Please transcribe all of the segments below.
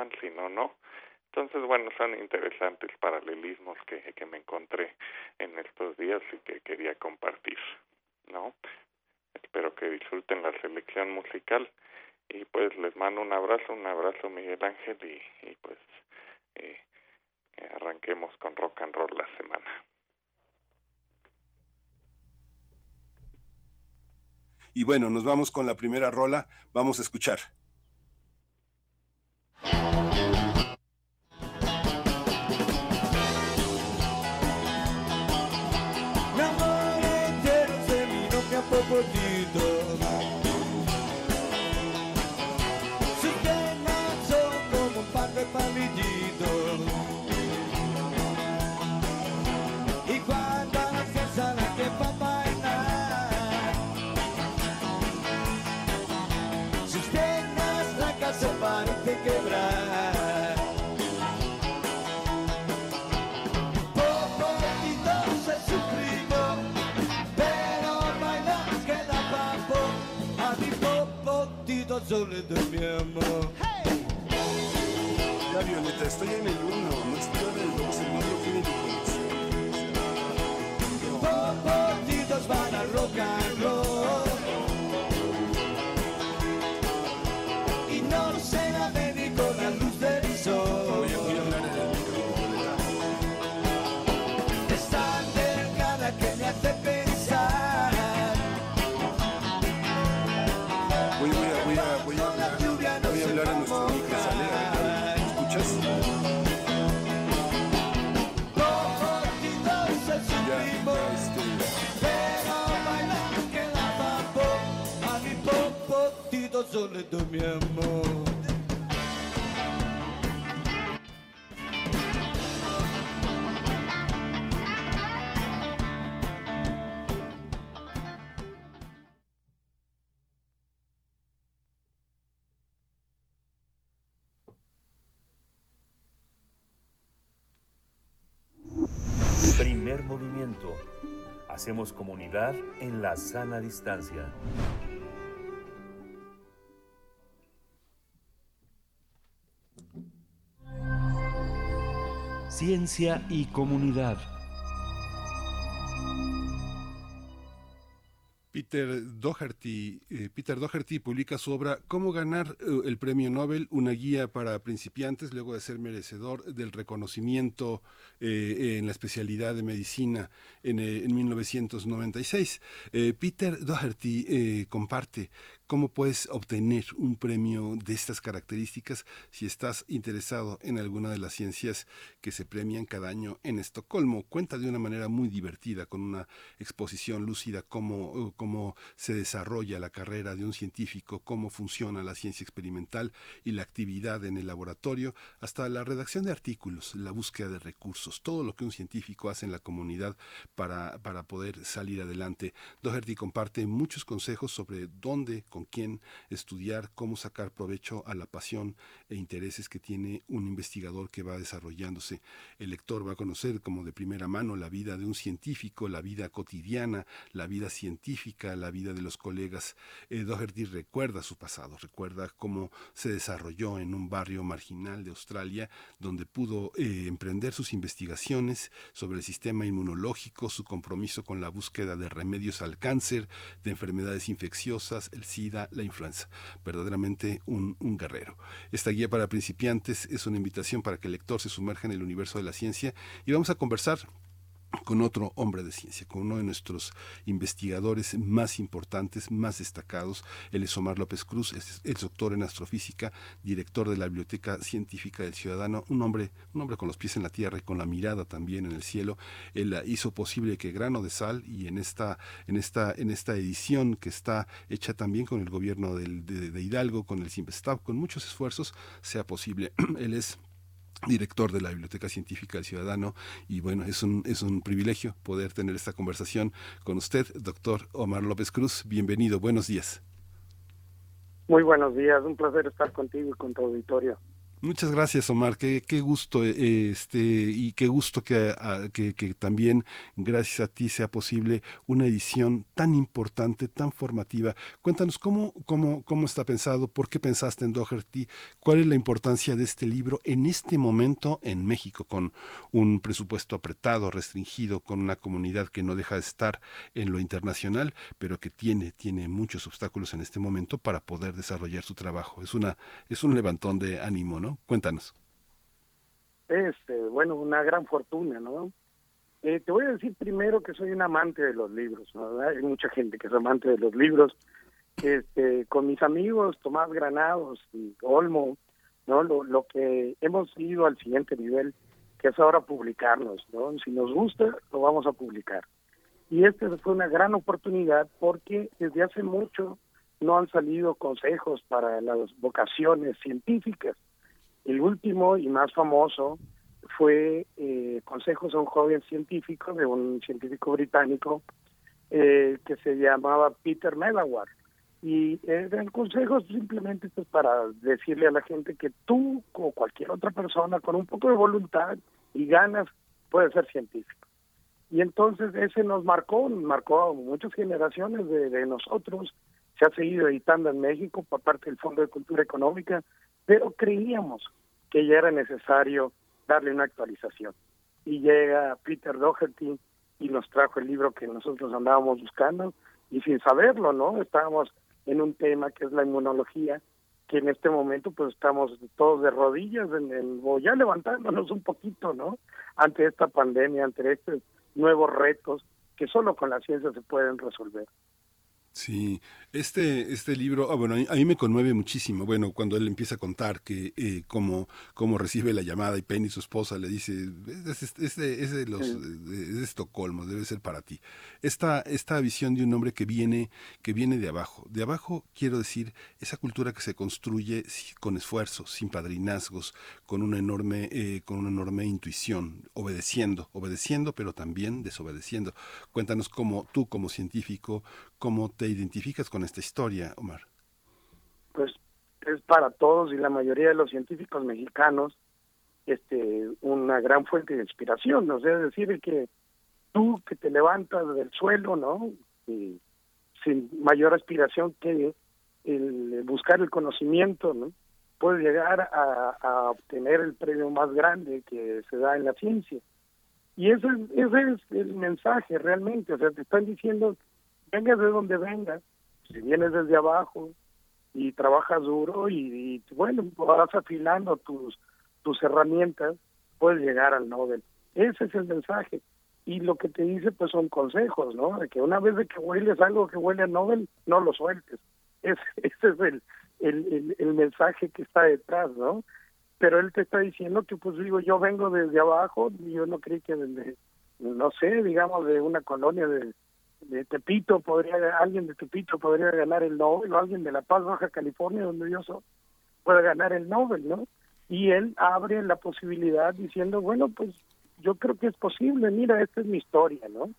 funcionaban, si no, no. Entonces, bueno, son interesantes paralelismos que, que me encontré en estos días y que quería compartir, ¿no? Espero que disfruten la selección musical y pues les mando un abrazo, un abrazo Miguel Ángel y, y pues eh, arranquemos con rock and roll la semana. Y bueno, nos vamos con la primera rola, vamos a escuchar. Meu amor inteiro terminou que há pouco dia. Mi amor. Hey. Ya Violeta, estoy en el 1, no estoy en el 2, el medio tiene Popotitos van a rock de mi amor. Primer movimiento. Hacemos comunidad en la sana distancia. Ciencia y comunidad. Peter Doherty, eh, Peter Doherty publica su obra Cómo ganar eh, el premio Nobel, una guía para principiantes, luego de ser merecedor del reconocimiento eh, en la especialidad de medicina en, en 1996. Eh, Peter Doherty comparte cómo puedes obtener un premio de estas características si estás interesado en alguna de las ciencias que se premian cada año en Estocolmo. Cuenta de una manera muy divertida, con una exposición lúcida, cómo, cómo se desarrolla la carrera de un científico, cómo funciona la ciencia experimental y la actividad en el laboratorio, hasta la redacción de artículos, la búsqueda de recursos, todo lo que un científico hace en la comunidad para, para poder salir adelante. Doherty comparte muchos consejos sobre dónde, con quién estudiar, cómo sacar provecho a la pasión e intereses que tiene un investigador que va desarrollándose. El lector va a conocer como de primera mano la vida de un científico, la vida cotidiana, la vida científica, la vida de los colegas. Eh, Doherty recuerda su pasado, recuerda cómo se desarrolló en un barrio marginal de Australia, donde pudo eh, emprender sus investigaciones sobre el sistema inmunológico, su compromiso con la búsqueda de remedios al cáncer, de enfermedades infecciosas, el SIDA, la influenza. Verdaderamente un, un guerrero. Esta guía para principiantes es una invitación para que el lector se sumerja en el universo de la ciencia y vamos a conversar con otro hombre de ciencia, con uno de nuestros investigadores más importantes, más destacados. Él es Omar López Cruz, es, doctor en astrofísica, director de la Biblioteca Científica del Ciudadano, un hombre, un hombre con los pies en la tierra y con la mirada también en el cielo. Él ah, hizo posible que Grano de Sal y en esta, en esta, en esta edición que está hecha también con el gobierno de, Hidalgo, con el con muchos esfuerzos, sea posible. Él es director de la Biblioteca Científica del Ciudadano y bueno, es un, es un privilegio poder tener esta conversación con usted, doctor Omar López Cruz. Bienvenido, buenos días. Muy buenos días, un placer estar contigo y con tu auditorio. Muchas gracias, Omar. Qué, qué gusto eh, este y qué gusto que, que, también gracias a ti sea posible una edición tan importante, tan formativa. Cuéntanos cómo, cómo, cómo está pensado, por qué pensaste en Doherty, cuál es la importancia de este libro en este momento en México, con un presupuesto apretado, restringido, con una comunidad que no deja de estar en lo internacional, pero que tiene, tiene muchos obstáculos en este momento para poder desarrollar su trabajo. Es una, es un levantón de ánimo, ¿no? Cuéntanos. Este, bueno, una gran fortuna, ¿no? Eh, te voy a decir primero que soy un amante de los libros, ¿no? Hay mucha gente que es amante de los libros. Este, con mis amigos Tomás Granados y Olmo, ¿no? Lo, lo que hemos ido al siguiente nivel, que es ahora publicarnos, ¿no? Si nos gusta, lo vamos a publicar. Y esta fue una gran oportunidad porque desde hace mucho no han salido consejos para las vocaciones científicas. El último y más famoso fue eh, Consejos a un joven científico, de un científico británico eh, que se llamaba Peter Medawar. Y eran consejos simplemente pues, para decirle a la gente que tú o cualquier otra persona con un poco de voluntad y ganas puede ser científico. Y entonces ese nos marcó, marcó a muchas generaciones de, de nosotros, se ha seguido editando en México por parte del Fondo de Cultura Económica, pero creíamos que ya era necesario darle una actualización. Y llega Peter Doherty y nos trajo el libro que nosotros andábamos buscando y sin saberlo, ¿no? Estábamos en un tema que es la inmunología, que en este momento pues estamos todos de rodillas, en, el, o ya levantándonos un poquito, ¿no? Ante esta pandemia, ante estos nuevos retos que solo con la ciencia se pueden resolver. Sí, este, este libro, ah, bueno, a mí me conmueve muchísimo. Bueno, cuando él empieza a contar que eh, cómo, cómo recibe la llamada y Penny, su esposa, le dice, es, es, es de los, de, Estocolmo, debe ser para ti. Esta, esta visión de un hombre que viene, que viene de abajo. De abajo, quiero decir, esa cultura que se construye con esfuerzo, sin padrinazgos, con una enorme, eh, con una enorme intuición, obedeciendo, obedeciendo, pero también desobedeciendo. Cuéntanos cómo tú, como científico, cómo te identificas con esta historia, Omar? Pues es para todos y la mayoría de los científicos mexicanos este una gran fuente de inspiración, ¿no? es decir, que tú que te levantas del suelo, ¿no? Y sin mayor aspiración que el buscar el conocimiento, ¿no? Puedes llegar a, a, obtener el premio más grande que se da en la ciencia. Y ese, ese es el mensaje realmente, o sea, te están diciendo vengas de donde vengas, si vienes desde abajo y trabajas duro y, bueno, vas afilando tus, tus herramientas, puedes llegar al Nobel. Ese es el mensaje. Y lo que te dice, pues son consejos, ¿no? De que una vez de que hueles algo que huele a Nobel, no lo sueltes. Ese, ese es el, el, el, mensaje que está detrás, ¿no? Pero él te está diciendo que, pues digo, yo vengo desde abajo, yo no creí que desde, no sé, digamos, de una colonia de de Tepito podría alguien de Tepito podría ganar el Nobel o alguien de La Paz Baja California donde yo soy puede ganar el Nobel no y él abre la posibilidad diciendo bueno pues yo creo que es posible mira esta es mi historia no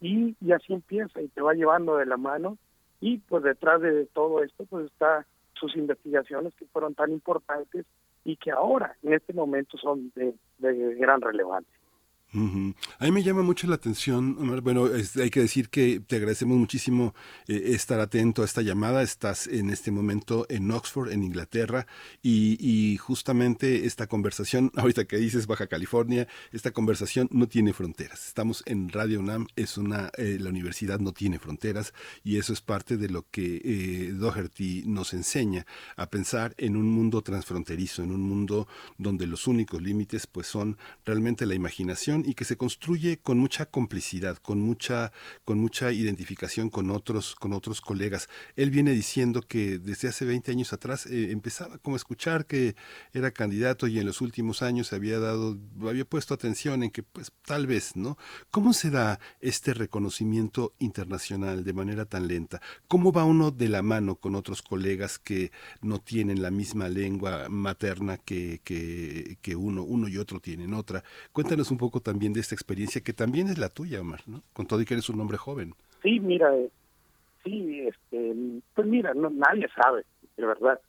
y, y así empieza y te va llevando de la mano y pues detrás de todo esto pues está sus investigaciones que fueron tan importantes y que ahora en este momento son de, de gran relevancia a mí me llama mucho la atención, Bueno, hay que decir que te agradecemos muchísimo eh, estar atento a esta llamada. Estás en este momento en Oxford, en Inglaterra, y, justamente esta conversación, ahorita que dices Baja California, esta conversación no tiene fronteras. Estamos en Radio UNAM, es una, eh, la universidad no tiene fronteras, y eso es parte de lo que eh, Doherty nos enseña a pensar en un mundo transfronterizo, en un mundo donde los únicos límites pues son realmente la imaginación y que se construye con mucha complicidad, con mucha, con mucha identificación con otros, con otros colegas. Él viene diciendo que desde hace 20 años atrás eh, empezaba como a escuchar que era candidato y en los últimos años había dado, había puesto atención en que pues tal vez, ¿no? ¿Cómo se da este reconocimiento internacional de manera tan lenta? ¿Cómo va uno de la mano con otros colegas que no tienen la misma lengua materna que, que, que uno, uno y otro tienen otra? Cuéntanos un poco también de esta experiencia que también es la tuya, Omar, ¿no? Con todo y que eres un hombre joven. Sí, mira, eh, sí, este, pues mira, no, nadie sabe, de verdad.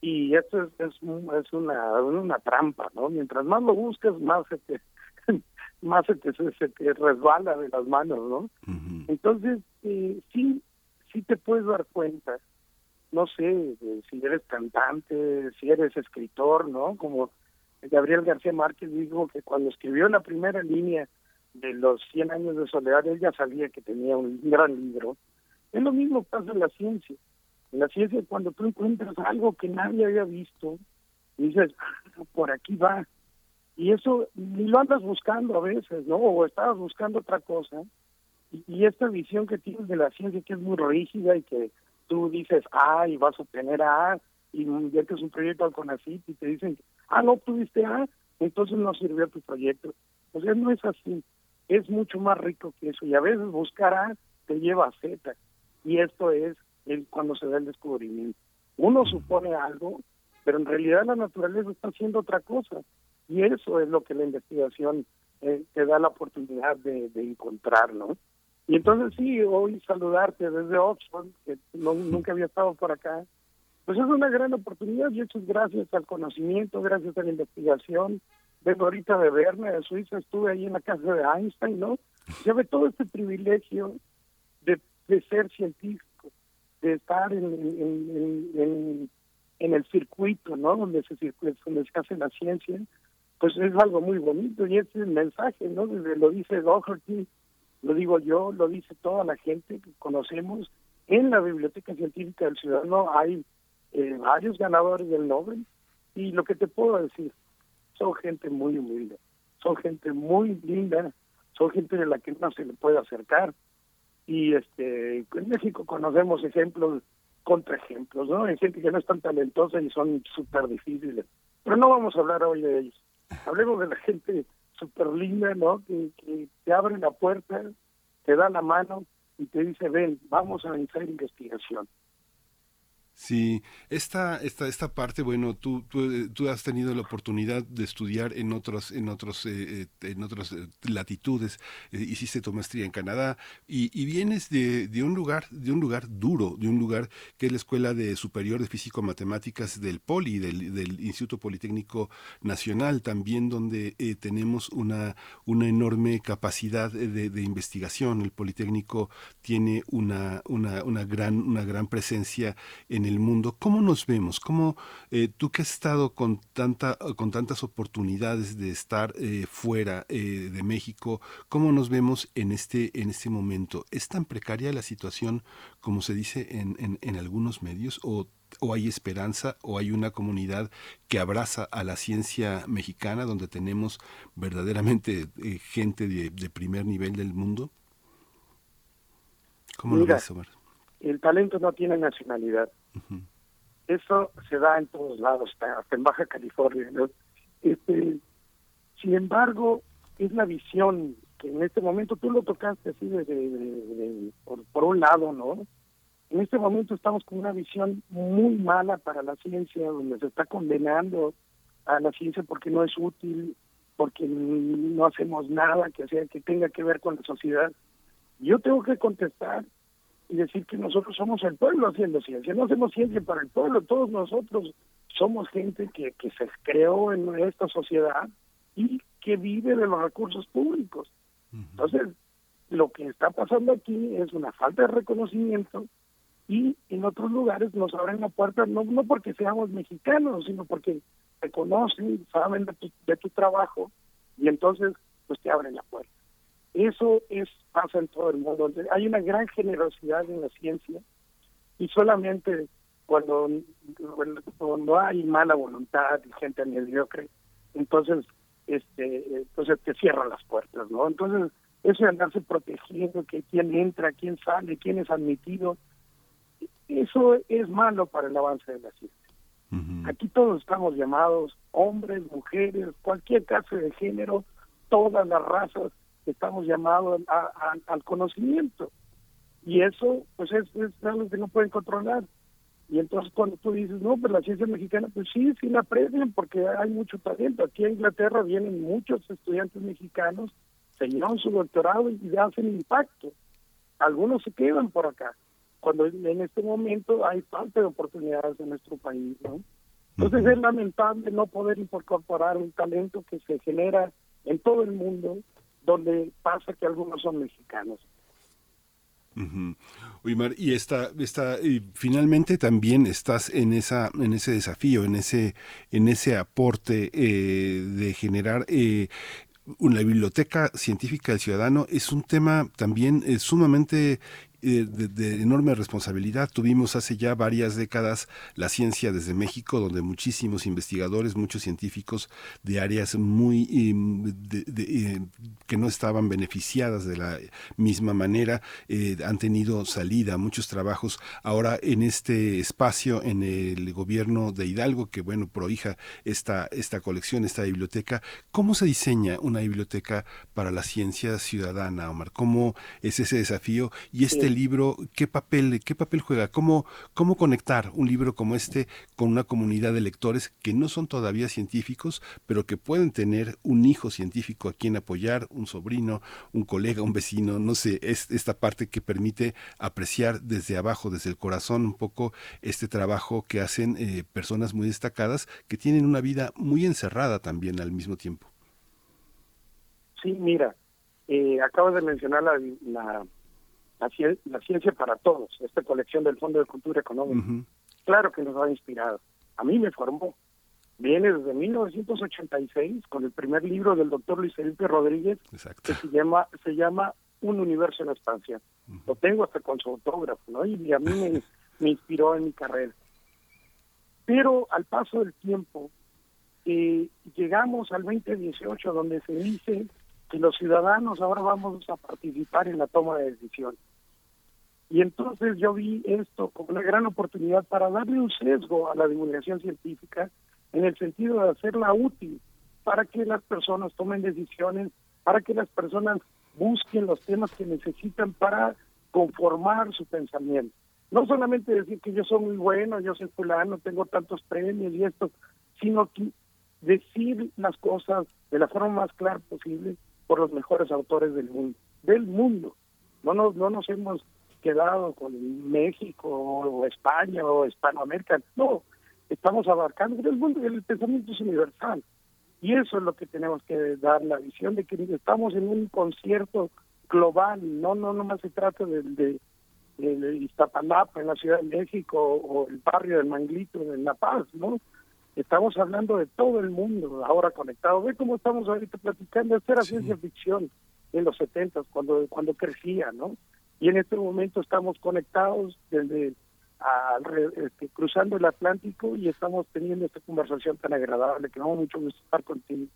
Y esto es, es, es una, una trampa, ¿no? Mientras más lo buscas, más se te, más se te, se te resbala de las manos, ¿no? Entonces, eh, sí, sí te puedes dar cuenta, no sé, si eres cantante, si eres escritor, ¿no? Como Gabriel García Márquez dijo que cuando escribió la primera línea de los 100 años de soledad, él ya sabía que tenía un gran libro. Es lo mismo que pasa en la ciencia. En la ciencia, cuando tú encuentras algo que nadie había visto, dices, ah, por aquí va. Y eso ni lo andas buscando a veces, ¿no? O estabas buscando otra cosa. Y, y esta visión que tienes de la ciencia que es muy rígida y que tú dices A y vas a obtener A y inviertes un proyecto al CONACYT y te dicen, ah, no obtuviste A, entonces no sirvió tu proyecto. O sea, no es así. Es mucho más rico que eso. Y a veces buscar A te lleva a Z. Y esto es el, cuando se da el descubrimiento. Uno supone algo, pero en realidad la naturaleza está haciendo otra cosa. Y eso es lo que la investigación eh, te da la oportunidad de, de encontrar, ¿no? Y entonces sí, hoy saludarte desde Oxford, que no, nunca había estado por acá, pues es una gran oportunidad y eso es gracias al conocimiento, gracias a la investigación. Vengo ahorita de Berna, de Suiza, estuve ahí en la casa de Einstein, ¿no? Ya ve todo este privilegio de, ser científico, de estar en, el circuito, ¿no? Donde se, donde se hace la ciencia, pues es algo muy bonito y ese es el mensaje, ¿no? Desde lo dice Doherty, lo digo yo, lo dice toda la gente que conocemos. En la Biblioteca Científica del Ciudadano hay eh, varios ganadores del Nobel y lo que te puedo decir, son gente muy humilde, son gente muy linda, son gente de la que no se le puede acercar. Y este en México conocemos ejemplos, contraejemplos, ¿no? Hay gente que no es tan talentosa y son súper difíciles. Pero no vamos a hablar hoy de ellos. Hablemos de la gente súper linda, ¿no? Que, que te abre la puerta, te da la mano y te dice, ven, vamos a iniciar investigación. Sí, esta, esta, esta parte, bueno, tú, tú, tú, has tenido la oportunidad de estudiar en otros, en otros, eh, eh en otras eh, latitudes, eh, hiciste tu maestría en Canadá y, y vienes de, de, un lugar, de un lugar duro, de un lugar que es la Escuela de Superior de Físico Matemáticas del Poli, del, del Instituto Politécnico Nacional, también donde eh, tenemos una, una enorme capacidad de, de, investigación. El Politécnico tiene una, una, una gran, una gran presencia en el el mundo, ¿cómo nos vemos? ¿Cómo eh, tú que has estado con, tanta, con tantas oportunidades de estar eh, fuera eh, de México, cómo nos vemos en este, en este momento? ¿Es tan precaria la situación como se dice en, en, en algunos medios o o hay esperanza o hay una comunidad que abraza a la ciencia mexicana donde tenemos verdaderamente eh, gente de, de, primer nivel del mundo? ¿Cómo Mira, lo ves, Omar? El talento no tiene nacionalidad. Eso se da en todos lados, hasta en Baja California. Este, sin embargo, es la visión que en este momento tú lo tocaste así de, por, por, un lado, ¿no? En este momento estamos con una visión muy mala para la ciencia, donde se está condenando a la ciencia porque no es útil, porque no hacemos nada que sea que tenga que ver con la sociedad. Yo tengo que contestar y decir que nosotros somos el pueblo haciendo ciencia. No hacemos ciencia para el pueblo, todos nosotros somos gente que, que se creó en esta sociedad y que vive de los recursos públicos. Uh -huh. Entonces, lo que está pasando aquí es una falta de reconocimiento y en otros lugares nos abren la puerta no, no porque seamos mexicanos, sino porque te conocen, saben de tu, de tu trabajo y entonces pues te abren la puerta. Eso es pasa en todo el mundo. Hay una gran generosidad en la ciencia y solamente cuando, cuando hay mala voluntad y gente mediocre, entonces este entonces te cierran las puertas, ¿no? Entonces eso de andarse protegiendo que quién entra, quién sale, quién es admitido, eso es malo para el avance de la ciencia. Uh -huh. Aquí todos estamos llamados, hombres, mujeres, cualquier clase de género, todas las razas, estamos llamados a, a, al conocimiento. Y eso, pues, es, es, algo que no pueden controlar. Y entonces cuando tú dices, no, pues la ciencia mexicana, pues sí, sí la aprecian porque hay mucho talento. Aquí en Inglaterra vienen muchos estudiantes mexicanos, se llevan su doctorado y hacen impacto. Algunos se quedan por acá. Cuando en este momento hay falta de oportunidades en nuestro país, ¿no? Entonces es lamentable no poder incorporar un talento que se genera en todo el mundo, donde pasa que algunos son mexicanos. Uh y esta, esta, y finalmente también estás en esa, en ese desafío, en ese, en ese aporte eh, de generar eh, una biblioteca científica del ciudadano es un tema también eh, sumamente eh, de, enorme responsabilidad. Tuvimos hace ya varias décadas la ciencia desde México, donde muchísimos investigadores, muchos científicos de áreas muy eh, que no estaban beneficiadas de la misma manera eh, han tenido salida, muchos trabajos. Ahora en este espacio, en el gobierno de Hidalgo, que bueno, prohija esta, esta colección, esta biblioteca, ¿cómo se diseña una biblioteca para la ciencia ciudadana, Omar? ¿Cómo es ese desafío? Y este libro, ¿qué papel, qué papel juega? ¿Cómo, ¿Cómo conectar un libro como este con una comunidad de lectores que no son todavía científicos, pero que pueden tener un hijo científico a quien apoyar, un sobrino, un colega, un vecino, no sé, es esta parte que permite apreciar desde abajo, desde el corazón, un poco este trabajo que hacen eh, personas muy destacadas que tienen una vida muy encerrada también al mismo tiempo. Sí, mira, eh, acabas de mencionar la, la la, ciencia para todos, esta colección del Fondo de Cultura Económica. Claro que nos ha inspirado. A mí me formó. Viene desde 1986 con el primer libro del doctor Luis Felipe Rodríguez que se llama se llama Un universo en expansión. Lo tengo hasta con su autógrafo, ¿no? Y a mí me, me inspiró en mi carrera. Pero al paso del tiempo, eh, llegamos al 2018 donde se dice que los ciudadanos ahora vamos a participar en la toma de decisiones. Y entonces yo vi esto como una gran oportunidad para darle un sesgo a la divulgación científica en el sentido de hacerla útil para que las personas tomen decisiones, para que las personas busquen los temas que necesitan para conformar su pensamiento. No solamente decir que yo soy muy bueno, yo soy fulano, tengo tantos premios y esto, sino que decir las cosas de la forma más clara posible por los mejores autores del mundo, del mundo. No nos, no nos hemos quedado con México o España o Hispanoamérica. No, estamos abarcando el mundo, el pensamiento es universal. Y eso es lo que tenemos que dar, la visión de que estamos en un concierto global, no no más se trata de, de, de Iztapalapa en la Ciudad de México o el barrio del Manglito en La Paz, ¿no? Estamos hablando de todo el mundo ahora conectado. Ve cómo estamos ahorita platicando, esto era ciencia ficción en los 70 cuando cuando crecía, ¿no? Y en este momento estamos conectados desde este, cruzando el Atlántico y estamos teniendo esta conversación tan agradable que me mucho gusto estar contigo.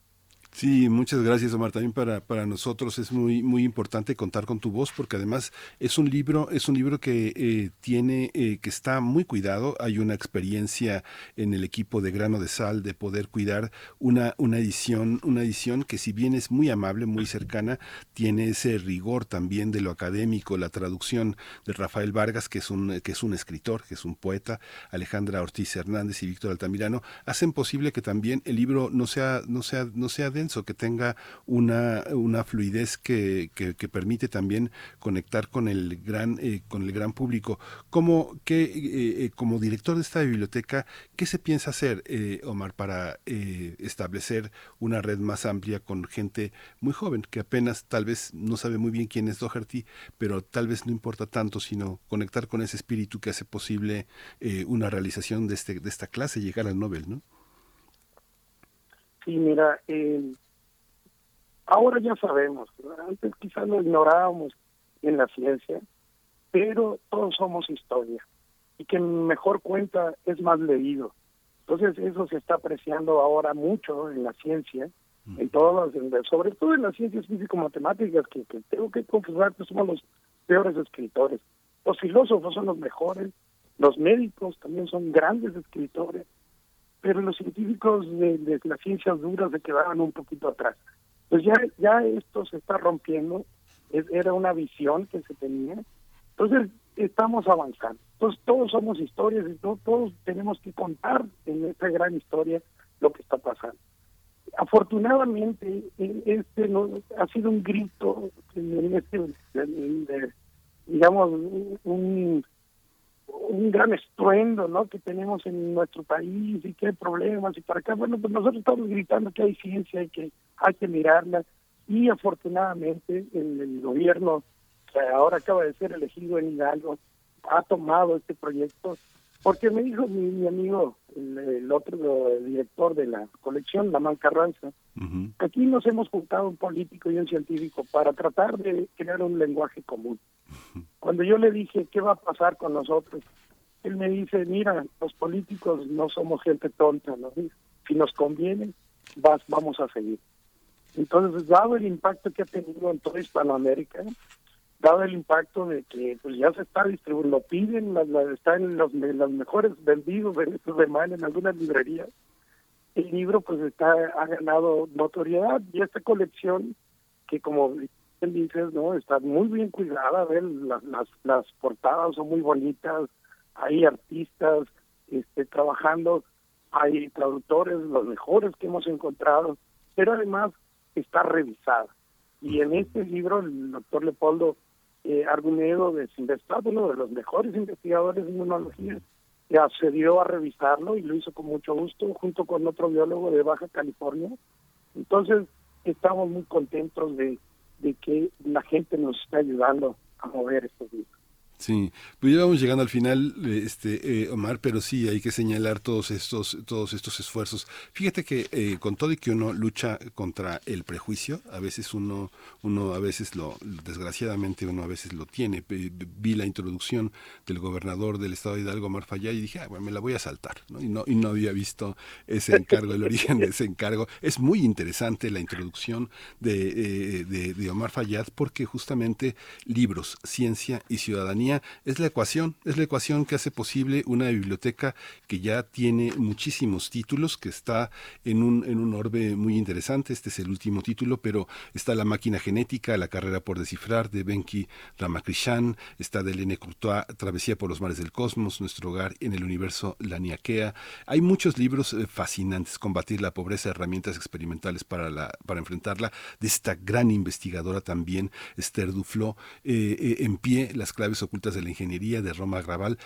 Sí, muchas gracias Omar. También para, para nosotros es muy muy importante contar con tu voz porque además es un libro es un libro que eh, tiene eh, que está muy cuidado. Hay una experiencia en el equipo de Grano de Sal de poder cuidar una una edición una edición que si bien es muy amable muy cercana tiene ese rigor también de lo académico la traducción de Rafael Vargas que es un que es un escritor que es un poeta Alejandra Ortiz Hernández y Víctor Altamirano hacen posible que también el libro no sea no sea no sea de que tenga una, una fluidez que, que, permite también conectar con el gran, eh, con el gran público. ¿Cómo, qué, eh, eh, como director de esta biblioteca, ¿qué se piensa hacer, Omar, para establecer una red más amplia con gente muy joven, que apenas tal vez no sabe muy bien quién es Doherty, pero tal vez no importa tanto, sino conectar con ese espíritu que hace posible una realización de, este, de esta clase, llegar al Nobel, ¿no? Sí, mira, eh, ahora ya sabemos, antes quizás lo ignorábamos en la ciencia, pero todos somos historia y que mejor cuenta es más leído. Entonces eso se está apreciando ahora mucho en la ciencia, en todas sobre todo en las ciencias físico-matemáticas, que, que tengo que confesar que somos los peores escritores. Los filósofos son los mejores, los médicos también son grandes escritores, pero los científicos de, las ciencias duras se quedaban un poquito atrás. Pues ya, ya esto se está rompiendo, era una visión que se tenía, entonces estamos avanzando. Entonces todos somos historias y todos tenemos que contar en esta gran historia lo que está pasando. Afortunadamente, este no, ha sido un grito en este, digamos, un, un gran estruendo, ¿no? Que tenemos en nuestro país y que hay problemas y para acá. Bueno, pues nosotros estamos gritando que hay ciencia y que hay que mirarla. Y afortunadamente el, el gobierno que ahora acaba de ser elegido en Hidalgo ha tomado este proyecto porque me dijo mi, mi amigo, el, el otro el director de la colección, Lamán Carranza, Ujú. aquí nos hemos juntado un político y un científico para tratar de crear un lenguaje común. Cuando yo le dije, ¿qué va a pasar con nosotros? Él me dice, mira, los políticos no somos gente tonta, ¿no? Si nos conviene, vas, vamos a seguir. Entonces, dado el impacto que ha tenido en toda Hispanoamérica, dado el impacto de que pues ya se está distribuyendo, lo piden, la, la- está en los, los mejores vendidos en estos semana en algunas librerías, el libro pues está ha ganado notoriedad y esta colección que como bien dices no está muy bien cuidada ver las, las las portadas son muy bonitas hay artistas este trabajando hay traductores los mejores que hemos encontrado pero además está revisada. Y en este libro el doctor Leopoldo eh, Argumedo de Sinvestad, uno de los mejores investigadores de inmunología accedió a revisarlo y lo hizo con mucho gusto junto con otro biólogo de Baja California. Entonces, estamos muy contentos de, de que la gente nos está ayudando a mover estos libros. Sí, pues ya vamos llegando al final, este eh, Omar, pero sí hay que señalar todos estos todos estos esfuerzos. Fíjate que eh, con todo y que uno lucha contra el prejuicio, a veces uno uno a veces lo desgraciadamente uno a veces lo tiene. Vi la introducción del gobernador del estado de Hidalgo, Omar Fayad, y dije, ah, bueno, me la voy a saltar, ¿no? Y no y no había visto ese encargo, el origen de ese encargo. Es muy interesante la introducción de, eh, de, de Omar Fayad porque justamente libros, ciencia y ciudadanía es la ecuación, es la ecuación que hace posible una biblioteca que ya tiene muchísimos títulos, que está en un, en un orbe muy interesante, este es el último título, pero está La máquina genética, La carrera por descifrar de Benki Ramakrishan, está de Lene Courtois, Travesía por los mares del cosmos, Nuestro hogar en el universo, La Niaquea. Hay muchos libros eh, fascinantes, Combatir la pobreza, herramientas experimentales para, la, para enfrentarla, de esta gran investigadora también, Esther Duflo, eh, eh, en pie, Las claves ocultas de la ingeniería de Roma Graval.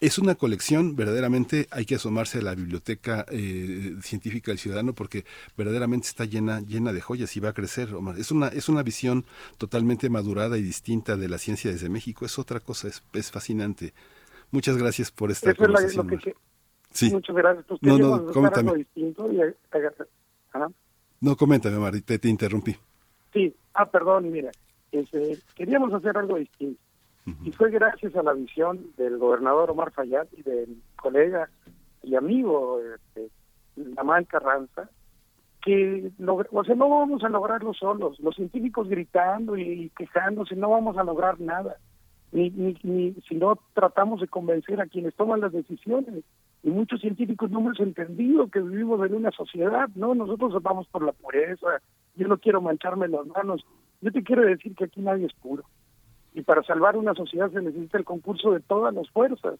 Es una colección, verdaderamente hay que asomarse a la biblioteca eh, científica del ciudadano porque verdaderamente está llena, llena de joyas y va a crecer. Omar. Es una, es una visión totalmente madurada y distinta de la ciencia desde México. Es otra cosa, es, es fascinante. Muchas gracias por esta Eso es conversación. lo que, que- Sí. muchas gracias. No, no, coméntame. distinto y ajá. No, coméntame, Omar, te, te interrumpí. Sí, ah, perdón, mira, este, queríamos hacer algo distinto. Y fue gracias a la visión del gobernador Omar Fayad y del colega y amigo este, Lamán Carranza, que o sea, no vamos a lograrlo solos. Los científicos gritando y quejándose, no vamos a lograr nada. Ni, ni, ni si no tratamos de convencer a quienes toman las decisiones. Y muchos científicos no hemos entendido que vivimos en una sociedad, ¿no? Nosotros vamos por la pureza, yo no quiero mancharme las manos. Yo te quiero decir que aquí nadie es puro. Y para salvar una sociedad se necesita el concurso de todas las fuerzas.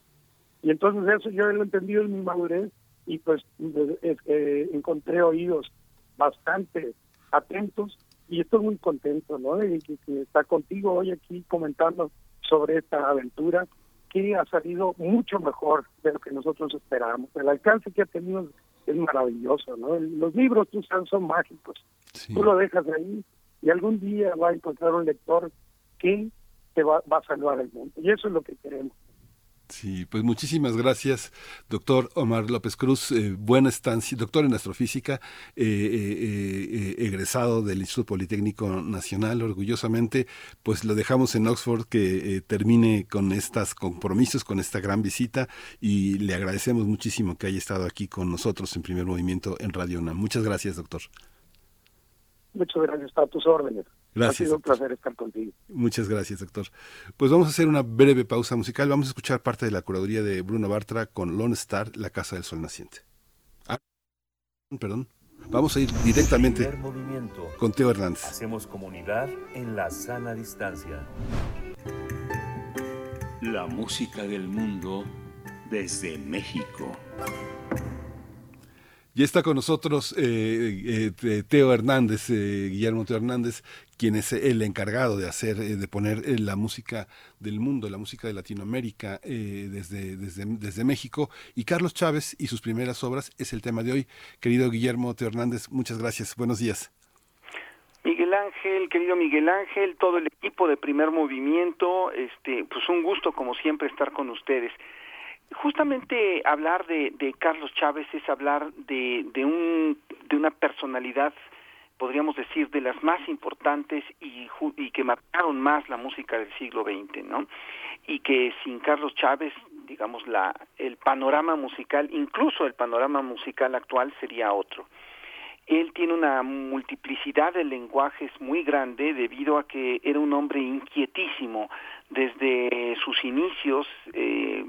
Y entonces eso yo lo he entendido en mi madurez y pues eh, encontré oídos bastante atentos y estoy muy contento, ¿no? De que, que está contigo hoy aquí comentando sobre esta aventura que ha salido mucho mejor de lo que nosotros esperábamos. El alcance que ha tenido es maravilloso, ¿no? Los libros tú sabes, son mágicos. Sí. Tú lo dejas ahí y algún día va a encontrar un lector que va, va a salvar el mundo. Y eso es lo que queremos. Sí, pues muchísimas gracias, doctor Omar López Cruz, eh, buena estancia, doctor en astrofísica, eh, eh, egresado del Instituto Politécnico Nacional, orgullosamente, pues lo dejamos en Oxford que termine con estos compromisos, con esta gran visita y le agradecemos muchísimo que haya estado aquí con nosotros en primer movimiento en Radio UNAM. Muchas gracias, doctor. Muchas gracias a tus órdenes. Gracias, Ha sido un placer estar contigo. Muchas gracias, doctor. Pues vamos a hacer una breve pausa musical. Vamos a escuchar parte de la curaduría de Bruno Bartra con Lone Star, La Casa del Sol Naciente. Ah, perdón. Vamos a ir directamente movimiento. con Teo Hernández. Hacemos comunidad en la sana distancia. La música del mundo desde México. Ya está con nosotros eh, eh, Teo Hernández, eh, Guillermo Teo Hernández, quien es el encargado de hacer, de poner la música del mundo, la música de Latinoamérica desde, desde, desde México. Y Carlos Chávez y sus primeras obras es el tema de hoy. Querido Guillermo Teo Hernández, muchas gracias. Buenos días. Miguel Ángel, querido Miguel Ángel, todo el equipo de Primer Movimiento, este, pues un gusto como siempre estar con ustedes. Justamente hablar de, de Carlos Chávez es hablar de, de, un, de una personalidad, podríamos decir, de las más importantes y, y que marcaron más la música del siglo XX, ¿no? Y que sin Carlos Chávez, digamos, la, el panorama musical, incluso el panorama musical actual sería otro. Él tiene una multiplicidad de lenguajes muy grande debido a que era un hombre inquietísimo. Desde sus inicios eh,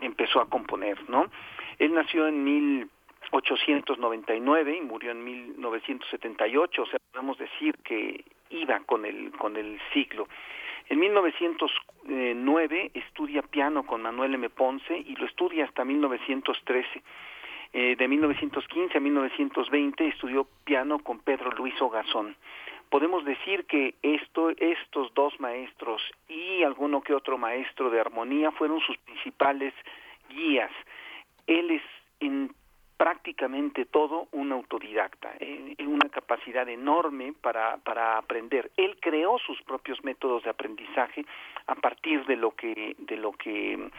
empezó a componer, ¿no? Él nació en 1899 y murió en 1978, o sea, podemos decir que iba con el, con el siglo. En 1909 estudia piano con Manuel M. Ponce y lo estudia hasta 1913 eh, de 1915 a 1920 estudió piano con Pedro Luis Ogazón. Podemos decir que esto, estos dos maestros y alguno que otro maestro de armonía fueron sus principales guías. Él es en prácticamente todo un autodidacta, una capacidad enorme para, para aprender. Él creó sus propios métodos de aprendizaje a partir de lo que, de lo que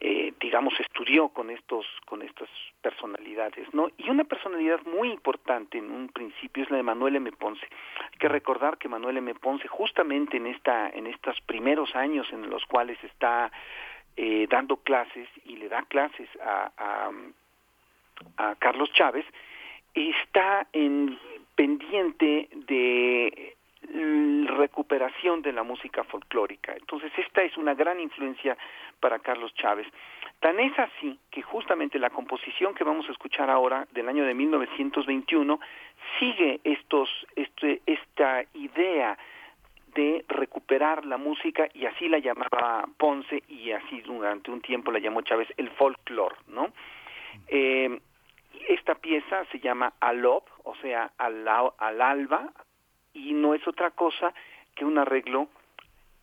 eh, digamos estudió con estos con estas personalidades no y una personalidad muy importante en un principio es la de Manuel M. Ponce. Hay que recordar que Manuel M. Ponce justamente en esta en estos primeros años en los cuales está eh, dando clases y le da clases a, a, a Carlos Chávez está en pendiente de recuperación de la música folclórica. Entonces, esta es una gran influencia para Carlos Chávez. Tan es así que justamente la composición que vamos a escuchar ahora del año de 1921 sigue estos este, esta idea de recuperar la música y así la llamaba Ponce y así durante un tiempo la llamó Chávez el folclore, ¿no? Eh, esta pieza se llama Alop, o sea, al, al alba, y no es otra cosa que un arreglo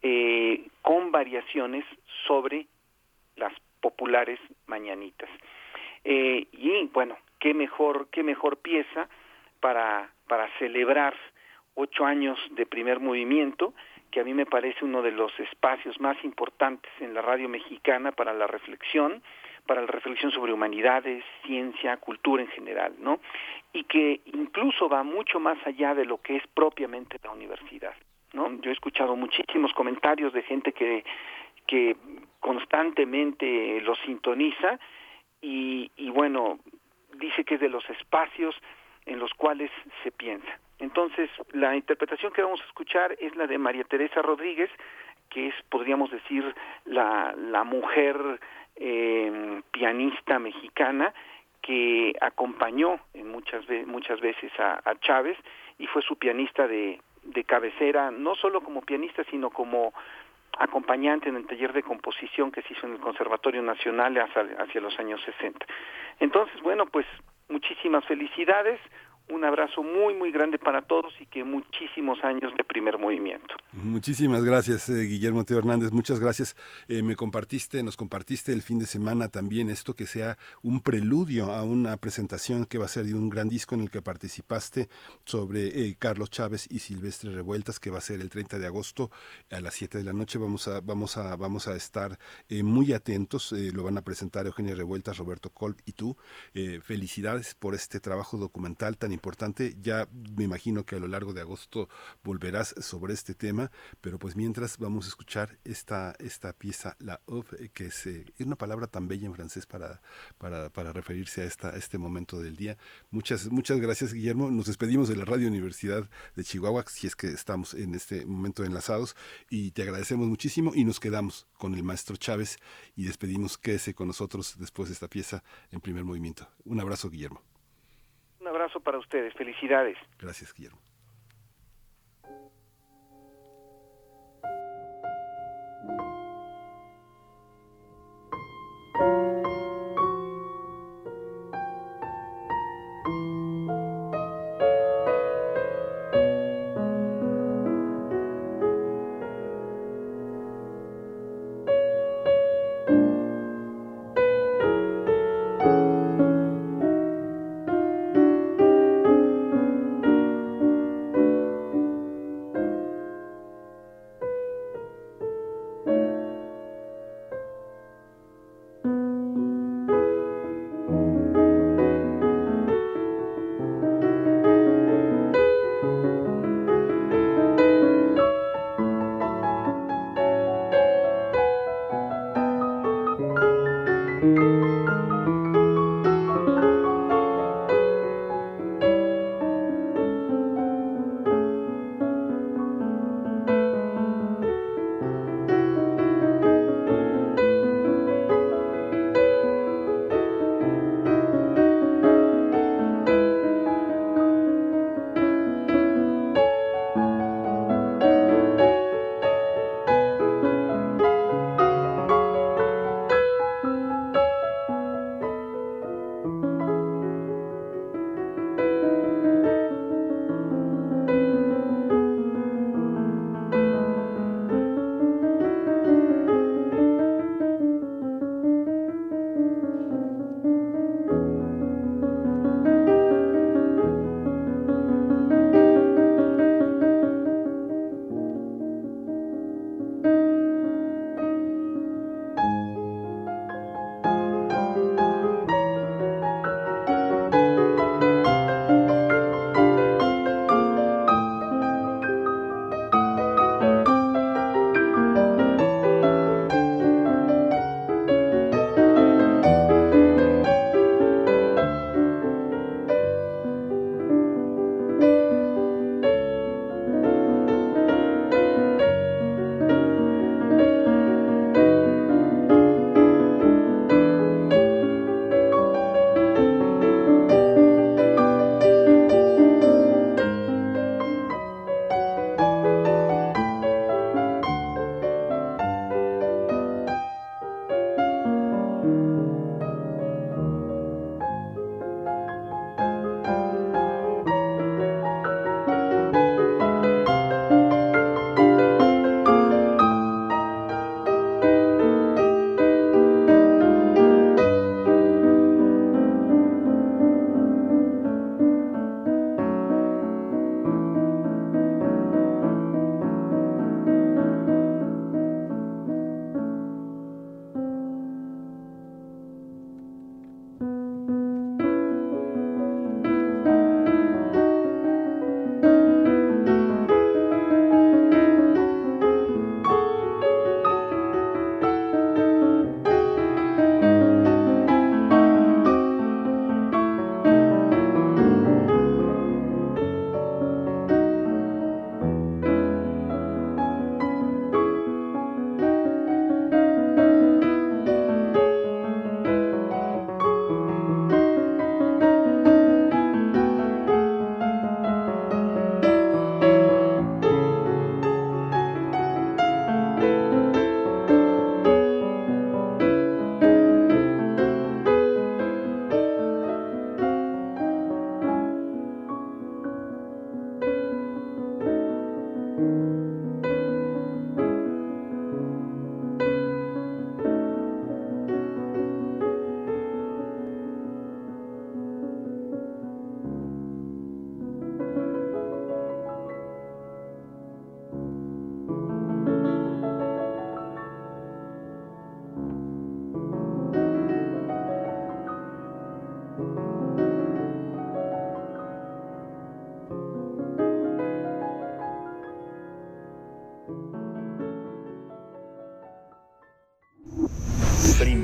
eh, con variaciones sobre las populares mañanitas. Eh, y bueno, qué mejor, qué mejor pieza para, para celebrar ocho años de primer movimiento, que a mí me parece uno de los espacios más importantes en la radio mexicana para la reflexión, para la reflexión sobre humanidades, ciencia, cultura en general, ¿no? Y que incluso va mucho más allá de lo que es propiamente la universidad, ¿no? Yo he escuchado muchísimos comentarios de gente que que constantemente lo sintoniza y, y bueno, dice que es de los espacios en los cuales se piensa. Entonces, la interpretación que vamos a escuchar es la de María Teresa Rodríguez, que es, podríamos decir, la, la mujer eh, pianista mexicana que acompañó en muchas, muchas veces a, Chávez y fue su pianista de, de cabecera, no solo como pianista, sino como acompañante en el taller de composición que se hizo en el Conservatorio Nacional hacia, hacia los años 60. Entonces, bueno, pues muchísimas felicidades, un abrazo muy, muy grande para todos y que muchísimos años de primer movimiento. Muchísimas gracias, eh, Guillermo Teo Hernández. Muchas gracias. Eh, me compartiste, nos compartiste el fin de semana también esto que sea un preludio a una presentación que va a ser de un gran disco en el que participaste sobre eh, Carlos Chávez y Silvestre Revueltas, que va a ser el 30 de agosto a las 7 de la noche. Vamos a, vamos a, vamos a estar muy atentos. lo van a presentar Eugenia Revueltas, Roberto Kolb y tú. felicidades por este trabajo documental tan importante. Ya me imagino que a lo largo de agosto volverás sobre este tema, pero pues mientras vamos a escuchar esta, esta pieza, la of, eh, que es, eh, una palabra tan bella en francés para, para, referirse a, esta, este momento del día. Muchas, muchas gracias, Guillermo. Nos despedimos de la Radio Universidad de Chihuahua, si es que estamos en este momento enlazados, y te agradecemos muchísimo y nos quedamos con el maestro Chávez y despedimos, quédese con nosotros después de esta pieza en primer movimiento. Un abrazo, Guillermo. Un abrazo para ustedes. Felicidades. Gracias, Guillermo.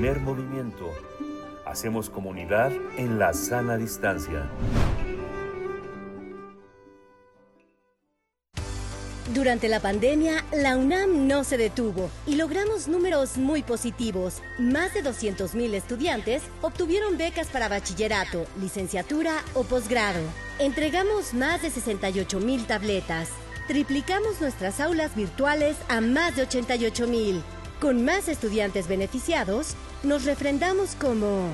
Primer movimiento. Hacemos comunidad en la sana distancia. Durante la pandemia, la UNAM no se detuvo y logramos números muy positivos. Más de 200.000 estudiantes obtuvieron becas para bachillerato, licenciatura o posgrado. Entregamos más de 68.000 tabletas. Triplicamos nuestras aulas virtuales a más de 88.000. Con más estudiantes beneficiados, nos refrendamos como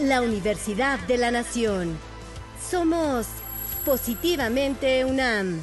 la Universidad de la Nación. Somos positivamente UNAM.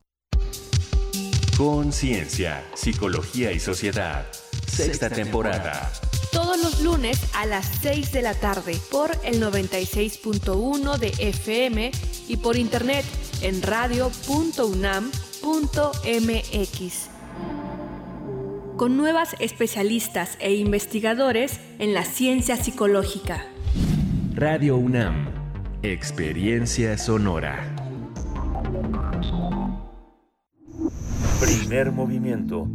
Conciencia, Psicología y Sociedad. Sexta temporada. Todos los lunes a las 6 de la tarde por el 96.1 de FM y por internet en radio.unam.mx. Con nuevas especialistas e investigadores en la ciencia psicológica. Radio UNAM. Experiencia sonora. Primer movimiento.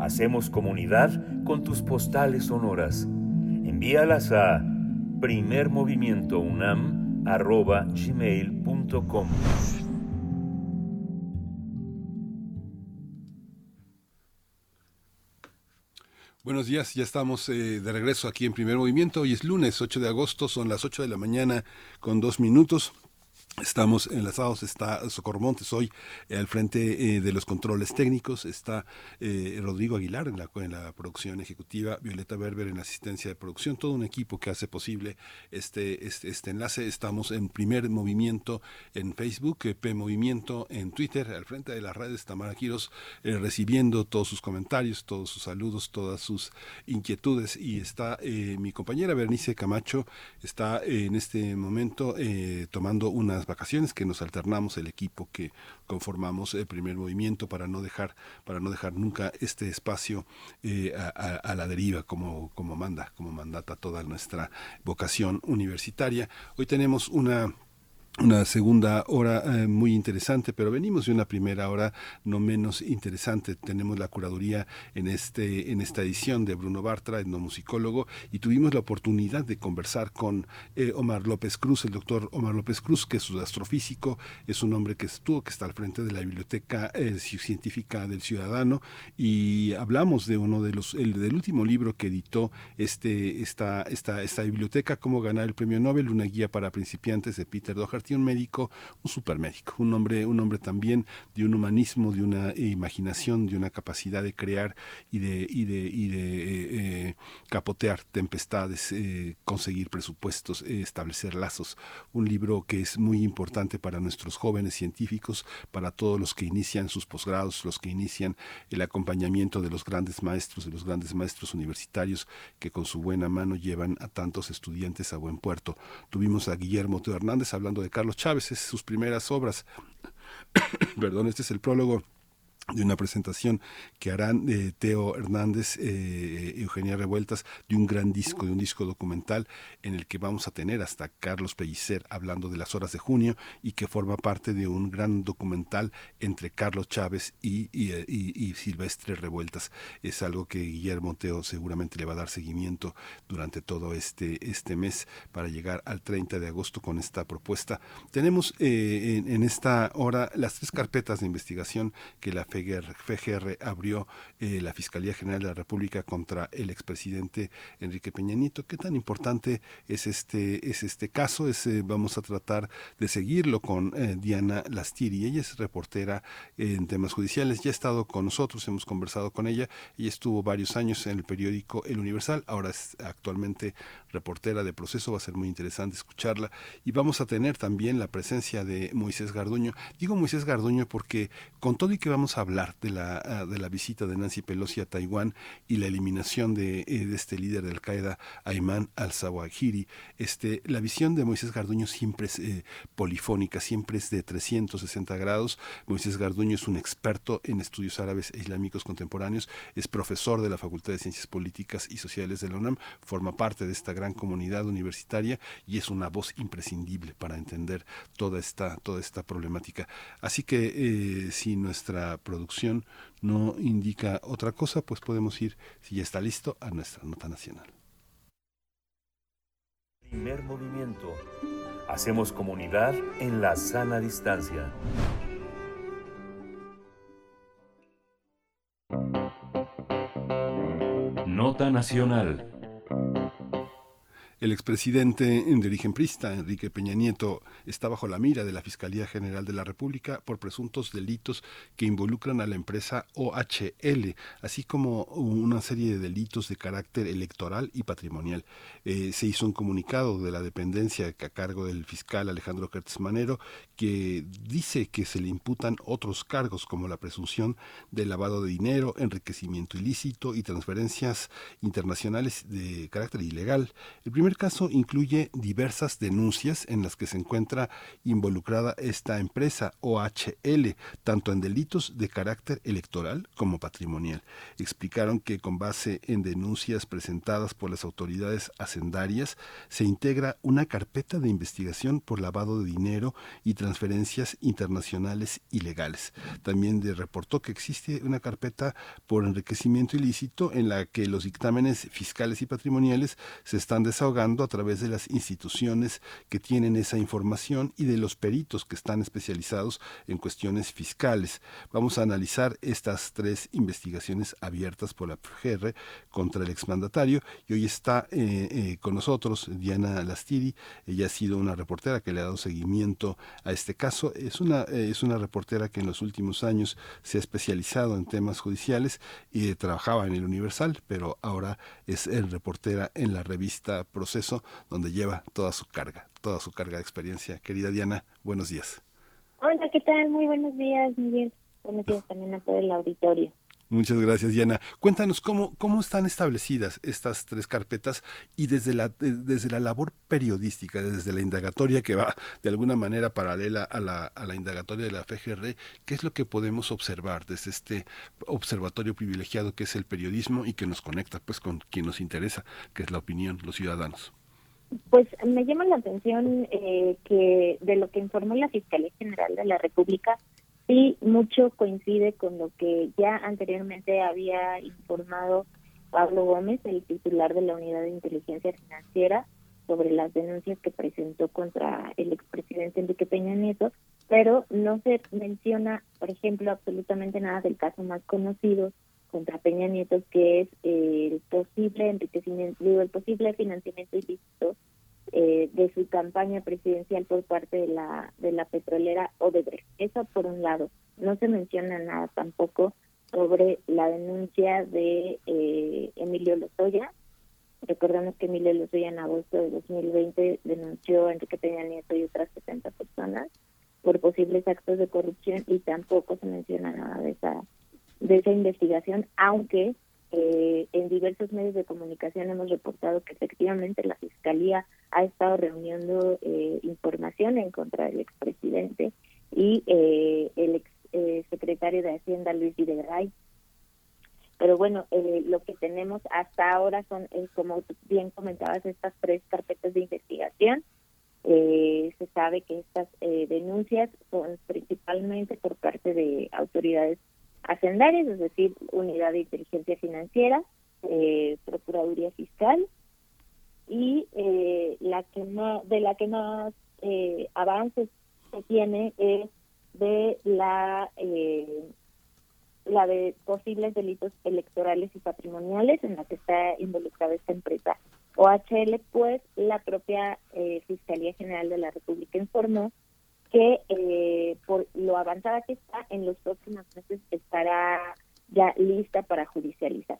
Hacemos comunidad con tus postales sonoras. Envíalas a primermovimientounam.gmail.com Buenos días, ya estamos eh, de regreso aquí en Primer Movimiento. Hoy es lunes 8 de agosto, son las 8 de la mañana con dos minutos. Estamos enlazados, está Socorro Montes hoy eh, al frente eh, de los controles técnicos, está eh, Rodrigo Aguilar en la, producción ejecutiva, Violeta Berber en la asistencia de producción, todo un equipo que hace posible este, este, este enlace. Estamos en primer movimiento en Facebook, P Movimiento en Twitter, al frente de las redes Tamara Quiros, recibiendo todos sus comentarios, todos sus saludos, todas sus inquietudes. Y está mi compañera Bernice Camacho, está en este momento tomando unas vacaciones que nos alternamos el equipo que conformamos el primer movimiento para no dejar para no dejar nunca este espacio eh, a, a, la deriva como como manda como mandata toda nuestra vocación universitaria. Hoy tenemos una una segunda hora eh, muy interesante, pero venimos de una primera hora no menos interesante. Tenemos la curaduría en este en esta edición de Bruno Bartra, etnomusicólogo, y tuvimos la oportunidad de conversar con eh, Omar López Cruz, el doctor Omar López Cruz, que es un astrofísico, es un hombre que estuvo, que está al frente de la biblioteca eh, científica del ciudadano, y hablamos de uno de los el, del último libro que editó este esta esta esta biblioteca, cómo ganar el premio Nobel, una guía para principiantes de Peter Doherty un médico, un supermédico, un hombre, un hombre también de un humanismo, de una imaginación, de una capacidad de crear y de, y de, y de eh, eh, capotear tempestades, eh, conseguir presupuestos, establecer lazos. Un libro que es muy importante para nuestros jóvenes científicos, para todos los que inician sus posgrados, los que inician el acompañamiento de los grandes maestros, de los grandes maestros universitarios que con su buena mano llevan a tantos estudiantes a buen puerto. Tuvimos a Guillermo Teo Hernández hablando de Carlos Chávez, es sus primeras obras. Perdón, este es el prólogo de una presentación que harán eh, Teo Hernández, eh, Eugenia Revueltas, de un gran disco, de un disco documental en el que vamos a tener hasta Carlos Pellicer hablando de las horas de junio y que forma parte de un gran documental entre Carlos Chávez y, y, y, Silvestre Revueltas. Es algo que Guillermo Teo seguramente le va a dar seguimiento durante todo este, este mes para llegar al 30 de agosto con esta propuesta. Tenemos eh, en, en, esta hora las tres carpetas de investigación que la FE FGR, abrió eh, la Fiscalía General de la República contra el expresidente Enrique Peña Nieto. ¿Qué tan importante es este, es este caso? Eh, vamos a tratar de seguirlo con eh, Diana Lastiri. Ella es reportera en temas judiciales, ya ha estado con nosotros, hemos conversado con ella. Ella estuvo varios años en el periódico El Universal, ahora es actualmente reportera de proceso, va a ser muy interesante escucharla. Y vamos a tener también la presencia de Moisés Garduño. Digo Moisés Garduño porque con todo y que vamos a hablar de la, ah, de la visita de Nancy Pelosi a Taiwán y la eliminación de, eh, de este líder de Al-Qaeda, Ayman al-Zawahiri, este, la visión de Moisés Garduño siempre es eh, polifónica, siempre es de 360 grados. Moisés Garduño es un experto en estudios árabes e islámicos contemporáneos, es profesor de la Facultad de Ciencias Políticas y Sociales de la UNAM, forma parte de esta gran comunidad universitaria y es una voz imprescindible para entender toda esta, toda esta problemática. Así que eh, si nuestra producción no indica otra cosa, pues podemos ir, si ya está listo, a nuestra nota nacional. Primer movimiento. Hacemos comunidad en la sana distancia. Nota nacional. El expresidente de origen prista, Enrique Peña Nieto, está bajo la mira de la Fiscalía General de la República por presuntos delitos que involucran a la empresa OHL, así como una serie de delitos de carácter electoral y patrimonial. Eh, se hizo un comunicado de la dependencia a cargo del fiscal Alejandro Kertz Manero que dice que se le imputan otros cargos como la presunción de lavado de dinero, enriquecimiento ilícito y transferencias internacionales de carácter ilegal. El primer caso incluye diversas denuncias en las que se encuentra involucrada esta empresa OHL, tanto en delitos de carácter electoral como patrimonial. Explicaron que con base en denuncias presentadas por las autoridades hacendarias se integra una carpeta de investigación por lavado de dinero y transferencias internacionales ilegales. También reportó que existe una carpeta por enriquecimiento ilícito en la que los dictámenes fiscales y patrimoniales se están desahogando a través de las instituciones que tienen esa información y de los peritos que están especializados en cuestiones fiscales. Vamos a analizar estas tres investigaciones abiertas por la FGR contra el exmandatario y hoy está eh, eh, con nosotros Diana Lastiri. Ella ha sido una reportera que le ha dado seguimiento a este caso. Es una, eh, es una reportera que en los últimos años se ha especializado en temas judiciales y trabajaba en el Universal, pero ahora es reportera en la revista Proceso, donde lleva toda su carga, toda su carga de experiencia. Querida Diana, buenos días. Hola, ¿qué tal? Muy buenos días, Miguel. Buenos días también a todo el auditorio. Muchas gracias, Diana. Cuéntanos cómo, cómo están establecidas estas tres carpetas y desde la, desde la labor periodística, desde la indagatoria que va de alguna manera paralela a la, a la indagatoria de la FGR, ¿qué es lo que podemos observar desde este observatorio privilegiado que es el periodismo y que nos conecta pues con quien nos interesa, que es la opinión, los ciudadanos? Pues me llama la atención eh, que de lo que informó la Fiscalía General de la República, Sí, mucho coincide con lo que ya anteriormente había informado Pablo Gómez, el titular de la Unidad de Inteligencia Financiera, sobre las denuncias que presentó contra el expresidente Enrique Peña Nieto, pero no se menciona, por ejemplo, absolutamente nada del caso más conocido contra Peña Nieto, que es el posible enriquecimiento, digo, el posible financiamiento ilícito eh, de su campaña presidencial por parte de la de la petrolera Odebrecht. Eso por un lado. No se menciona nada tampoco sobre la denuncia de eh, Emilio Lozoya. Recordemos que Emilio Lozoya en agosto de 2020 denunció a Enrique Peña Nieto y otras 70 personas por posibles actos de corrupción y tampoco se menciona nada de esa de esa investigación, aunque eh, en diversos medios de comunicación hemos reportado que efectivamente la Fiscalía ha estado reuniendo eh, información en contra del expresidente y eh, el ex eh, secretario de Hacienda Luis Videgaray. Pero bueno, lo que tenemos hasta ahora son, como bien comentabas, estas tres carpetas de investigación. se sabe que estas denuncias son principalmente por parte de autoridades hacendarias, es decir, Unidad de Inteligencia Financiera, Procuraduría Fiscal y eh, la que no, de la que más eh, avances se tiene es de la eh, la de posibles delitos electorales y patrimoniales en la que está involucrada esta empresa. OHL, pues la propia eh, Fiscalía General de la República informó que eh, por lo avanzada que está, en los próximos meses estará ya lista para judicializar.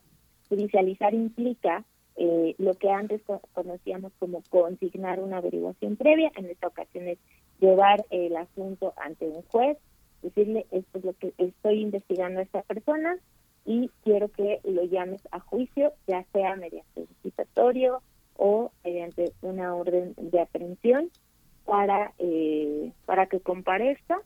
Judicializar implica eh, lo que antes conocíamos como consignar una averiguación previa, en esta ocasión es llevar el asunto ante un juez, decirle esto es lo que estoy investigando a esta persona y quiero que lo llames a juicio, ya sea mediante citatorio o mediante una orden de aprehensión para eh, para que comparezca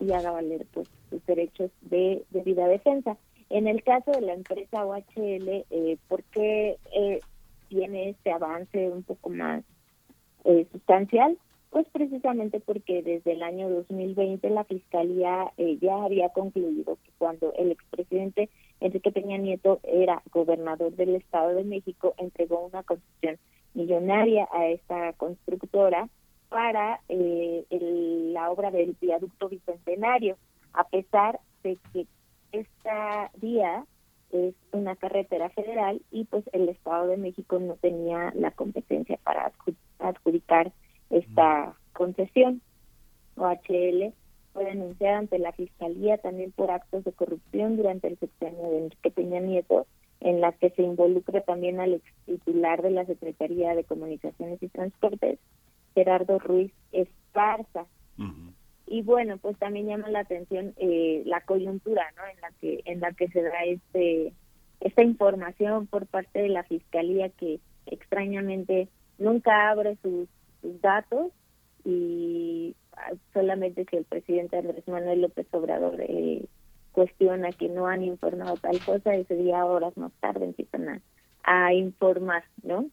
y haga valer pues sus derechos de debida defensa. En el caso de la empresa OHL, eh, ¿por qué eh, tiene este avance un poco más eh, sustancial? Pues precisamente porque desde el año 2020 la Fiscalía eh, ya había concluido que cuando el expresidente Enrique Peña Nieto era gobernador del Estado de México, entregó una concesión millonaria a esta constructora para eh, la obra del viaducto bicentenario, a pesar de que esta vía es una carretera federal y pues el Estado de México no tenía la competencia para adjudicar esta concesión. OHL fue denunciada ante la Fiscalía también por actos de corrupción durante el sexenio de Enrique Peña Nieto, en la que se involucra también al ex titular de la Secretaría de Comunicaciones y Transportes, Gerardo Ruiz Esparza. Y bueno, pues también llama la atención eh, la coyuntura, ¿no? En la que en la que se da este esta información por parte de la Fiscalía que extrañamente nunca abre sus sus datos y solamente si el presidente Andrés Manuel López Obrador eh, cuestiona que no han informado tal cosa, ese día horas más tarde empiezan a, informar, ¿no?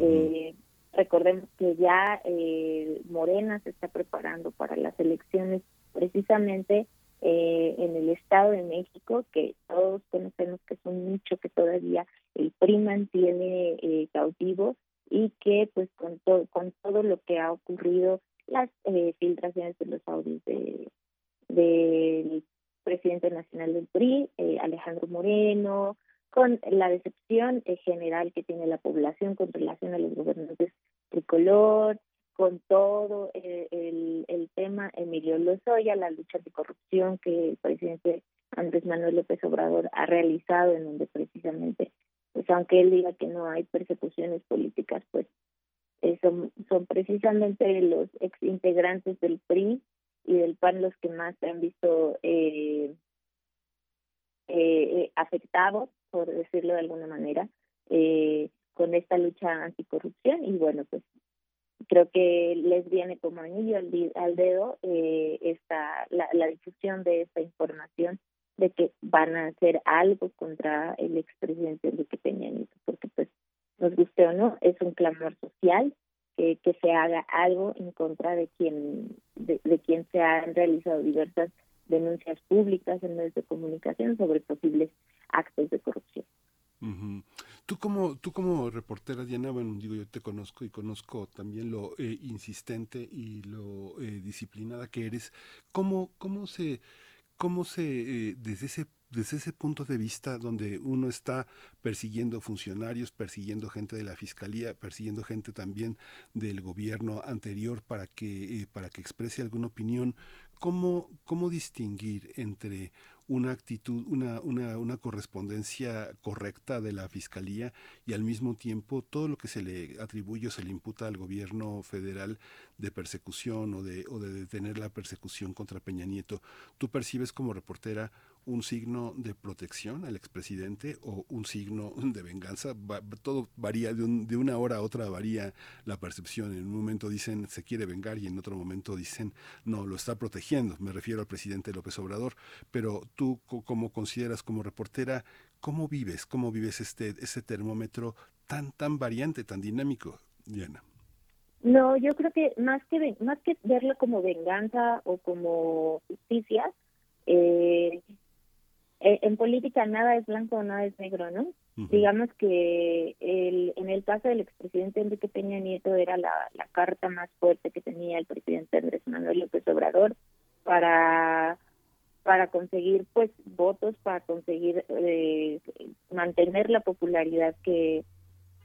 eh, recordemos que ya eh, Morena se está preparando para las elecciones precisamente eh, en el Estado de México, que todos conocemos que es un que todavía el PRI mantiene eh, cautivo y que pues con, todo con todo lo que ha ocurrido, las eh, filtraciones de los audios de del presidente nacional del PRI, eh, Alejandro Moreno, con la decepción eh, general que tiene la población con relación a los gobernantes tricolor, con todo el, el tema Emilio Lozoya, la lucha anticorrupción que el presidente Andrés Manuel López Obrador ha realizado, en donde precisamente pues aunque él diga que no hay persecuciones políticas, pues eh, son, son precisamente los ex integrantes del PRI y del PAN los que más se han visto eh, eh, afectados, por decirlo de alguna manera, con esta lucha anticorrupción y bueno, pues creo que les viene como anillo al, dedo esta la, la difusión de esta información de que van a hacer algo contra el expresidente Enrique Peña Nieto, porque pues nos guste o no, es un clamor social que, que se haga algo en contra de quien de, quien se han realizado diversas denuncias públicas en medios de comunicación sobre posibles actos de corrupción. Tú como tú como reportera Diana, bueno, digo yo te conozco y conozco también lo eh, insistente y lo eh, disciplinada que eres. ¿Cómo cómo se cómo se, eh, desde ese desde ese punto de vista donde uno está persiguiendo funcionarios, persiguiendo gente de la fiscalía, persiguiendo gente también del gobierno anterior para que, eh, para que exprese alguna opinión, ¿cómo, cómo distinguir entre una actitud, una, una, una, correspondencia correcta de la Fiscalía y al mismo tiempo todo lo que se le atribuye o se le imputa al gobierno federal de persecución o de, o de detener la persecución contra Peña Nieto. ¿Tú percibes como reportera un signo de protección al expresidente o un signo de venganza. todo varía, de, de, una hora a otra varía la percepción. En un momento dicen se quiere vengar y en otro momento dicen no, lo está protegiendo. Me refiero al presidente López Obrador. Pero tú, como consideras como reportera, ¿cómo vives? ¿Cómo vives este, ese termómetro tan, tan variante, tan dinámico, Diana? No, yo creo que más que más que verlo como venganza o como justicia, eh, en política nada es blanco o nada es negro, ¿no? Digamos que el, en el caso del expresidente Enrique Peña Nieto era la, la carta más fuerte que tenía el presidente Andrés Manuel López Obrador para para conseguir pues votos, para conseguir eh, mantener la popularidad que,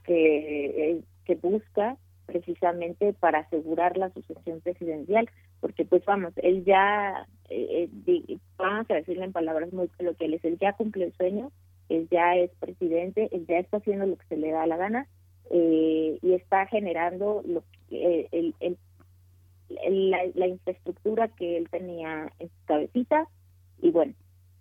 que, eh, que busca precisamente para asegurar la sucesión presidencial, porque pues vamos, él ya, eh, eh vamos a decirle en palabras muy coloquiales, él ya cumplió el sueño, él ya es presidente, él ya está haciendo lo que se le da la gana eh, y está generando lo que, el, el, la, la, infraestructura que él tenía en su cabecita y bueno,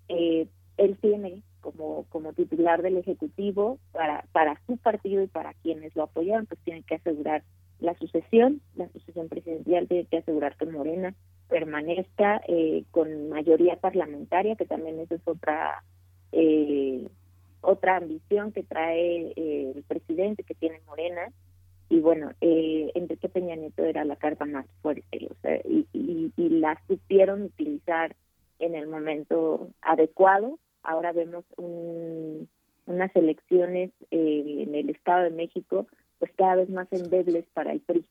eh, él tiene como, como titular del Ejecutivo para, para su partido y para quienes lo apoyaron, pues tiene que asegurar la sucesión, la sucesión presidencial tiene que asegurar que Morena permanezca eh, con mayoría parlamentaria, que también esa es otra eh, otra ambición que trae eh, el presidente que tiene Morena. Y bueno, eh, Enrique Peña Nieto era la carta más fuerte, o y, y, y la supieron utilizar en el momento adecuado. Ahora vemos un, unas elecciones eh, en el Estado de México pues cada vez más endebles para el PRI.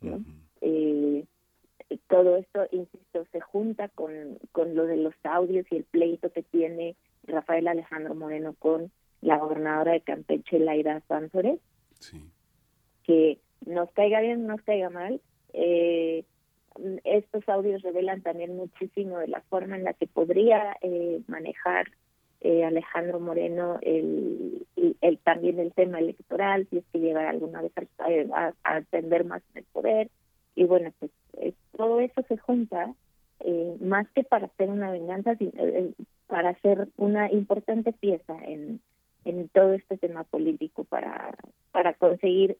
¿no? eh, todo esto, insisto, se junta con, con lo de los audios y el pleito que tiene Rafael Alejandro Moreno con la gobernadora de Campeche, Laida Sánchez, sí. que nos caiga bien, nos caiga mal, eh, estos audios revelan también muchísimo de la forma en la que podría eh, manejar eh, Alejandro Moreno el, también el tema electoral, si es que llega alguna vez a, atender más en el poder. Y bueno, pues eh, todo eso se junta eh, más que para hacer una venganza, eh, eh, para hacer una importante pieza en, todo este tema político para, para conseguir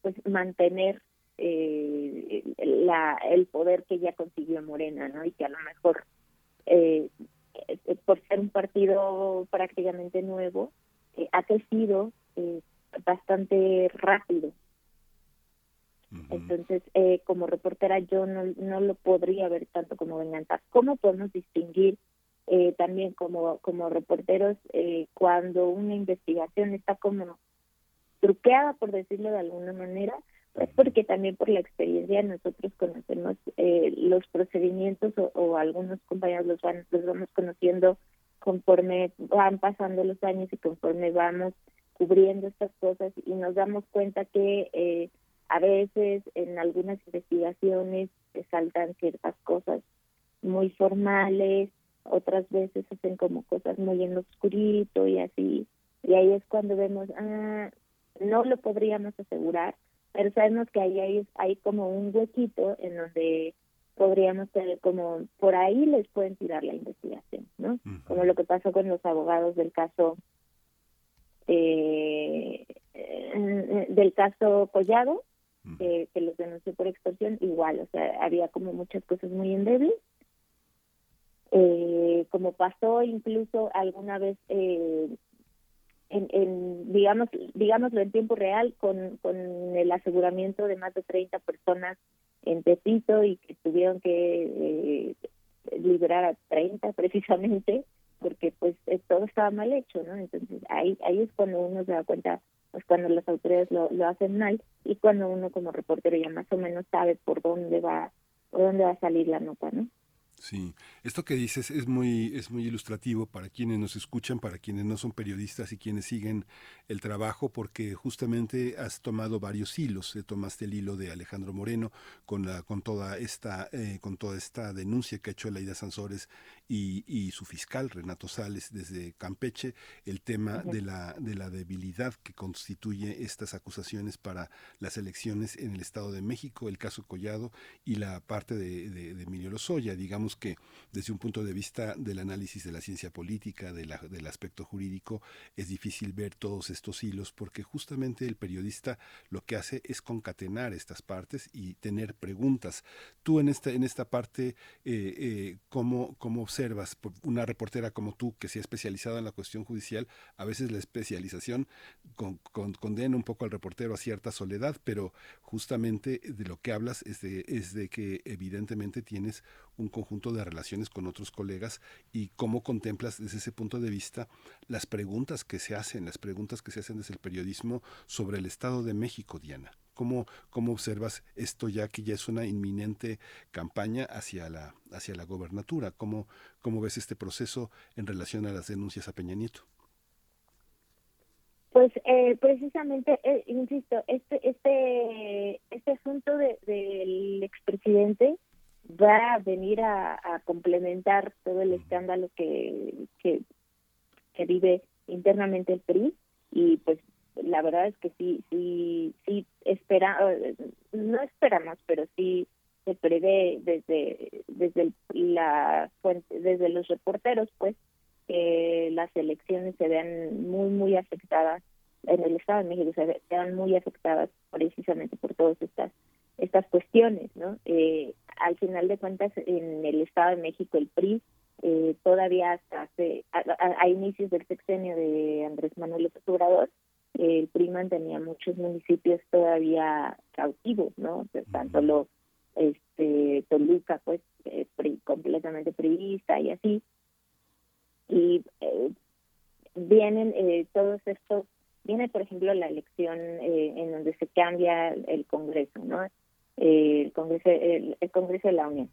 pues mantener la, el poder que ya consiguió Morena, ¿no? Y que a lo mejor eh, por ser un partido prácticamente nuevo, eh, ha crecido eh, bastante rápido. Uh -huh. Entonces, eh, como reportera, yo no, no lo podría ver tanto como venganza. ¿Cómo podemos distinguir eh, también como, como reporteros eh, cuando una investigación está como truqueada, por decirlo de alguna manera? Es porque también por la experiencia nosotros conocemos eh, los procedimientos o, algunos compañeros los, van, los vamos conociendo conforme van pasando los años y conforme vamos cubriendo estas cosas y nos damos cuenta que eh, a veces en algunas investigaciones saltan ciertas cosas muy formales, otras veces hacen como cosas muy en oscurito y así, y ahí es cuando vemos, ah, no lo podríamos asegurar, pero sabemos que ahí hay, hay como un huequito en donde podríamos tener como por ahí les pueden tirar la investigación, ¿no? Uh -huh. Como lo que pasó con los abogados del caso eh, eh, del caso Collado, uh -huh. que, que, los denunció por extorsión, igual, o sea, había como muchas cosas muy endebles. Eh, como pasó incluso alguna vez eh, en, en, digamos digámoslo en tiempo real con, con el aseguramiento de más de 30 personas en Tepito y que tuvieron que eh, liberar a 30 precisamente porque pues todo estaba mal hecho no entonces ahí ahí es cuando uno se da cuenta pues cuando las autoridades lo, lo hacen mal y cuando uno como reportero ya más o menos sabe por dónde va por dónde va a salir la nota no Sí, esto que dices es muy, es muy ilustrativo para quienes nos escuchan, para quienes no son periodistas y quienes siguen el trabajo, porque justamente has tomado varios hilos. Eh, tomaste el hilo de Alejandro Moreno con, la, con, toda esta, eh, con toda esta denuncia que ha hecho Laida Sansores y, y, su fiscal Renato Sales desde Campeche, el tema de la, de la debilidad que constituye estas acusaciones para las elecciones en el Estado de México, el caso Collado y la parte de, de, de Emilio Lozoya, digamos que desde un punto de vista del análisis de la ciencia política, de del aspecto jurídico, es difícil ver todos estos hilos porque justamente el periodista lo que hace es concatenar estas partes y tener preguntas. Tú en esta, en esta parte, eh, eh, ¿cómo, ¿cómo observas una reportera como tú que se ha especializado en la cuestión judicial? A veces la especialización con, con, condena un poco al reportero a cierta soledad, pero justamente de lo que hablas es de, es de que evidentemente tienes un conjunto de relaciones con otros colegas y cómo contemplas desde ese punto de vista las preguntas que se hacen, las preguntas que se hacen desde el periodismo sobre el Estado de México, Diana. ¿Cómo, cómo observas esto ya que ya es una inminente campaña hacia la, hacia la gobernatura? ¿Cómo, ¿Cómo ves este proceso en relación a las denuncias a Peña Nieto? Pues eh, precisamente, eh, insisto, este este este asunto de, del expresidente va a venir a, a, complementar todo el escándalo que, que, que vive internamente el PRI y pues la verdad es que sí sí sí espera no esperamos pero sí se prevé desde desde la fuente desde los reporteros pues que las elecciones se vean muy, muy afectadas en el Estado de México, se vean muy afectadas precisamente por todas estas estas cuestiones, ¿no? Eh, al final de cuentas, en el Estado de México, el PRI eh, todavía hasta hace, a, inicios del sexenio de Andrés Manuel López Obrador, el PRI mantenía muchos municipios todavía cautivos, ¿no? tanto lo, este, Toluca, pues, eh, completamente priista y así, y eh, vienen eh, todos estos, viene por ejemplo la elección eh, en donde se cambia el Congreso, ¿no? El Congreso, el, Congreso de la Unión.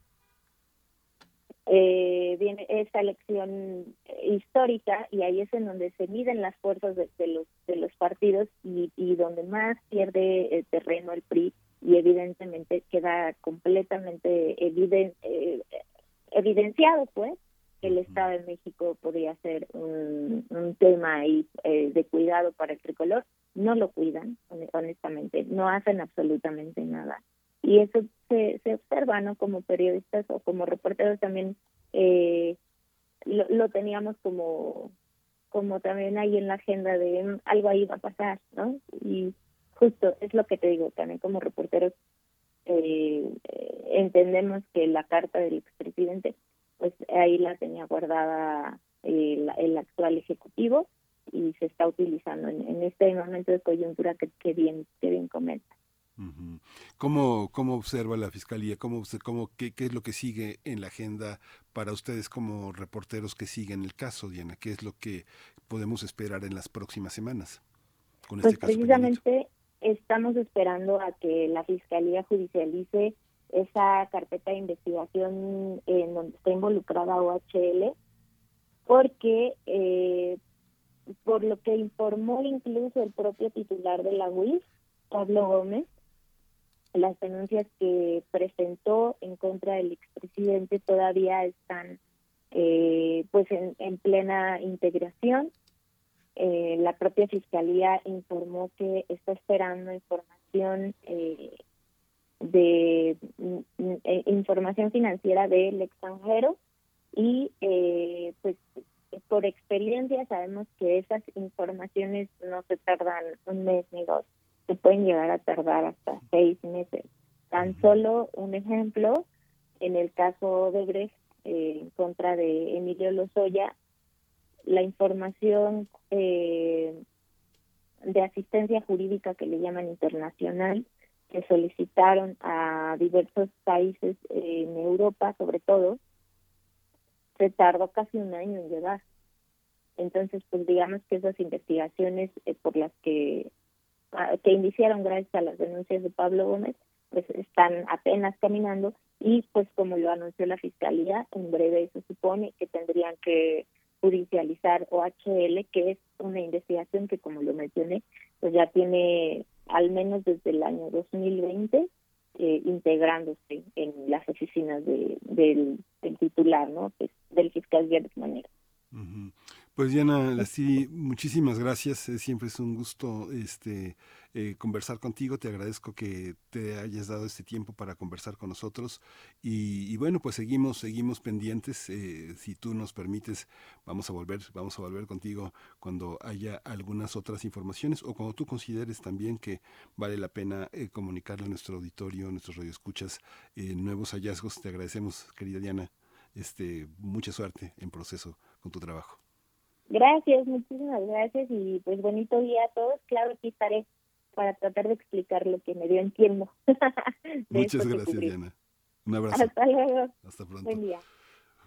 viene esta elección histórica y ahí es en donde se miden las fuerzas de, los de los partidos y, y donde más pierde el terreno el PRI y evidentemente queda completamente evidenciado pues el Estado de México podría ser un, tema ahí eh, de cuidado para el tricolor, no lo cuidan, honestamente, no hacen absolutamente nada. Y eso se, se observa, ¿no? Como periodistas o como reporteros también eh, lo, teníamos como como también ahí en la agenda de mm, algo ahí va a pasar, ¿no? Y justo es lo que te digo, también como reporteros eh, entendemos que la carta del expresidente pues ahí la tenía guardada el, el actual ejecutivo y se está utilizando en, este momento de coyuntura que, que bien que bien comenta. ¿Cómo, ¿Cómo observa la Fiscalía? ¿Cómo, cómo, qué, ¿Qué es lo que sigue en la agenda para ustedes como reporteros que siguen el caso, Diana? ¿Qué es lo que podemos esperar en las próximas semanas? Con pues este precisamente estamos esperando a que la Fiscalía judicialice esa carpeta de investigación en donde está involucrada OHL, porque eh, por lo que informó incluso el propio titular de la UIF, Pablo Gómez, las denuncias que presentó en contra del expresidente todavía están eh, pues en, plena integración. Eh, la propia fiscalía informó que está esperando información eh, de mm, mm, eh, información financiera del extranjero y eh, pues por experiencia sabemos que esas informaciones no se tardan un mes ni dos, pueden llegar a tardar hasta seis meses. Tan solo un ejemplo, en el caso de Brecht eh, en contra de Emilio Lozoya, la información de asistencia jurídica que le llaman internacional que solicitaron a diversos países en Europa, sobre todo, se tardó casi un año en llegar. Entonces, pues digamos que esas investigaciones eh, por las que, que iniciaron gracias a las denuncias de Pablo Gómez, pues están apenas caminando y pues como lo anunció la Fiscalía, en breve se supone que tendrían que judicializar OHL, que es una investigación que como lo mencioné, pues ya tiene al menos desde el año 2020, eh, integrándose en las oficinas de, del, titular, ¿no? Pues, del fiscal de Manera. Pues Diana Lasti, muchísimas gracias. Siempre es un gusto este eh, conversar contigo. Te agradezco que te hayas dado este tiempo para conversar con nosotros. Y, bueno, pues seguimos, seguimos pendientes. Eh, si tú nos permites, vamos a volver, vamos a volver contigo cuando haya algunas otras informaciones o cuando tú consideres también que vale la pena eh, comunicarle a nuestro auditorio, a nuestros radioescuchas, nuevos hallazgos. Te agradecemos, querida Diana. Este, mucha suerte en proceso con tu trabajo. Gracias, muchísimas gracias y pues bonito día a todos. Claro que estaré para tratar de explicar lo que me dio en tiempo. Muchas gracias, Diana. Un abrazo. Hasta luego. Hasta pronto. Buen día.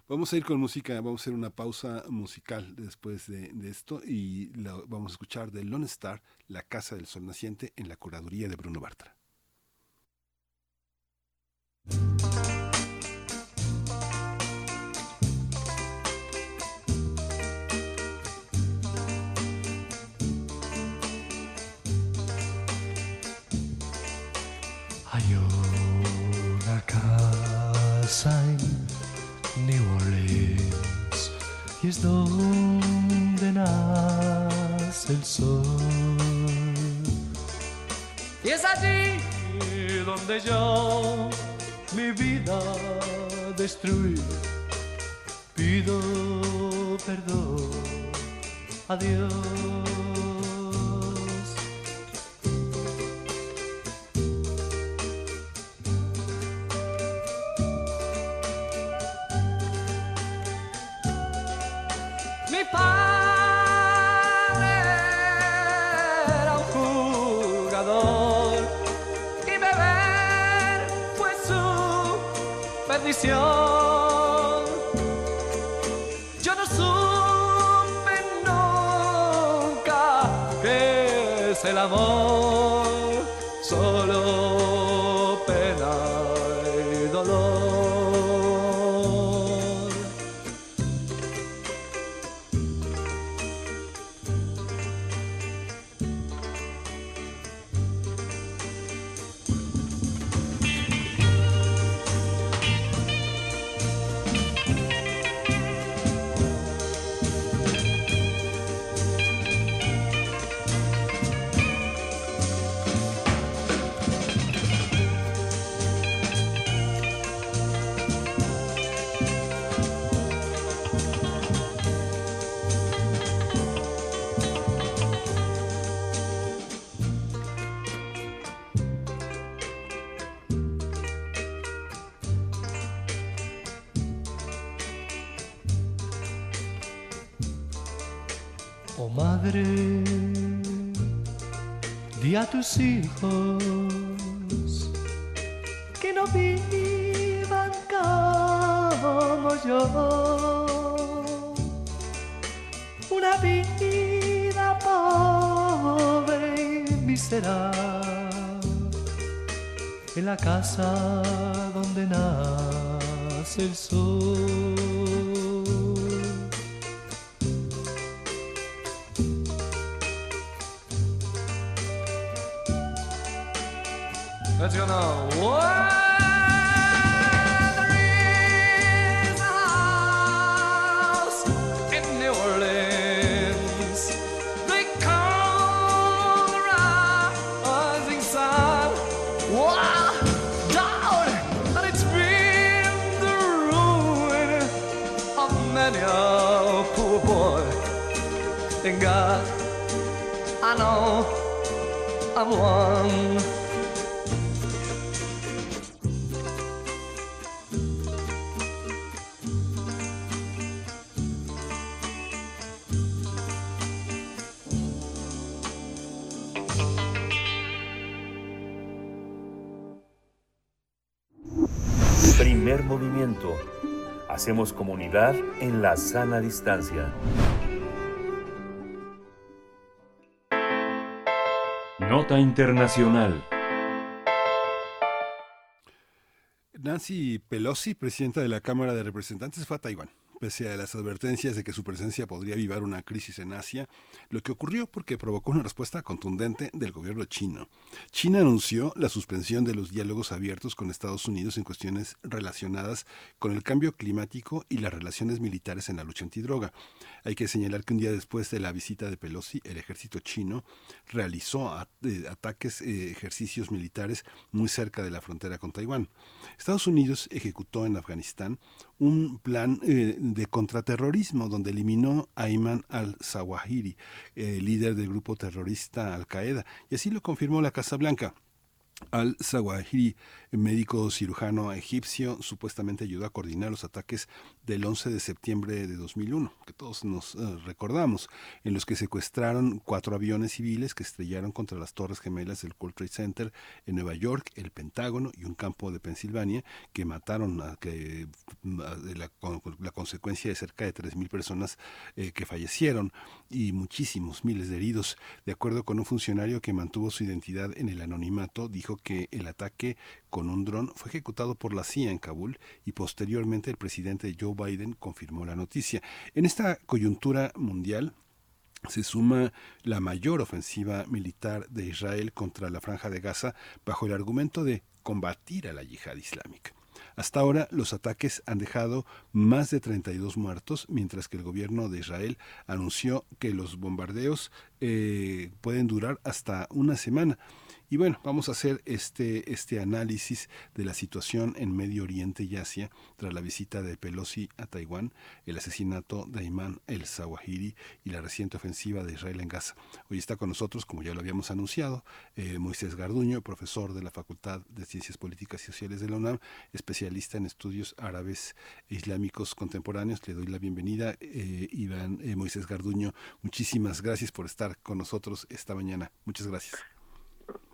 Vamos a ir con música, vamos a hacer una pausa musical después de, esto y vamos a escuchar de Lone Star, La Casa del Sol Naciente, en la curaduría de Bruno Bartra. Es donde nace el sol. Y es allí donde yo mi vida destruí. Pido perdón a Dios. Yo no supe nunca qué es el amor, Hacemos comunidad en la sana distancia. Nota Internacional. Nancy Pelosi, presidenta de la Cámara de Representantes, fue a Taiwán. Pese a las advertencias de que su presencia podría avivar una crisis en Asia, lo que ocurrió porque provocó una respuesta contundente del gobierno chino. China anunció la suspensión de los diálogos abiertos con Estados Unidos en cuestiones relacionadas con el cambio climático y las relaciones militares en la lucha antidroga. Hay que señalar que un día después de la visita de Pelosi, el ejército chino realizó eh, ataques, eh, ejercicios militares muy cerca de la frontera con Taiwán. Estados Unidos ejecutó en Afganistán un plan eh, de contraterrorismo donde eliminó a Ayman al-Zawahiri, eh, líder del grupo terrorista Al-Qaeda, y así lo confirmó la Casa Blanca. Al-Zawahiri, médico cirujano egipcio, supuestamente ayudó a coordinar los ataques del 11 de septiembre de 2001, que todos nos eh, recordamos, en los que secuestraron cuatro aviones civiles que estrellaron contra las torres gemelas del World Trade Center en Nueva York, el Pentágono y un campo de Pensilvania, que mataron a, que, la, con- la consecuencia de cerca de 3.000 personas eh, que fallecieron y muchísimos miles de heridos. De acuerdo con un funcionario que mantuvo su identidad en el anonimato, dijo que el ataque con un dron fue ejecutado por la CIA en Kabul y posteriormente el presidente Joe Biden confirmó la noticia. En esta coyuntura mundial, se suma la mayor ofensiva militar de Israel contra la franja de Gaza bajo el argumento de combatir a la yihad islámica. Hasta ahora los ataques han dejado más de 32 muertos, mientras que el gobierno de Israel anunció que los bombardeos eh, pueden durar hasta una semana. Y bueno, vamos a hacer este, este análisis de la situación en Medio Oriente y Asia tras la visita de Pelosi a Taiwán, el asesinato de Ayman el Zawahiri y la reciente ofensiva de Israel en Gaza. Hoy está con nosotros, como ya lo habíamos anunciado, eh, Moisés Garduño, profesor de la Facultad de Ciencias Políticas y Sociales de la UNAM, especialista en estudios árabes e islámicos contemporáneos. Le doy la bienvenida, eh, Iván eh, Moisés Garduño. Muchísimas gracias por estar con nosotros esta mañana. Muchas gracias.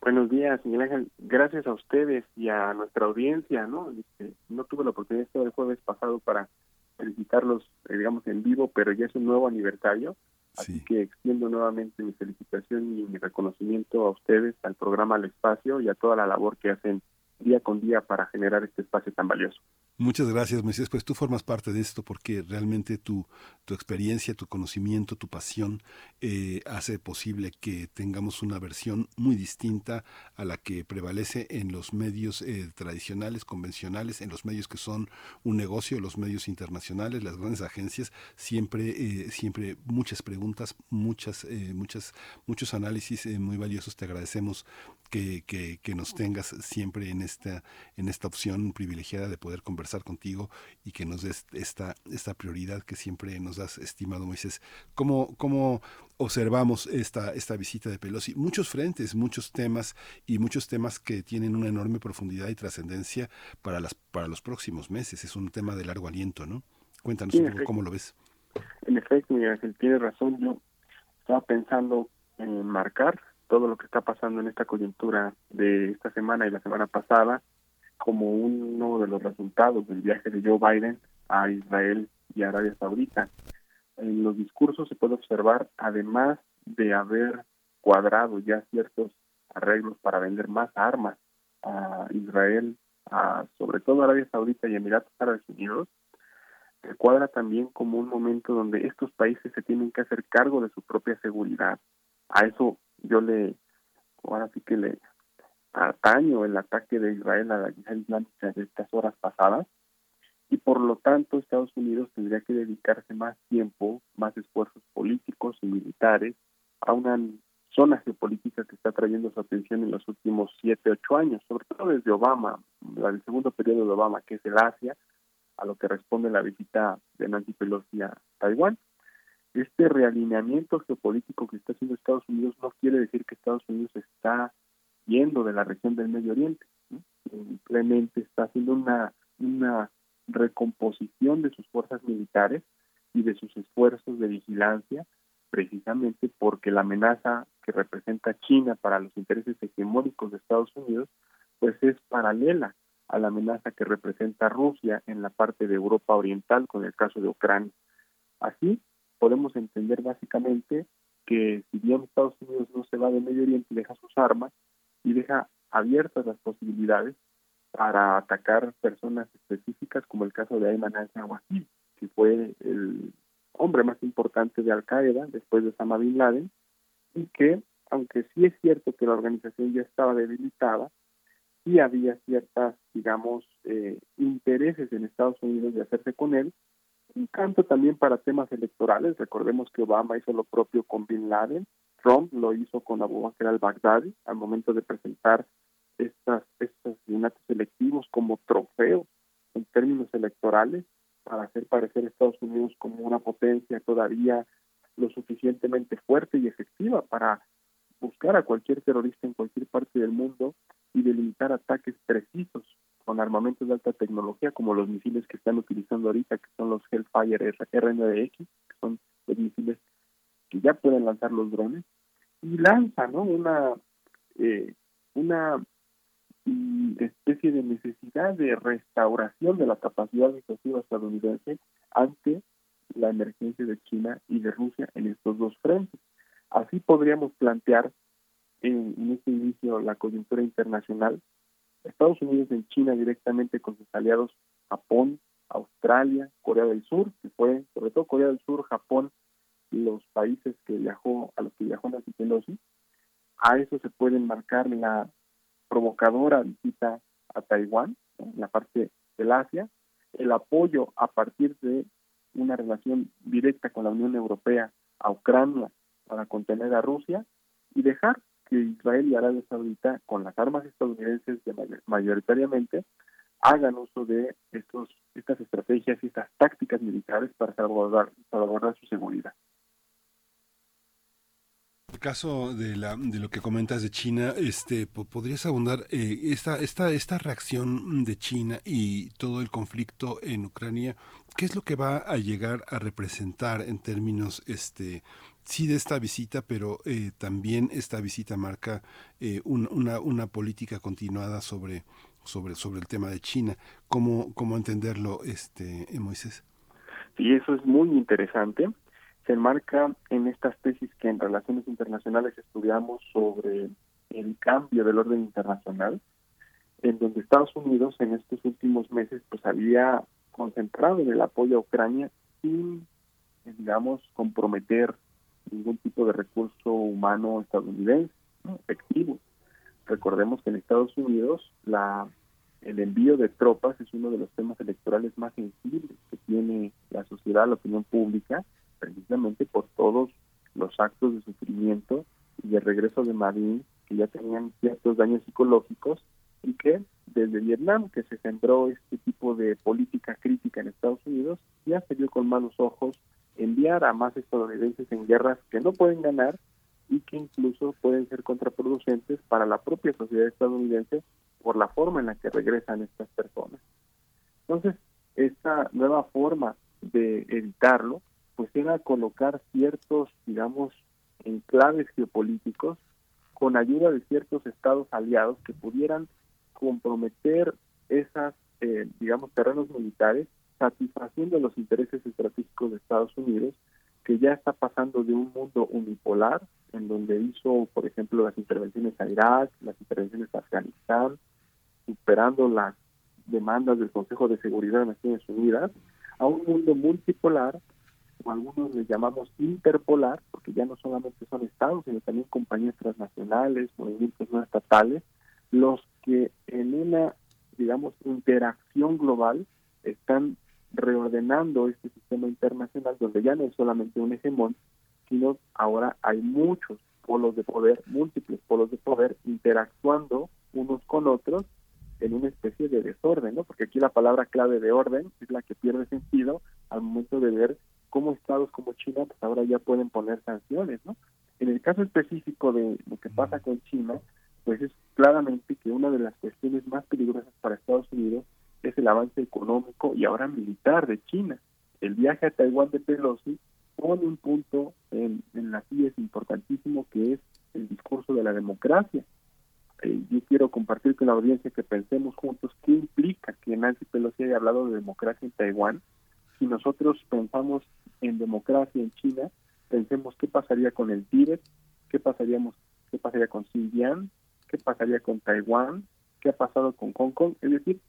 Buenos días, Miguel Ángel. Gracias a ustedes y a nuestra audiencia, ¿no? Este, no tuve la oportunidad de estar el jueves pasado para felicitarlos, eh, digamos, en vivo, pero ya es un nuevo aniversario. Así que extiendo nuevamente mi felicitación y mi reconocimiento a ustedes, al programa Al Espacio y a toda la labor que hacen día con día para generar este espacio tan valioso. Muchas gracias, Moisés. Pues tú formas parte de esto porque realmente tu, tu experiencia, tu conocimiento, tu pasión eh, hace posible que tengamos una versión muy distinta a la que prevalece en los medios eh, tradicionales, convencionales, en los medios que son un negocio, los medios internacionales, las grandes agencias, siempre, eh, siempre muchas preguntas, muchas, muchas, muchos análisis muy valiosos. Te agradecemos que, que, que nos tengas siempre en esta, en esta opción privilegiada de poder conversar contigo y que nos des esta, esta prioridad que siempre nos das, estimado Moisés. ¿Cómo, cómo observamos esta, esta visita de Pelosi? Muchos frentes, muchos temas y muchos temas que tienen una enorme profundidad y trascendencia para, las, para los próximos meses. Es un tema de largo aliento, ¿no? Cuéntanos un poco cómo lo ves. En efecto, Miguel Ángel, tiene razón. Yo estaba pensando en marcar todo lo que está pasando en esta coyuntura de esta semana y la semana pasada como uno de los resultados del viaje de Joe Biden a Israel y Arabia Saudita. En los discursos se puede observar, además de haber cuadrado ya ciertos arreglos para vender más armas a Israel, a, sobre todo Arabia Saudita y Emiratos Árabes Unidos, se cuadra también como un momento donde estos países se tienen que hacer cargo de su propia seguridad. A eso yo le, ahora sí que le ataño el ataque de Israel a la guerra islámica de estas horas pasadas y por lo tanto Estados Unidos tendría que dedicarse más tiempo, más esfuerzos políticos y militares a una zona geopolítica que está trayendo su atención en los últimos siete, ocho años, sobre todo desde Obama, el segundo periodo de Obama, que es el Asia, a lo que responde la visita de Nancy Pelosi a Taiwán. Este realineamiento geopolítico que está haciendo Estados Unidos no quiere decir que Estados Unidos está yendo de la región del Medio Oriente. Simplemente está haciendo una, una recomposición de sus fuerzas militares y de sus esfuerzos de vigilancia, precisamente porque la amenaza que representa China para los intereses hegemónicos de Estados Unidos, pues es paralela a la amenaza que representa Rusia en la parte de Europa Oriental con el caso de Ucrania. Así podemos entender básicamente que si bien Estados Unidos no se va de Medio Oriente deja sus armas, y deja abiertas las posibilidades para atacar personas específicas, como el caso de Ayman al-Zawahiri, que fue el hombre más importante de Al-Qaeda después de Osama Bin Laden, y que, aunque sí es cierto que la organización ya estaba debilitada, sí había ciertas, digamos, eh, intereses en Estados Unidos de hacerse con él, un canto también para temas electorales. Recordemos que Obama hizo lo propio con Bin Laden, Trump lo hizo con Abu Bakr al-Baghdadi al momento de presentar estas, estos asesinatos selectivos como trofeo en términos electorales para hacer parecer a Estados Unidos como una potencia todavía lo suficientemente fuerte y efectiva para buscar a cualquier terrorista en cualquier parte del mundo y delimitar ataques precisos con armamentos de alta tecnología como los misiles que están utilizando ahorita, que son los Hellfire RNDX, que son los misiles que ya pueden lanzar los drones, y lanza ¿no? una, eh, una mm, especie de necesidad de restauración de la capacidad defensiva estadounidense ante la emergencia de China y de Rusia en estos dos frentes. Así podríamos plantear en, en este inicio la coyuntura internacional Estados Unidos en China directamente con sus aliados Japón, Australia, Corea del Sur, que fue sobre todo Corea del Sur, Japón, los países que viajó a los que viajó Nancy Pelosi. A eso se puede marcar la provocadora visita a Taiwán, la parte del Asia, el apoyo a partir de una relación directa con la Unión Europea a Ucrania para contener a Rusia y dejar que Israel y Arabia Saudita, con las armas estadounidenses mayoritariamente, hagan uso de estos estas estrategias y estas tácticas militares para salvaguardar, salvaguardar su seguridad. el caso de, la, de lo que comentas de China, este, ¿podrías abundar eh, esta, esta, esta reacción de China y todo el conflicto en Ucrania? ¿Qué es lo que va a llegar a representar en términos este, sí de esta visita, pero eh, también esta visita marca eh, una, una política continuada sobre, sobre, sobre el tema de China. ¿Cómo, cómo entenderlo, este, Moisés? Sí, eso es muy interesante se enmarca en estas tesis que en relaciones internacionales estudiamos sobre el cambio del orden internacional, en donde Estados Unidos en estos últimos meses pues había concentrado en el apoyo a Ucrania sin, digamos, comprometer ningún tipo de recurso humano estadounidense efectivo. Recordemos que en Estados Unidos la el envío de tropas es uno de los temas electorales más sensibles que tiene la sociedad, la opinión pública, precisamente por todos los actos de sufrimiento y de regreso de Madrid que ya tenían ciertos daños psicológicos y que desde Vietnam, que se sembró este tipo de política crítica en Estados Unidos, ya se vio con malos ojos enviar a más estadounidenses en guerras que no pueden ganar y que incluso pueden ser contraproducentes para la propia sociedad estadounidense por la forma en la que regresan estas personas. Entonces, esta nueva forma de evitarlo pues era colocar ciertos, digamos, enclaves geopolíticos con ayuda de ciertos estados aliados que pudieran comprometer esas, eh, digamos, terrenos militares, satisfaciendo los intereses estratégicos de Estados Unidos, que ya está pasando de un mundo unipolar, en donde hizo, por ejemplo, las intervenciones a Irak, las intervenciones a Afganistán, superando las demandas del Consejo de Seguridad de Naciones Unidas, a un mundo multipolar o algunos les llamamos interpolar, porque ya no solamente son estados, sino también compañías transnacionales, movimientos no estatales, los que en una, digamos, interacción global están reordenando este sistema internacional, donde ya no es solamente un hegemón, sino ahora hay muchos polos de poder, múltiples polos de poder, interactuando unos con otros en una especie de desorden, ¿no? Porque aquí la palabra clave de orden es la que pierde sentido al momento de ver cómo estados como China pues ahora ya pueden poner sanciones, ¿no? En el caso específico de lo que pasa con China, pues es claramente que una de las cuestiones más peligrosas para Estados Unidos es el avance económico y ahora militar de China. El viaje a Taiwán de Pelosi pone un punto en, en la es importantísimo que es el discurso de la democracia. Eh, yo quiero compartir con la audiencia que pensemos juntos qué implica que Nancy Pelosi haya hablado de democracia en Taiwán si nosotros pensamos en democracia en China, pensemos qué pasaría con el Tíbet, qué pasaríamos, qué pasaría con Xinjiang, qué pasaría con Taiwán, qué ha pasado con Hong Kong, es decir,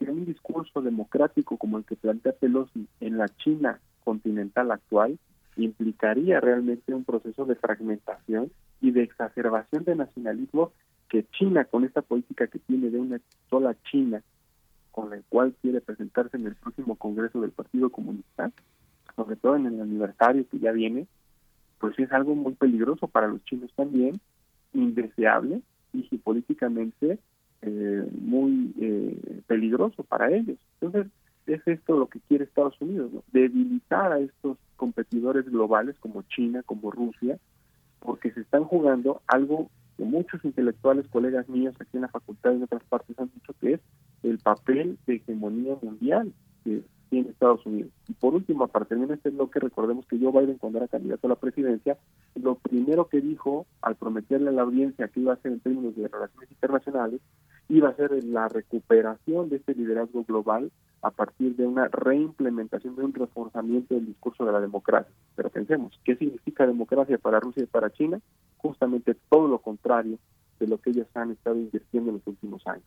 que un discurso democrático como el que plantea Pelosi en la China continental actual implicaría realmente un proceso de fragmentación y de exacerbación de nacionalismo que China, con esta política que tiene de una sola China, con el cual quiere presentarse en el próximo Congreso del Partido Comunista, sobre todo en el aniversario que ya viene, pues es algo muy peligroso para los chinos también, indeseable y geopolíticamente eh, muy eh, peligroso para ellos. Entonces, es esto lo que quiere Estados Unidos, debilitar a estos competidores globales como China, como Rusia, porque se están jugando algo que muchos intelectuales, colegas míos aquí en la facultad y en otras partes han dicho que es el papel de hegemonía mundial que tiene Estados Unidos. Y por último, para terminar este bloque, recordemos que Joe Biden, cuando era candidato a la presidencia, lo primero que dijo al prometerle a la audiencia que iba a hacer en términos de relaciones internacionales, iba a ser la recuperación de este liderazgo global a partir de una reimplementación, de un reforzamiento del discurso de la democracia. Pero pensemos, ¿qué significa democracia para Rusia y para China? Justamente todo lo contrario de lo que ellos han estado invirtiendo en los últimos años.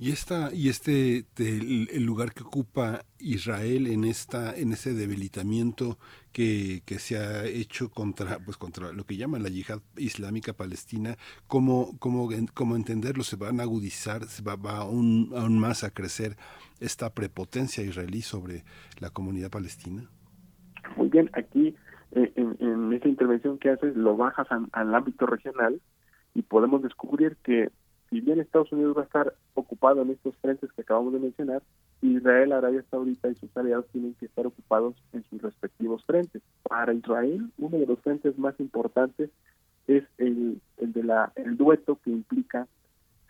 Y esta y este el, el lugar que ocupa Israel en esta en ese debilitamiento que, que, se ha hecho contra pues contra lo que llaman la yihad islámica palestina cómo cómo, cómo entenderlo se van a agudizar se va, va aún, aún más a crecer esta prepotencia israelí sobre la comunidad palestina muy bien aquí eh, en, en esta intervención que haces lo bajas al ámbito regional y podemos descubrir que si bien Estados Unidos va a estar ocupado en estos frentes que acabamos de mencionar, Israel, Arabia Saudita y sus aliados tienen que estar ocupados en sus respectivos frentes. Para Israel, uno de los frentes más importantes es el, el de la el dueto que implica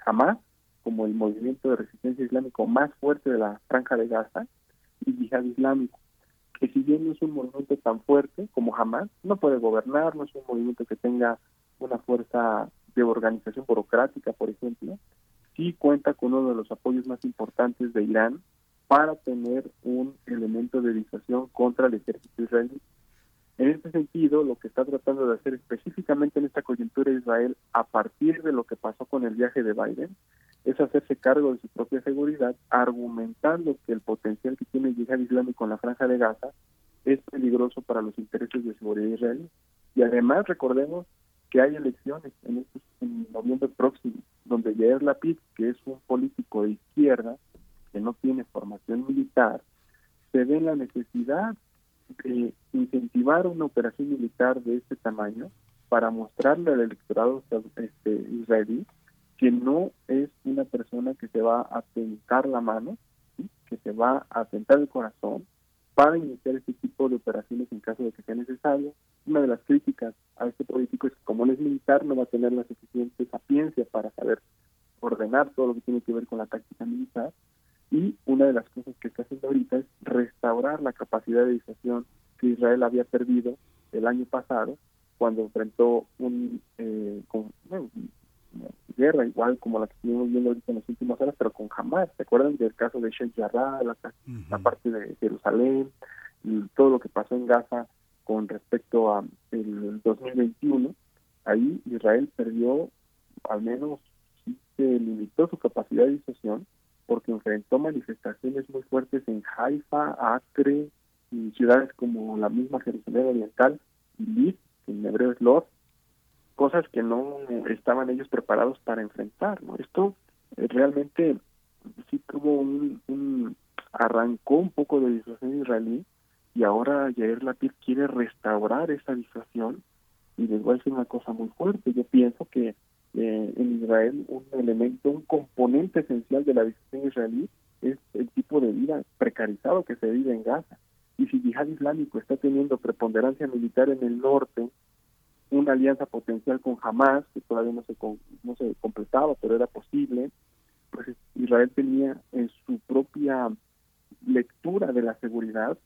Hamas como el movimiento de resistencia islámico más fuerte de la franja de Gaza y Yihad Islámico que si bien no es un movimiento tan fuerte como Hamas, no puede gobernar, no es un movimiento que tenga una fuerza de organización burocrática, por ejemplo, sí cuenta con uno de los apoyos más importantes de Irán para tener un elemento de disuasión contra el ejército israelí. En este sentido, lo que está tratando de hacer específicamente en esta coyuntura Israel, a partir de lo que pasó con el viaje de Biden, es hacerse cargo de su propia seguridad, argumentando que el potencial que tiene el yihad islámico en la franja de Gaza es peligroso para los intereses de seguridad israelí. Y además, recordemos que hay elecciones en, estos, en noviembre próximo, donde Yair Lapid, que es un político de izquierda, que no tiene formación militar, se ve la necesidad de incentivar una operación militar de este tamaño para mostrarle al electorado este, israelí que no es una persona que se va a tentar la mano, ¿sí? que se va a tentar el corazón para iniciar este tipo de operaciones en caso de que sea necesario. Una de las críticas a este político es que como no es militar no va a tener la suficiente sapiencia para saber ordenar todo lo que tiene que ver con la táctica militar y una de las cosas que está haciendo ahorita es restaurar la capacidad de disuasión que Israel había perdido el año pasado cuando enfrentó un, eh, guerra igual como la que estuvimos viendo ahorita en las últimas horas, pero con Hamas. ¿Se acuerdan del caso de Sheikh Jarrah, la, la, parte de Jerusalén, y todo lo que pasó en Gaza con respecto a el 2021? Ahí Israel perdió, al menos sí se limitó su capacidad de disuasión porque enfrentó manifestaciones muy fuertes en Haifa, Acre, y ciudades como la misma Jerusalén Oriental, y Lid, que en hebreo es Lod, cosas que no estaban ellos preparados para enfrentar. ¿no? Esto eh, realmente sí tuvo un, un, arrancó un poco de disuasión israelí y ahora Yair Lapid quiere restaurar esa disuasión y les voy a decir una cosa muy fuerte. Yo pienso que eh, en Israel un elemento, un componente esencial de la disuasión israelí es el tipo de vida precarizado que se vive en Gaza. Y si Yihad Islámico está teniendo preponderancia militar en el norte, una alianza potencial con Hamas, que todavía no se, no se completaba, pero era posible, pues Israel tenía en su propia lectura de la seguridad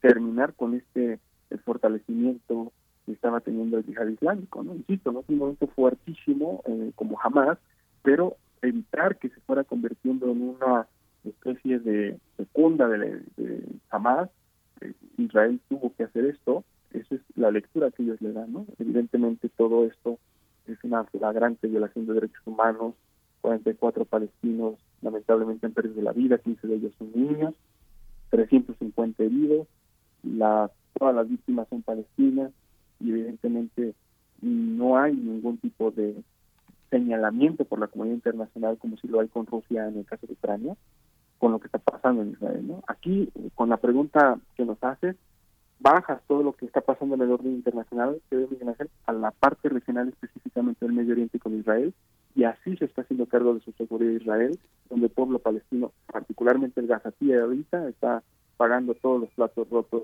terminar con este el fortalecimiento que estaba teniendo el yihad islámico, ¿no? Insisto, no es un momento fuertísimo eh, como Hamas, pero evitar que se fuera convirtiendo en una especie de segunda de, de Hamas, eh, Israel tuvo que hacer esto, esa es la lectura que ellos le dan, ¿no? Evidentemente todo esto es una flagrante violación de derechos humanos, 44 palestinos lamentablemente han perdido la vida, 15 de ellos son niños, 350 heridos, la, todas las víctimas son palestinas y evidentemente no hay ningún tipo de señalamiento por la comunidad internacional como si lo hay con Rusia en el caso de Ucrania, con lo que está pasando en Israel. ¿no? Aquí, con la pregunta que nos haces, bajas todo lo que está pasando en el orden internacional, a la parte regional específicamente del Medio Oriente con Israel, y así se está haciendo cargo de su seguridad Israel, donde el pueblo palestino, particularmente el Gazatí ahorita, está pagando todos los platos rotos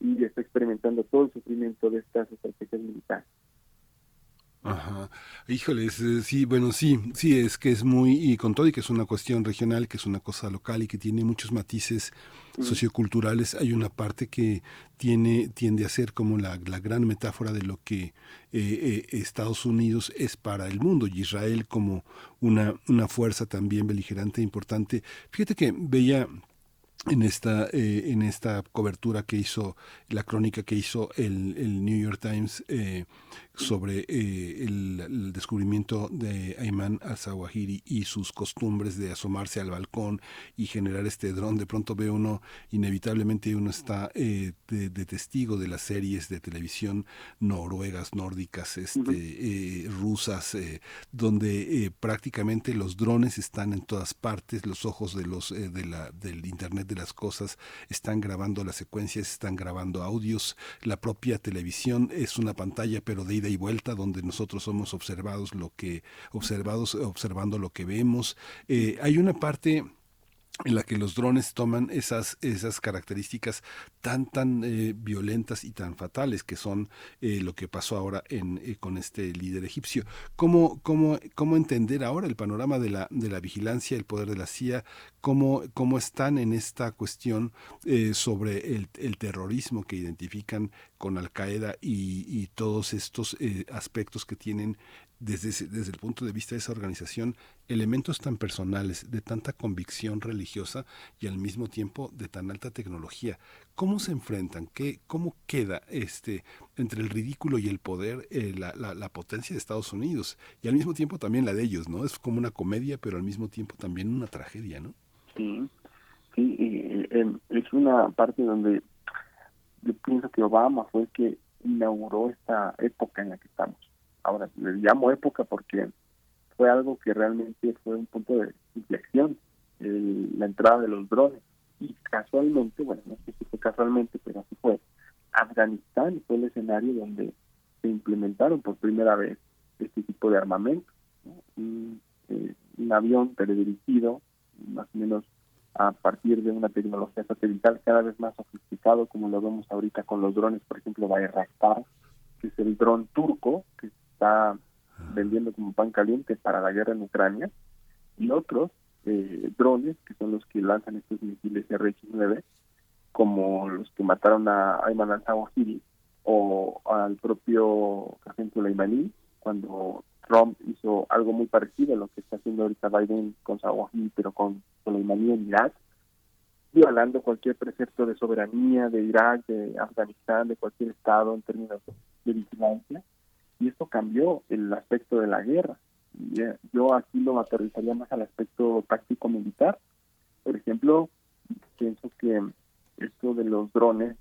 y está experimentando todo el sufrimiento de estas estrategias militares. Ajá. Híjoles, eh, sí, bueno, sí, sí, es que es muy, y con todo y que es una cuestión regional, que es una cosa local y que tiene muchos matices socioculturales, hay una parte que tiene, tiende a ser como la, la gran metáfora de lo que eh, eh, Estados Unidos es para el mundo y Israel como una, una fuerza también beligerante e importante. Fíjate que veía en esta eh, en esta cobertura que hizo la crónica que hizo el, el New York Times eh, sobre eh, el, el, descubrimiento de Ayman al-Zawahiri y sus costumbres de asomarse al balcón y generar este dron. De pronto ve uno, inevitablemente uno está eh, de, de, testigo de las series de televisión noruegas, nórdicas, este, uh -huh. eh, rusas, eh, donde prácticamente los drones están en todas partes, los ojos de los de la, del Internet de las cosas están grabando las secuencias, están grabando audios, la propia televisión es una pantalla pero de ida y vuelta donde nosotros somos observados lo que observados observando lo que vemos. Eh, hay una parte en la que los drones toman esas, esas características tan, tan eh, violentas y tan fatales que son eh, lo que pasó ahora en, eh, con este líder egipcio. ¿Cómo, cómo, ¿Cómo entender ahora el panorama de la, de la vigilancia, el poder de la CIA? ¿Cómo, cómo están en esta cuestión eh, sobre el, el, terrorismo que identifican con Al Qaeda y, y todos estos aspectos que tienen desde, desde el punto de vista de esa organización elementos tan personales, de tanta convicción religiosa y al mismo tiempo de tan alta tecnología. ¿Cómo se enfrentan? ¿Qué, ¿Cómo queda este entre el ridículo y el poder eh, la, la, potencia de Estados Unidos y al mismo tiempo también la de ellos? ¿no? Es como una comedia, pero al mismo tiempo también una tragedia, ¿no? Sí, sí, eh, eh, es una parte donde yo pienso que Obama fue el que inauguró esta época en la que estamos ahora le llamo época porque fue algo que realmente fue un punto de inflexión, el, la entrada de los drones. Y casualmente, bueno, no sé si fue casualmente, pero así fue, Afganistán fue el escenario donde se implementaron por primera vez este tipo de armamento. Un, eh, un avión teledirigido, más o menos a partir de una tecnología satelital cada vez más sofisticado, como lo vemos ahorita con los drones, por ejemplo, Bayraktar, que es el dron turco, que está vendiendo como pan caliente para la guerra en Ucrania, y otros eh, drones, que son los que lanzan estos misiles RH-9, como los que mataron a Ayman al-Zawahiri o al propio Qasem Soleimani, cuando Trump hizo algo muy parecido a lo que está haciendo ahorita Biden con Zawahiri, pero con Soleimani en Irak, violando cualquier precepto de soberanía de Irak, de Afganistán, de cualquier estado en términos de vigilancia y esto cambió el aspecto de la guerra. Yo aquí lo aterrizaría más al aspecto táctico militar. Por ejemplo, pienso que esto de los drones,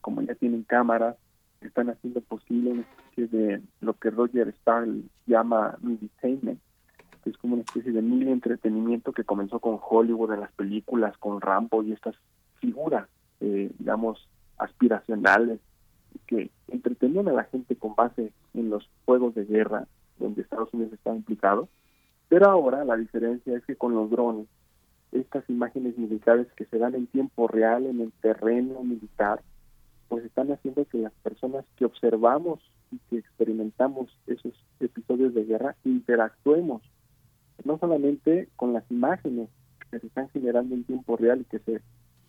como ya tienen cámaras, están haciendo posible una especie de lo que Roger Starr llama entertainment, que es como una especie de mil entretenimiento que comenzó con Hollywood en las películas, con Rambo y estas figuras, eh, digamos, aspiracionales que entretenían a la gente con base en los juegos de guerra donde Estados Unidos está implicado, pero ahora la diferencia es que con los drones, estas imágenes militares que se dan en tiempo real en el terreno militar, pues están haciendo que las personas que observamos y que experimentamos esos episodios de guerra interactuemos no solamente con las imágenes que se están generando en tiempo real y que se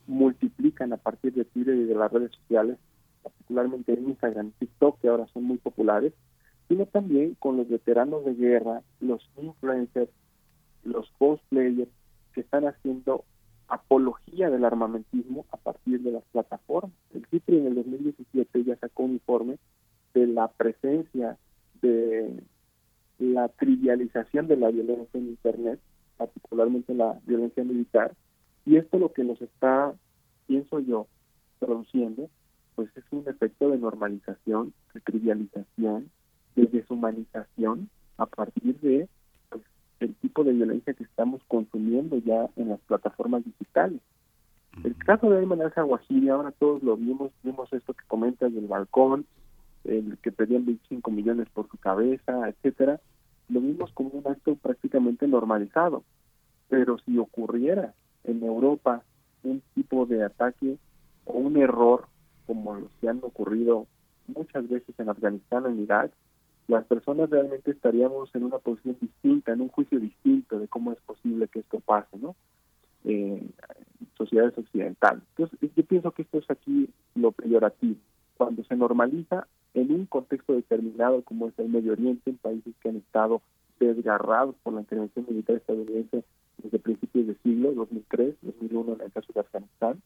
multiplican a partir de Twitter y de las redes sociales, particularmente en Instagram y TikTok, que ahora son muy populares, sino también con los veteranos de guerra, los influencers, los cosplayers que están haciendo apología del armamentismo a partir de las plataformas. El CIPRI en el 2017 ya sacó un informe de la presencia de la trivialización de la violencia en Internet, particularmente la violencia militar, y esto lo que nos está, pienso yo, produciendo pues es un efecto de normalización, de trivialización, de deshumanización a partir de pues, el tipo de violencia que estamos consumiendo ya en las plataformas digitales. El caso de Ayman al-Zawahiri, ahora todos lo vimos, vimos esto que comentas del balcón, el que pedían 25 millones por su cabeza, etcétera, lo vimos como un acto prácticamente normalizado. Pero si ocurriera en Europa un tipo de ataque o un error como los que han ocurrido muchas veces en Afganistán o en Irak, las personas realmente estaríamos en una posición distinta, en un juicio distinto de cómo es posible que esto pase, ¿no? Eh, sociedades occidentales. Entonces, yo pienso que esto es aquí lo peyorativo. Cuando se normaliza en un contexto determinado como es el Medio Oriente, en países que han estado desgarrados por la intervención militar estadounidense desde principios del siglo, 2003, 2001 en el caso de Afganistán,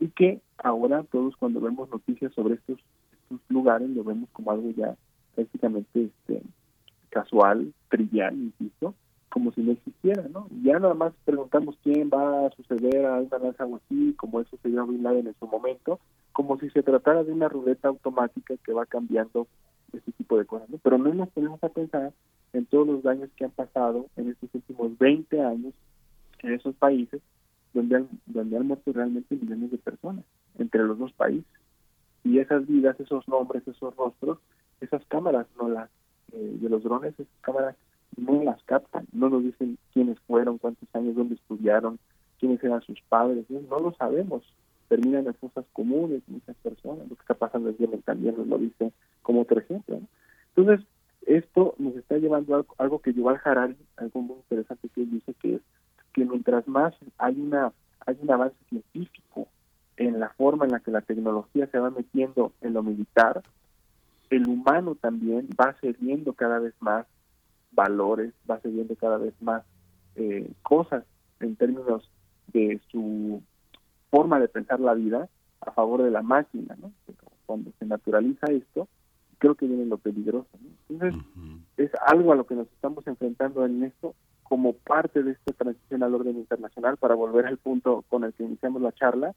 y que ahora todos cuando vemos noticias sobre estos, estos lugares lo vemos como algo ya prácticamente este, casual, trivial, insisto, como si no existiera, ¿no? Ya nada más preguntamos quién va a suceder a una lanza o así, como eso se dio a Bin Laden en su momento, como si se tratara de una ruleta automática que va cambiando ese tipo de cosas, ¿no? Pero no nos ponemos a pensar en todos los daños que han pasado en estos últimos 20 años en esos países donde han, donde han muerto realmente millones de personas entre los dos países. Y esas vidas, esos nombres, esos rostros, esas cámaras no las, eh, de los drones, esas cámaras no las captan, no nos dicen quiénes fueron, cuántos años, dónde estudiaron, quiénes eran sus padres, no, lo sabemos. Terminan en fosas comunes muchas personas, lo que está pasando en Yemen también nos lo dice como otro ejemplo. Entonces, esto nos está llevando a algo, que Yuval Harari, algo muy interesante que él dice, que es que mientras más hay una hay un avance científico en la forma en la que la tecnología se va metiendo en lo militar, el humano también va cediendo cada vez más valores, va cediendo cada vez más eh, cosas en términos de su forma de pensar la vida a favor de la máquina, ¿no? Cuando se naturaliza esto, creo que viene lo peligroso. Entonces, es algo a lo que nos estamos enfrentando en esto como parte de esta transición al orden internacional, para volver al punto con el que iniciamos la charla,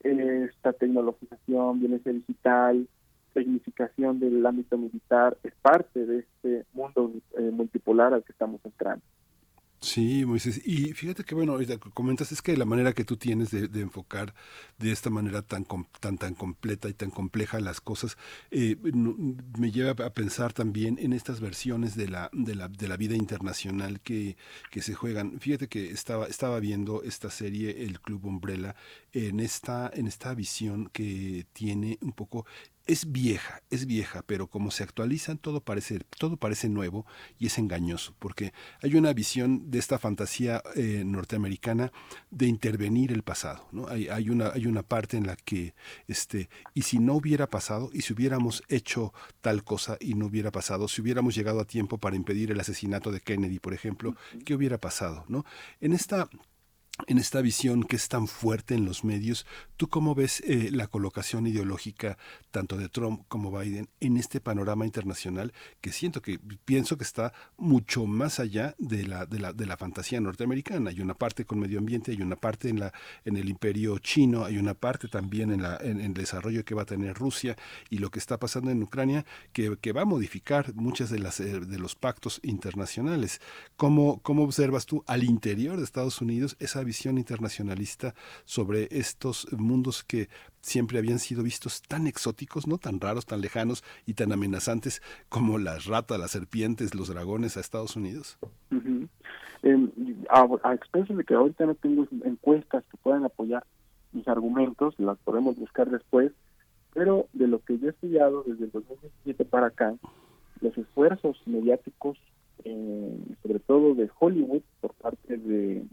esta tecnologización, violencia digital, tecnificación del ámbito militar, es parte de este mundo eh, multipolar al que estamos entrando. Sí, Moisés. Y fíjate que, bueno, comentas es que la manera que tú tienes de, enfocar de esta manera tan, tan, tan completa y tan compleja las cosas, eh, me lleva a pensar también en estas versiones de la, de la, de la vida internacional que, que se juegan. Fíjate que estaba, estaba viendo esta serie, El Club Umbrella, en esta, en esta visión que tiene un poco es vieja, es vieja, pero como se actualizan todo parece, todo parece nuevo y es engañoso, porque hay una visión de esta fantasía eh, norteamericana de intervenir el pasado, ¿no? Hay, hay, una, hay una parte en la que, este, y si no hubiera pasado, y si hubiéramos hecho tal cosa y no hubiera pasado, si hubiéramos llegado a tiempo para impedir el asesinato de Kennedy, por ejemplo, ¿qué hubiera pasado, no? En esta en esta visión que es tan fuerte en los medios, ¿tú cómo ves eh, la colocación ideológica tanto de Trump como Biden en este panorama internacional que siento que pienso que está mucho más allá de la, de la, de la fantasía norteamericana? Hay una parte con medio ambiente, hay una parte en, la, en el imperio chino, hay una parte también en, la, en, el desarrollo que va a tener Rusia y lo que está pasando en Ucrania que, que va a modificar muchas de, las, eh, de los pactos internacionales. ¿Cómo, ¿Cómo observas tú al interior de Estados Unidos esa visión internacionalista sobre estos mundos que siempre habían sido vistos tan exóticos, no tan raros, tan lejanos y tan amenazantes como las ratas, las serpientes, los dragones a Estados Unidos? Em, a, a expensas de que ahorita no tengo encuestas que puedan apoyar mis argumentos, las podemos buscar después, pero de lo que yo he estudiado desde el 2017 para acá, los esfuerzos mediáticos, eh, sobre todo de Hollywood, por parte de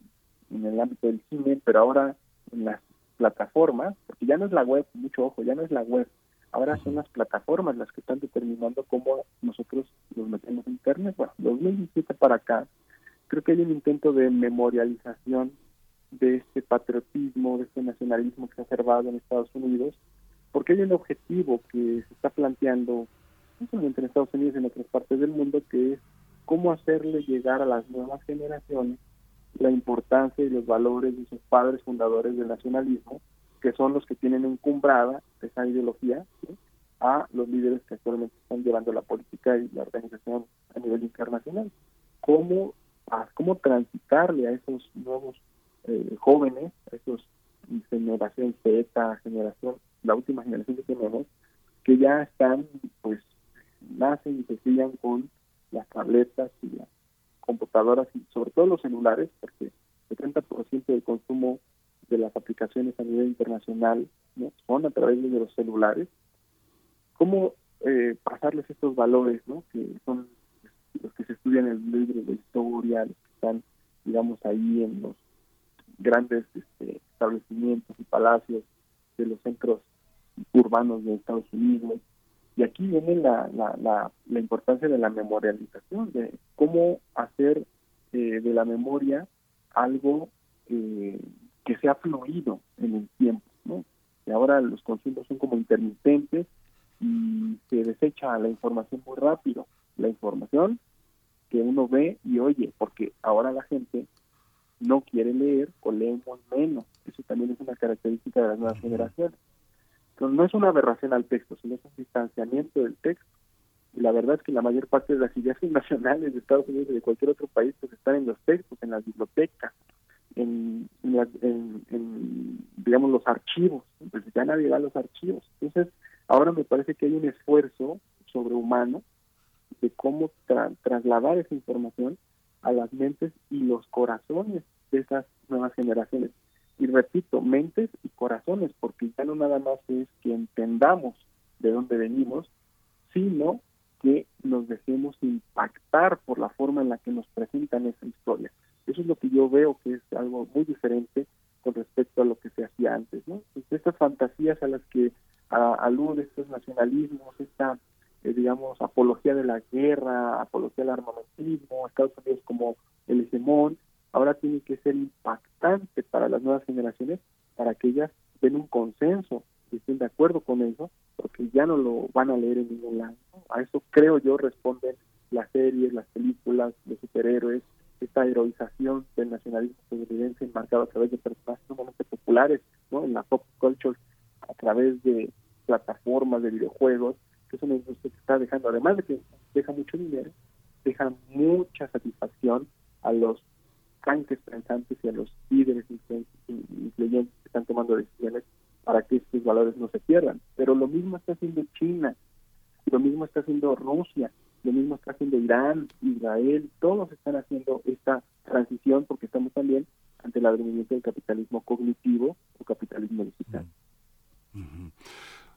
en el ámbito del cine, pero ahora en las plataformas, porque ya no es la web, mucho ojo, ya no es la web, ahora son las plataformas las que están determinando cómo nosotros nos metemos en Internet. Bueno, 2017 para acá, creo que hay un intento de memorialización de este patriotismo, de este nacionalismo que se ha observado en Estados Unidos, porque hay un objetivo que se está planteando, no solamente en Estados Unidos, en otras partes del mundo, que es cómo hacerle llegar a las nuevas generaciones la importancia y los valores de sus padres fundadores del nacionalismo, que son los que tienen encumbrada esa ideología a los líderes que actualmente están llevando la política y la organización a nivel internacional. ¿Cómo, cómo transitarle a esos nuevos eh, jóvenes, a esos generación Z, generación, la última generación que tenemos, que ya están, pues, nacen y se siguen con las tabletas y las computadoras y sobre todo los celulares, porque el 30% del consumo de las aplicaciones a nivel internacional ¿no? son a través de los celulares. ¿Cómo eh, pasarles estos valores, ¿no? que son los que se estudian en el libro de historia, los que están, digamos, ahí en los grandes este, establecimientos y palacios de los centros urbanos de Estados Unidos, y aquí viene la, la, la, importancia de la memorialización, de cómo hacer eh, de la memoria algo eh, que sea fluido en el tiempo, ¿no? Y ahora los consumos son como intermitentes y se desecha la información muy rápido. La información que uno ve y oye, porque ahora la gente no quiere leer o lee muy menos. Eso también es una característica de las nuevas generaciones. Entonces, no es una aberración al texto, sino es un distanciamiento del texto. Y la verdad es que la mayor parte de las ideas nacionales de Estados Unidos y de cualquier otro país pues están en los textos, en las bibliotecas, en, en, en, digamos, los archivos. Entonces ya nadie va a los archivos. Entonces, ahora me parece que hay un esfuerzo sobrehumano de cómo trasladar esa información a las mentes y los corazones de esas nuevas generaciones. Y repito, mentes y corazones, porque ya no nada más es que entendamos de dónde venimos, sino que nos dejemos impactar por la forma en la que nos presentan esa historia. Eso es lo que yo veo que es algo muy diferente con respecto a lo que se hacía antes, ¿no? estas fantasías a las que alude estos nacionalismos, esta eh, digamos, apología de la guerra, apología del armamentismo, Estados Unidos como el hegemón, ahora tiene que ser impactante para las nuevas generaciones para que ellas den un consenso y estén de acuerdo con eso, porque ya no lo van a leer en ningún lado. A eso creo yo responden las series, las películas de superhéroes, esta heroización del nacionalismo estadounidense enmarcado a través de personajes sumamente populares, ¿no? En la pop culture, a través de plataformas de videojuegos, que es una industria que está dejando, además de que deja mucho dinero, deja mucha satisfacción a los tanques pensantes y a los líderes influyentes que están tomando decisiones para que estos valores no se pierdan. Pero lo mismo está haciendo China, lo mismo está haciendo Rusia, lo mismo está haciendo Irán, Israel, todos están haciendo esta transición porque estamos también ante el advenimiento del capitalismo cognitivo o capitalismo digital.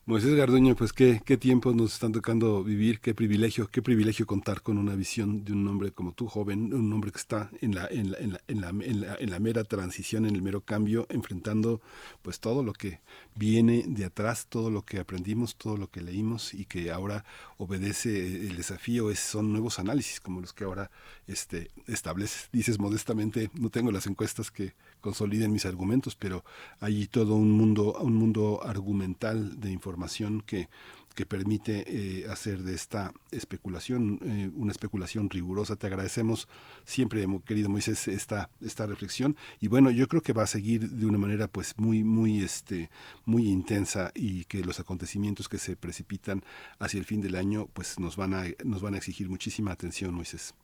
Moisés Garduño, pues qué, qué tiempos nos están tocando vivir, qué privilegio, qué privilegio contar con una visión de un hombre como tú, joven, un hombre que está en la, en la, en la, en la, en la, mera transición, en el mero cambio, enfrentando pues todo lo que viene de atrás, todo lo que aprendimos, todo lo que leímos y que ahora obedece el desafío, es, son nuevos análisis como los que ahora este, estableces. Dices modestamente, no tengo las encuestas que consoliden mis argumentos, pero hay todo un mundo, un mundo argumental de información que, que permite eh, hacer de esta especulación eh, una especulación rigurosa. Te agradecemos siempre, querido Moisés, esta, esta reflexión. Y bueno, yo creo que va a seguir de una manera pues muy, muy, este, muy intensa y que los acontecimientos que se precipitan hacia el fin del año pues nos van a, nos van a exigir muchísima atención, Moisés.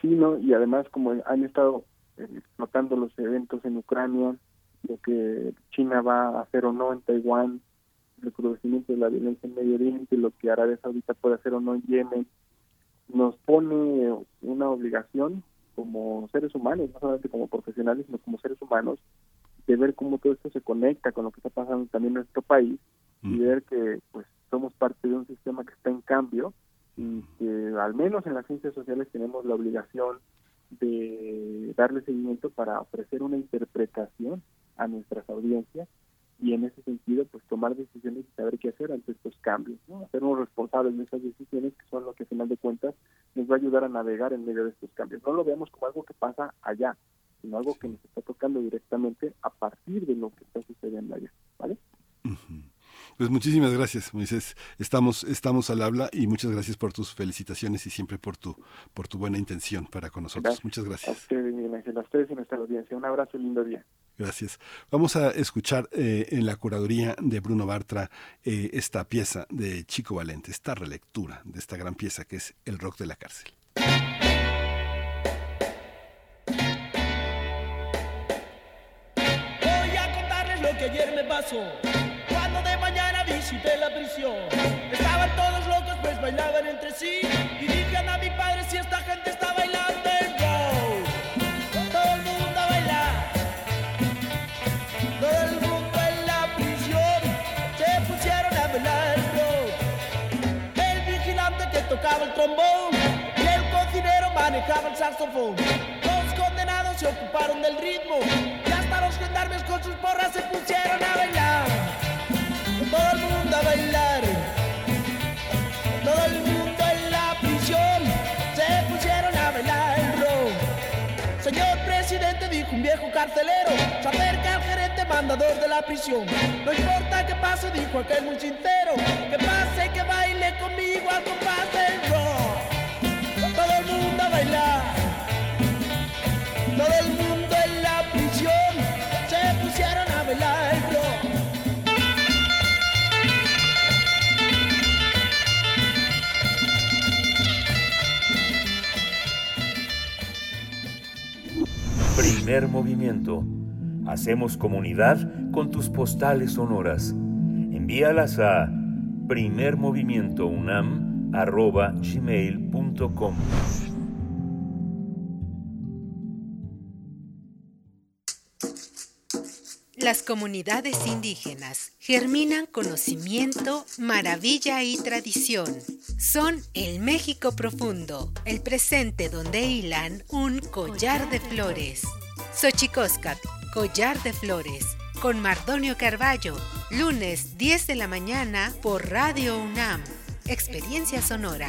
Sí, ¿no? Y además como han estado explotando los eventos en Ucrania, lo que China va a hacer o no en Taiwán, el recrudecimiento de la violencia en Medio Oriente, lo que Arabia Saudita puede hacer o no en Yemen, nos pone una obligación como seres humanos, no solamente como profesionales, sino como seres humanos, de ver cómo todo esto se conecta con lo que está pasando también en nuestro país y ver que pues somos parte de un sistema que está en cambio y que al menos en las ciencias sociales tenemos la obligación de darle seguimiento para ofrecer una interpretación a nuestras audiencias y en ese sentido pues tomar decisiones y saber qué hacer ante estos cambios, ¿no? hacernos responsables de esas decisiones que son lo que al final de cuentas nos va a ayudar a navegar en medio de estos cambios. No lo veamos como algo que pasa allá, sino algo que nos está tocando directamente a partir de lo que está sucediendo allá, ¿vale? Pues muchísimas gracias, Moisés. Estamos, estamos al habla y muchas gracias por tus felicitaciones y siempre por tu, por tu buena intención para con nosotros. Muchas gracias. A ustedes, Miguel Ángel, a ustedes y nuestra audiencia. Un abrazo y lindo día. Gracias. Vamos a escuchar eh, en la curaduría de Bruno Bartra eh, esta pieza de Chico Valente, esta relectura de esta gran pieza que es El rock de la cárcel. Voy a contarles lo que ayer me pasó visité la prisión. Estaban todos locos, pues bailaban entre sí. Y dije a mi padre si esta gente está bailando. Todo el mundo a bailar. Todo el mundo en la prisión se pusieron a bailar el. El vigilante que tocaba el trombón y el cocinero manejaba el saxofón. Los condenados se ocuparon del ritmo y hasta los gendarmes con sus porras se pusieron a bailar todo el mundo a bailar. Todo el mundo en la prisión se pusieron a bailar el rock. Señor presidente, dijo un viejo carcelero, se acerca al gerente mandador de la prisión. No importa que pase, dijo aquel muy chintero. Que pase, que baile conmigo al compás del rock. Todo el mundo a bailar. Todo el mundo Primer movimiento. Hacemos comunidad con tus postales sonoras. Envíalas a primermovimientounam.gmail.com Las comunidades indígenas germinan conocimiento, maravilla y tradición. Son el México profundo, el presente donde hilan un collar de flores. Xochicóscat, collar de flores, con Mardonio Carballo, lunes 10 de la mañana por Radio UNAM. Experiencia sonora.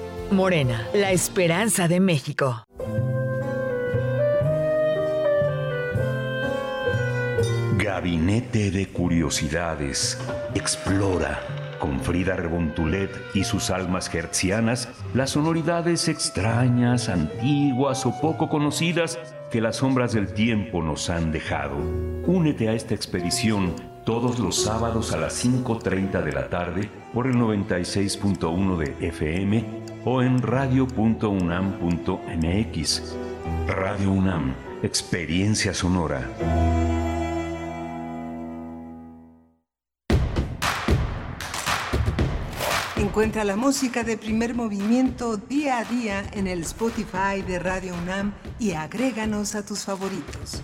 Morena, la esperanza de México. Gabinete de Curiosidades. Explora con Frida Rebontulet y sus almas hertzianas las sonoridades extrañas, antiguas o poco conocidas que las sombras del tiempo nos han dejado. Únete a esta expedición todos los sábados a las 5.30 de la tarde por el 96.1 de FM o en radio.unam.mx. Radio UNAM, experiencia sonora. Encuentra la música de primer movimiento día a día en el Spotify de Radio UNAM y agréganos a tus favoritos.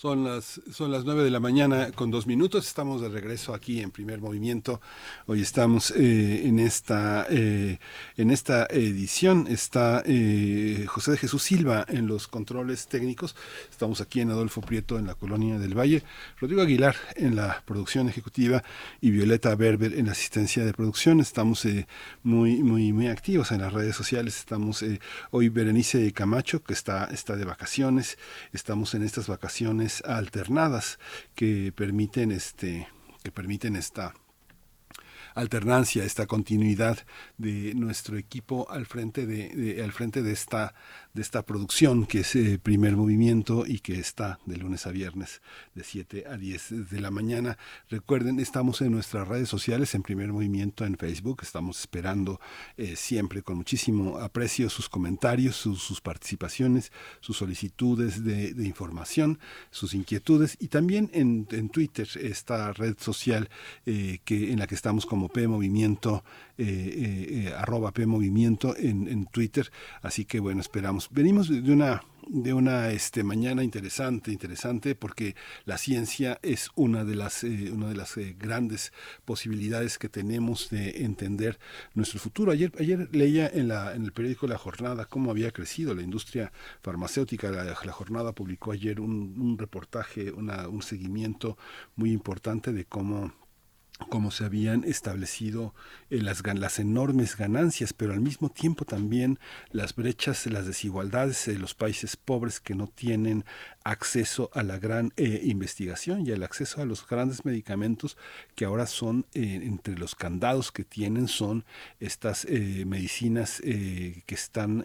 Son las, son las 9 de la mañana con dos minutos. Estamos de regreso aquí en primer movimiento. Hoy estamos eh, en, esta, eh, en esta edición. Está eh, José de Jesús Silva en los controles técnicos. Estamos aquí en Adolfo Prieto, en la colonia del Valle. Rodrigo Aguilar en la producción ejecutiva y Violeta Berber en la asistencia de producción. Estamos muy, muy, muy activos en las redes sociales. Estamos hoy Berenice Camacho, que está, está de vacaciones. Estamos en estas vacaciones alternadas que permiten este que permiten esta alternancia, esta continuidad de nuestro equipo al frente de, al frente de esta de esta producción que es eh, primer movimiento y que está de lunes a viernes de 7 a 10 de la mañana. Recuerden, estamos en nuestras redes sociales, en primer movimiento en Facebook, estamos esperando eh, siempre con muchísimo aprecio sus comentarios, sus, participaciones, sus solicitudes de, información, sus inquietudes y también en, Twitter, esta red social eh, que, en la que estamos como P Movimiento, arroba P Movimiento en, en Twitter. Así que bueno, esperamos venimos de una de una este mañana interesante interesante porque la ciencia es una de las eh, una de las eh, grandes posibilidades que tenemos de entender nuestro futuro. Ayer ayer leía en la en el periódico La Jornada cómo había crecido la industria farmacéutica. La, la Jornada publicó ayer un, un reportaje una, un seguimiento muy importante de cómo cómo se habían establecido eh, las, las enormes ganancias, pero al mismo tiempo también las brechas, las desigualdades de los países pobres que no tienen acceso a la gran eh, investigación y al acceso a los grandes medicamentos que ahora son eh, entre los candados que tienen son estas medicinas que están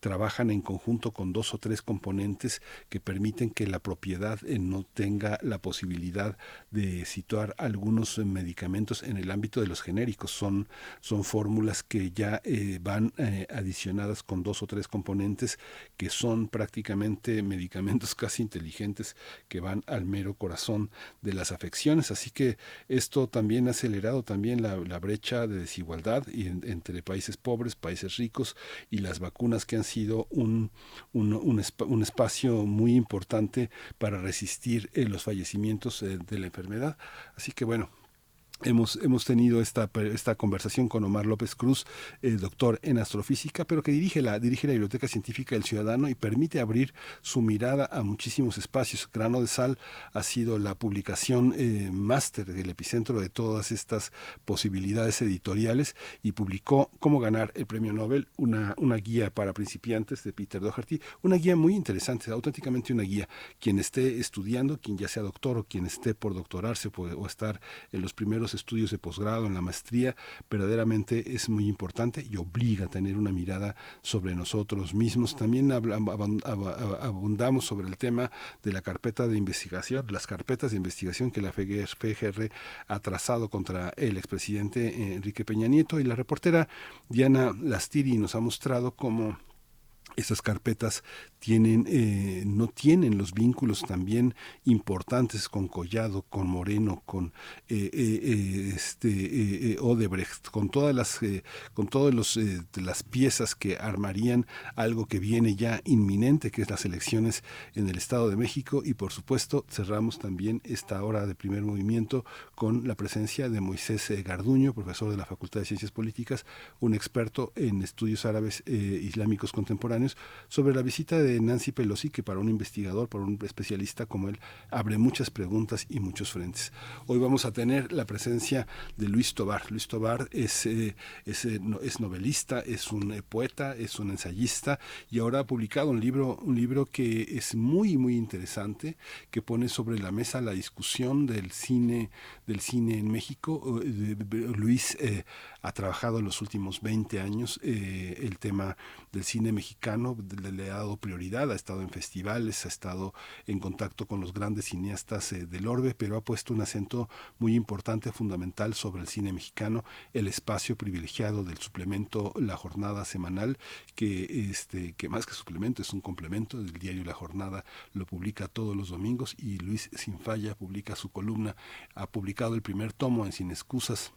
trabajan en conjunto con dos o tres componentes que permiten que la propiedad no tenga la posibilidad de situar algunos medicamentos en el ámbito de los genéricos. Son, son fórmulas que ya eh, van eh, adicionadas con dos o tres componentes que son prácticamente medicamentos casi inteligentes que van al mero corazón de las afecciones. Así que esto también ha acelerado también la, brecha de desigualdad entre países pobres, países ricos y las vacunas que han sido un, un, espacio muy importante para resistir eh, los fallecimientos de la enfermedad. Así que bueno, Hemos, hemos tenido esta, esta conversación con Omar López Cruz, el doctor en astrofísica, pero que dirige la, dirige la Biblioteca Científica del Ciudadano y permite abrir su mirada a muchísimos espacios. Grano de Sal ha sido la publicación eh, máster del epicentro de todas estas posibilidades editoriales y publicó Cómo ganar el premio Nobel, una, una guía para principiantes de Peter Doherty, una guía muy interesante, auténticamente una guía. Quien esté estudiando, quien ya sea doctor o quien esté por doctorarse o estar en los primeros estudios de posgrado, en la maestría, verdaderamente es muy importante y obliga a tener una mirada sobre nosotros mismos. También abundamos sobre el tema de la carpeta de investigación, las carpetas de investigación que la FGR ha trazado contra el expresidente Enrique Peña Nieto y la reportera Diana Lastiri nos ha mostrado cómo esas carpetas tienen, eh, no tienen los vínculos también importantes con Collado, con Moreno, con eh, eh, este, Odebrecht, con todas las, con los, las piezas que armarían algo que viene ya inminente, que es las elecciones en el Estado de México. Y por supuesto cerramos también esta hora de primer movimiento con la presencia de Moisés Garduño, profesor de la Facultad de Ciencias Políticas, un experto en estudios árabes islámicos contemporáneos sobre la visita de Nancy Pelosi, que para un investigador, para un especialista como él, abre muchas preguntas y muchos frentes. Hoy vamos a tener la presencia de Luis Tobar. Luis Tobar es, eh, es, eh, es, novelista, es un eh, poeta, es un ensayista y ahora ha publicado un libro, un libro que es muy, muy interesante, que pone sobre la mesa la discusión del cine, del cine en México. Luis ha trabajado en los últimos 20 años el tema del cine mexicano, le, ha dado prioridad, ha estado en festivales, ha estado en contacto con los grandes cineastas eh, del orbe, pero ha puesto un acento muy importante, fundamental sobre el cine mexicano, el espacio privilegiado del suplemento La Jornada semanal, que, este, que más que suplemento es un complemento del diario La Jornada, lo publica todos los domingos y Luis Sinfalla publica su columna, ha publicado el primer tomo en Sin Excusas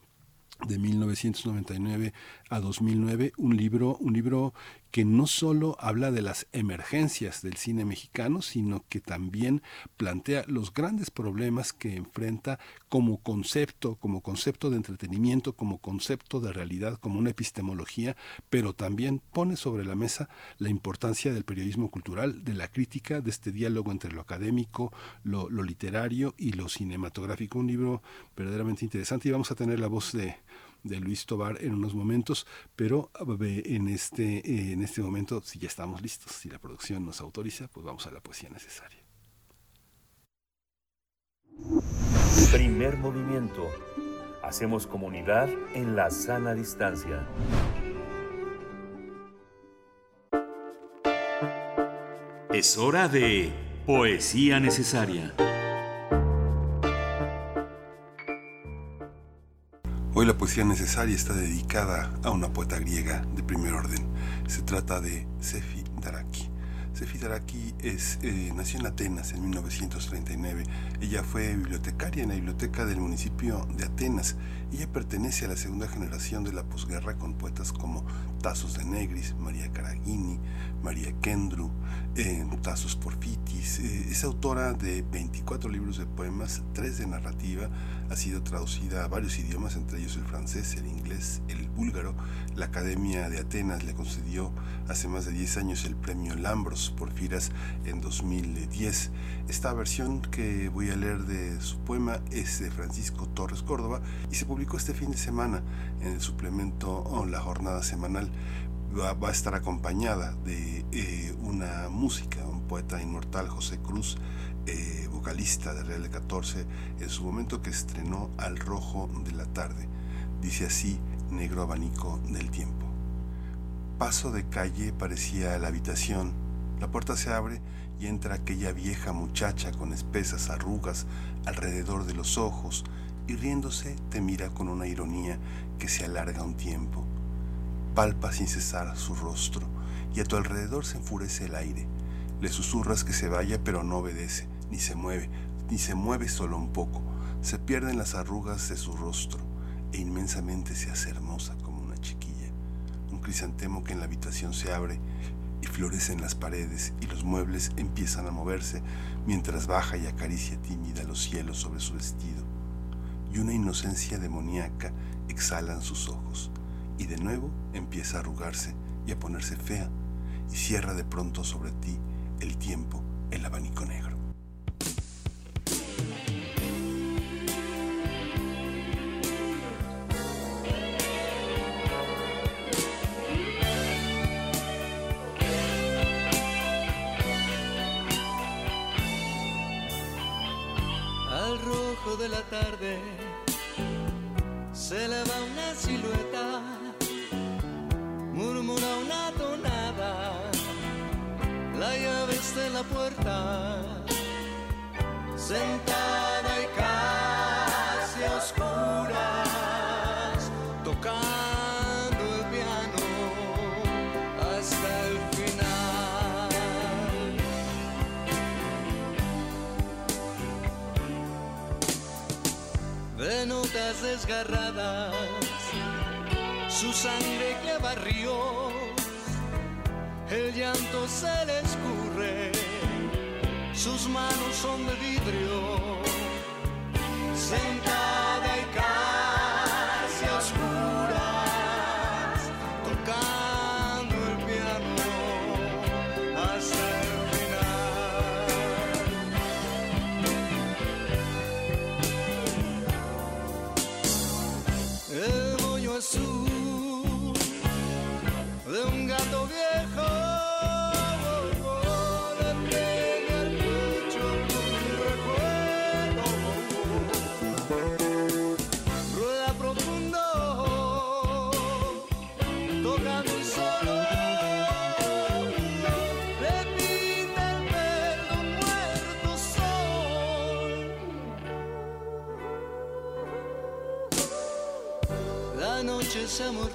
de 1999 a 2009, un libro, un libro que no solo habla de las emergencias del cine mexicano, sino que también plantea los grandes problemas que enfrenta como concepto, como concepto de entretenimiento, como concepto de realidad, como una epistemología, pero también pone sobre la mesa la importancia del periodismo cultural, de la crítica, de este diálogo entre lo académico, lo, lo literario y lo cinematográfico. Un libro verdaderamente interesante y vamos a tener la voz de de Luis Tobar en unos momentos, pero en este, en este momento, si ya estamos listos, si la producción nos autoriza, pues vamos a la poesía necesaria. Primer movimiento. Hacemos comunidad en la sana distancia. Es hora de poesía necesaria. Hoy la poesía necesaria está dedicada a una poeta griega de primer orden. Se trata de Sefi Daraki. Sefi Daraki es, eh, nació en Atenas en 1939. Ella fue bibliotecaria en la biblioteca del municipio de Atenas. Ella pertenece a la segunda generación de la posguerra con poetas como Tasos de Negris, María Caragini, María Kendru, eh, Tasos Porfitis. Eh, es autora de 24 libros de poemas, 3 de narrativa. Ha sido traducida a varios idiomas, entre ellos el francés, el inglés, el búlgaro. La Academia de Atenas le concedió hace más de 10 años el premio Lambros los Porfiras en 2010. Esta versión que voy a leer de su poema es de Francisco Torres Córdoba y se publicó este fin de semana en el suplemento o La Jornada Semanal. Va a estar acompañada de eh, una música, un poeta inmortal, José Cruz, eh, de Real de 14, en su momento que estrenó Al Rojo de la Tarde. Dice así, Negro Abanico del Tiempo. Paso de calle parecía la habitación. La puerta se abre y entra aquella vieja muchacha con espesas arrugas alrededor de los ojos y riéndose te mira con una ironía que se alarga un tiempo. Palpa sin cesar su rostro y a tu alrededor se enfurece el aire. Le susurras que se vaya pero no obedece, ni se mueve, ni se mueve solo un poco. Se pierden las arrugas de su rostro e inmensamente se hace hermosa como una chiquilla. Un crisantemo que en la habitación se abre y florece en las paredes y los muebles empiezan a moverse mientras baja y acaricia tímida los cielos sobre su vestido. Y una inocencia demoníaca exhalan sus ojos y de nuevo empieza a arrugarse y a ponerse fea y cierra de pronto sobre ti el tiempo el abanico negro. Rojo de la tarde. Se eleva una silueta, murmura una tonada, la llave está en la puerta, sentada y casi a de notas desgarradas, su sangre clava ríos, el llanto se le escurre, sus manos son de vidrio, sentada y noche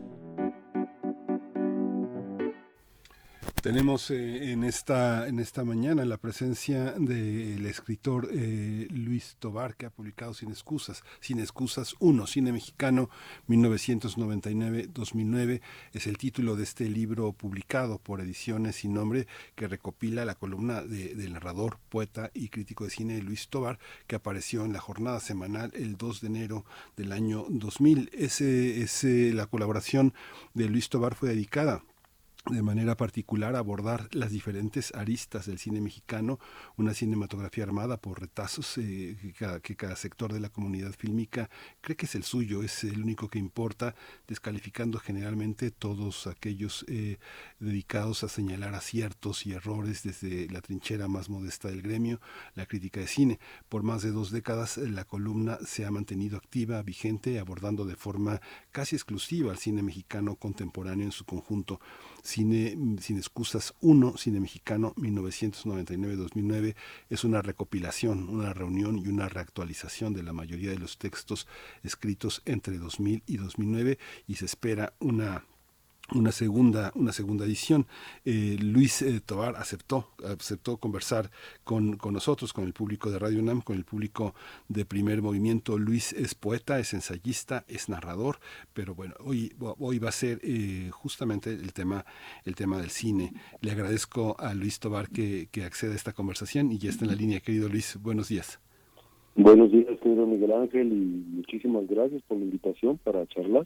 Tenemos eh, en esta en esta mañana la presencia del escritor eh, Luis Tobar que ha publicado Sin excusas, Sin excusas 1, Cine Mexicano 1999-2009 es el título de este libro publicado por Ediciones Sin Nombre que recopila la columna de- del narrador, poeta y crítico de cine Luis Tobar que apareció en la jornada semanal el 2 de enero del año 2000. Ese, ese la colaboración de Luis Tobar fue dedicada de manera particular abordar las diferentes aristas del cine mexicano, una cinematografía armada por retazos eh, que, cada, sector de la comunidad fílmica cree que es el suyo, es el único que importa, descalificando generalmente todos aquellos eh, dedicados a señalar aciertos y errores desde la trinchera más modesta del gremio, la crítica de cine. Por más de dos décadas eh, la columna se ha mantenido activa, vigente, abordando de forma casi exclusiva al cine mexicano contemporáneo en su conjunto. Cine Sin Excusas 1, Cine Mexicano 1999-2009, es una recopilación, una reunión y una reactualización de la mayoría de los textos escritos entre 2000 y 2009 y se espera una una segunda una segunda edición. Eh, Luis eh, Tobar aceptó aceptó conversar con, con nosotros con el público de Radio UNAM con el público de Primer Movimiento. Luis es poeta es ensayista es narrador pero bueno hoy hoy va a ser eh, justamente el tema el tema del cine. Le agradezco a Luis Tobar que, que acceda a esta conversación y ya está en la línea. Querido Luis buenos días. Buenos días, querido Miguel Ángel, y muchísimas gracias por la invitación para charlar.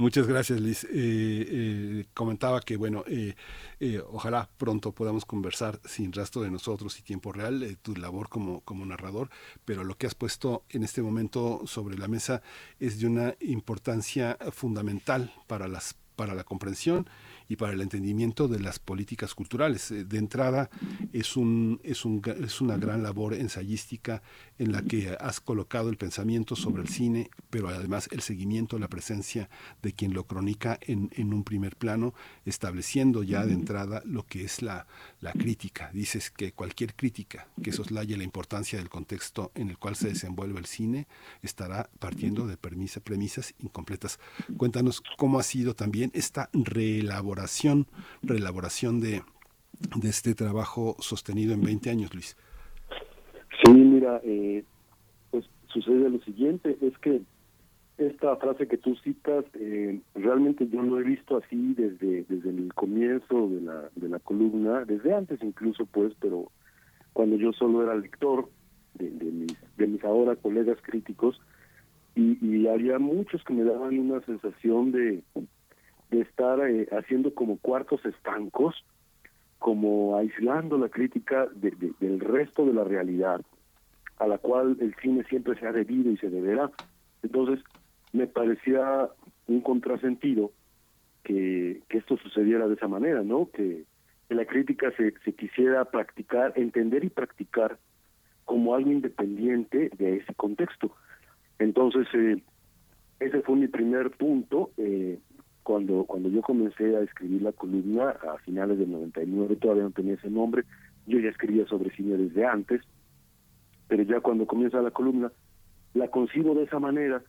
Muchas gracias, Liz. Eh, eh, comentaba que, bueno, eh, eh, ojalá pronto podamos conversar sin rastro de nosotros y tiempo real, eh, tu labor como, como narrador, pero lo que has puesto en este momento sobre la mesa es de una importancia fundamental para, las, para la comprensión y para el entendimiento de las políticas culturales. Eh, De entrada, es, un, es, un, es una gran labor ensayística en la que has colocado el pensamiento sobre el cine, pero además el seguimiento, la presencia de quien lo cronica en, en un primer plano, estableciendo ya de entrada lo que es la, la crítica. Dices que cualquier crítica que soslaye la importancia del contexto en el cual se desenvuelve el cine estará partiendo de permisa- premisas incompletas. Cuéntanos cómo ha sido también esta reelaboración, reelaboración de, este trabajo sostenido en 20 años, Luis. Sí, mira, eh, pues sucede lo siguiente, es que esta frase que tú citas, eh, realmente yo lo he visto así desde, desde el comienzo de la, de la columna, desde antes incluso, pues, pero cuando yo solo era lector de, de mis, de mis ahora colegas críticos, y había muchos que me daban una sensación de, de estar eh, haciendo como cuartos estancos, como aislando la crítica de- de- del resto de la realidad a la cual el cine siempre se ha debido y se deberá. Entonces, me parecía un contrasentido que, que esto sucediera de esa manera, ¿no? Que, que la crítica se, se quisiera practicar, entender y practicar como algo independiente de ese contexto. Entonces, eh, ese fue mi primer punto. eh, cuando cuando yo comencé a escribir la columna a finales del 99, todavía no tenía ese nombre, yo ya escribía sobre cine desde antes, pero ya cuando comienza la columna, la concibo de esa manera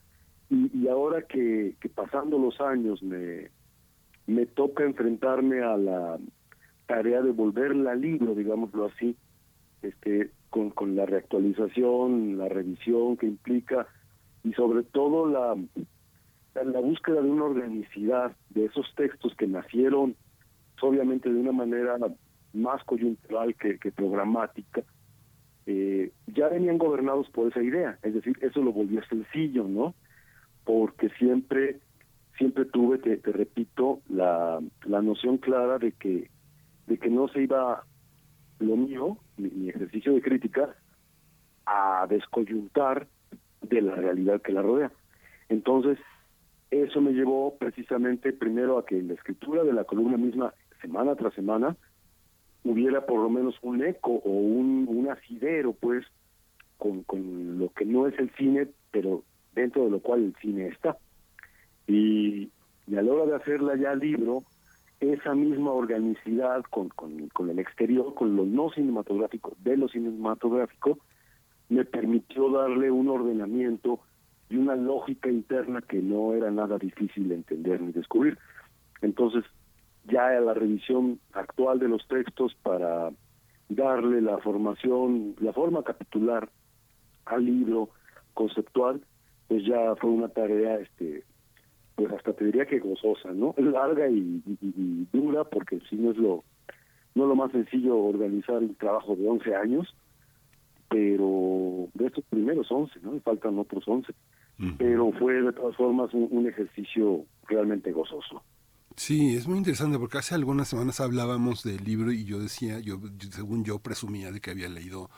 y, y ahora que, que pasando los años me, me toca enfrentarme a la tarea de volverla libro, digámoslo así, este, con, con la reactualización, la revisión que implica y sobre todo la, la, búsqueda de una organicidad de esos textos que nacieron pues, obviamente de una manera más coyuntural que, que programática, eh, ya venían gobernados por esa idea, es decir, eso lo volvió sencillo, ¿no? Porque siempre, siempre tuve, te, te repito, la, la noción clara de que, de que no se iba lo mío, mi, mi ejercicio de crítica, a descoyuntar de la realidad que la rodea. Entonces, eso me llevó precisamente primero a que en la escritura de la columna misma, semana tras semana, hubiera por lo menos un eco o un, un asidero, pues, con, con lo que no es el cine, pero dentro de lo cual el cine está. Y, a la hora de hacerla ya libro, esa misma organicidad con, con, con el exterior, con lo no cinematográfico, de lo cinematográfico, me permitió darle un ordenamiento y una lógica interna que no era nada difícil de entender ni descubrir. Entonces, ya la revisión actual de los textos para darle la formación, la forma capitular al libro conceptual, pues ya fue una tarea, este, pues hasta te diría que gozosa, ¿no? Larga y, y, dura, porque si no es lo, no lo más sencillo organizar un trabajo de 11 años, pero de estos primeros 11, ¿no? Me faltan otros 11. Pero fue de todas formas un ejercicio realmente gozoso. Sí, es muy interesante porque hace algunas semanas hablábamos del libro y yo decía, yo según yo presumía de que había leído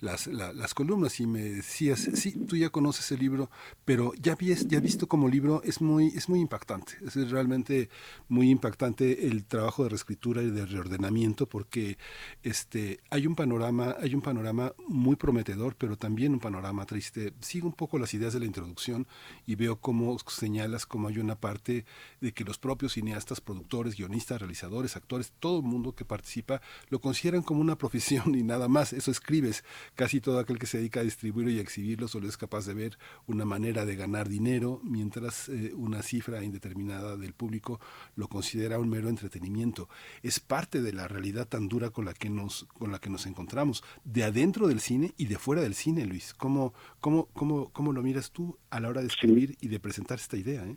las, las columnas y me decías, sí, tú ya conoces el libro, pero ya, vies, ya visto como libro es muy, es muy impactante, es realmente muy impactante el trabajo de reescritura y de reordenamiento porque este, hay un panorama, hay un panorama muy prometedor, pero también un panorama triste. Sigo un poco las ideas de la introducción y veo cómo señalas cómo hay una parte de que los propios cineastas, productores, guionistas, realizadores, actores, todo el mundo que participa lo consideran como una profesión y nada más, eso escribes, Casi todo aquel que se dedica a distribuirlo y a exhibirlo solo es capaz de ver una manera de ganar dinero, mientras eh, una cifra indeterminada del público lo considera un mero entretenimiento. Es parte de la realidad tan dura con la que nos, con la que nos encontramos, de adentro del cine y de fuera del cine, Luis. ¿Cómo, cómo, cómo, cómo lo miras tú a la hora de escribir y de presentar esta idea? Eh?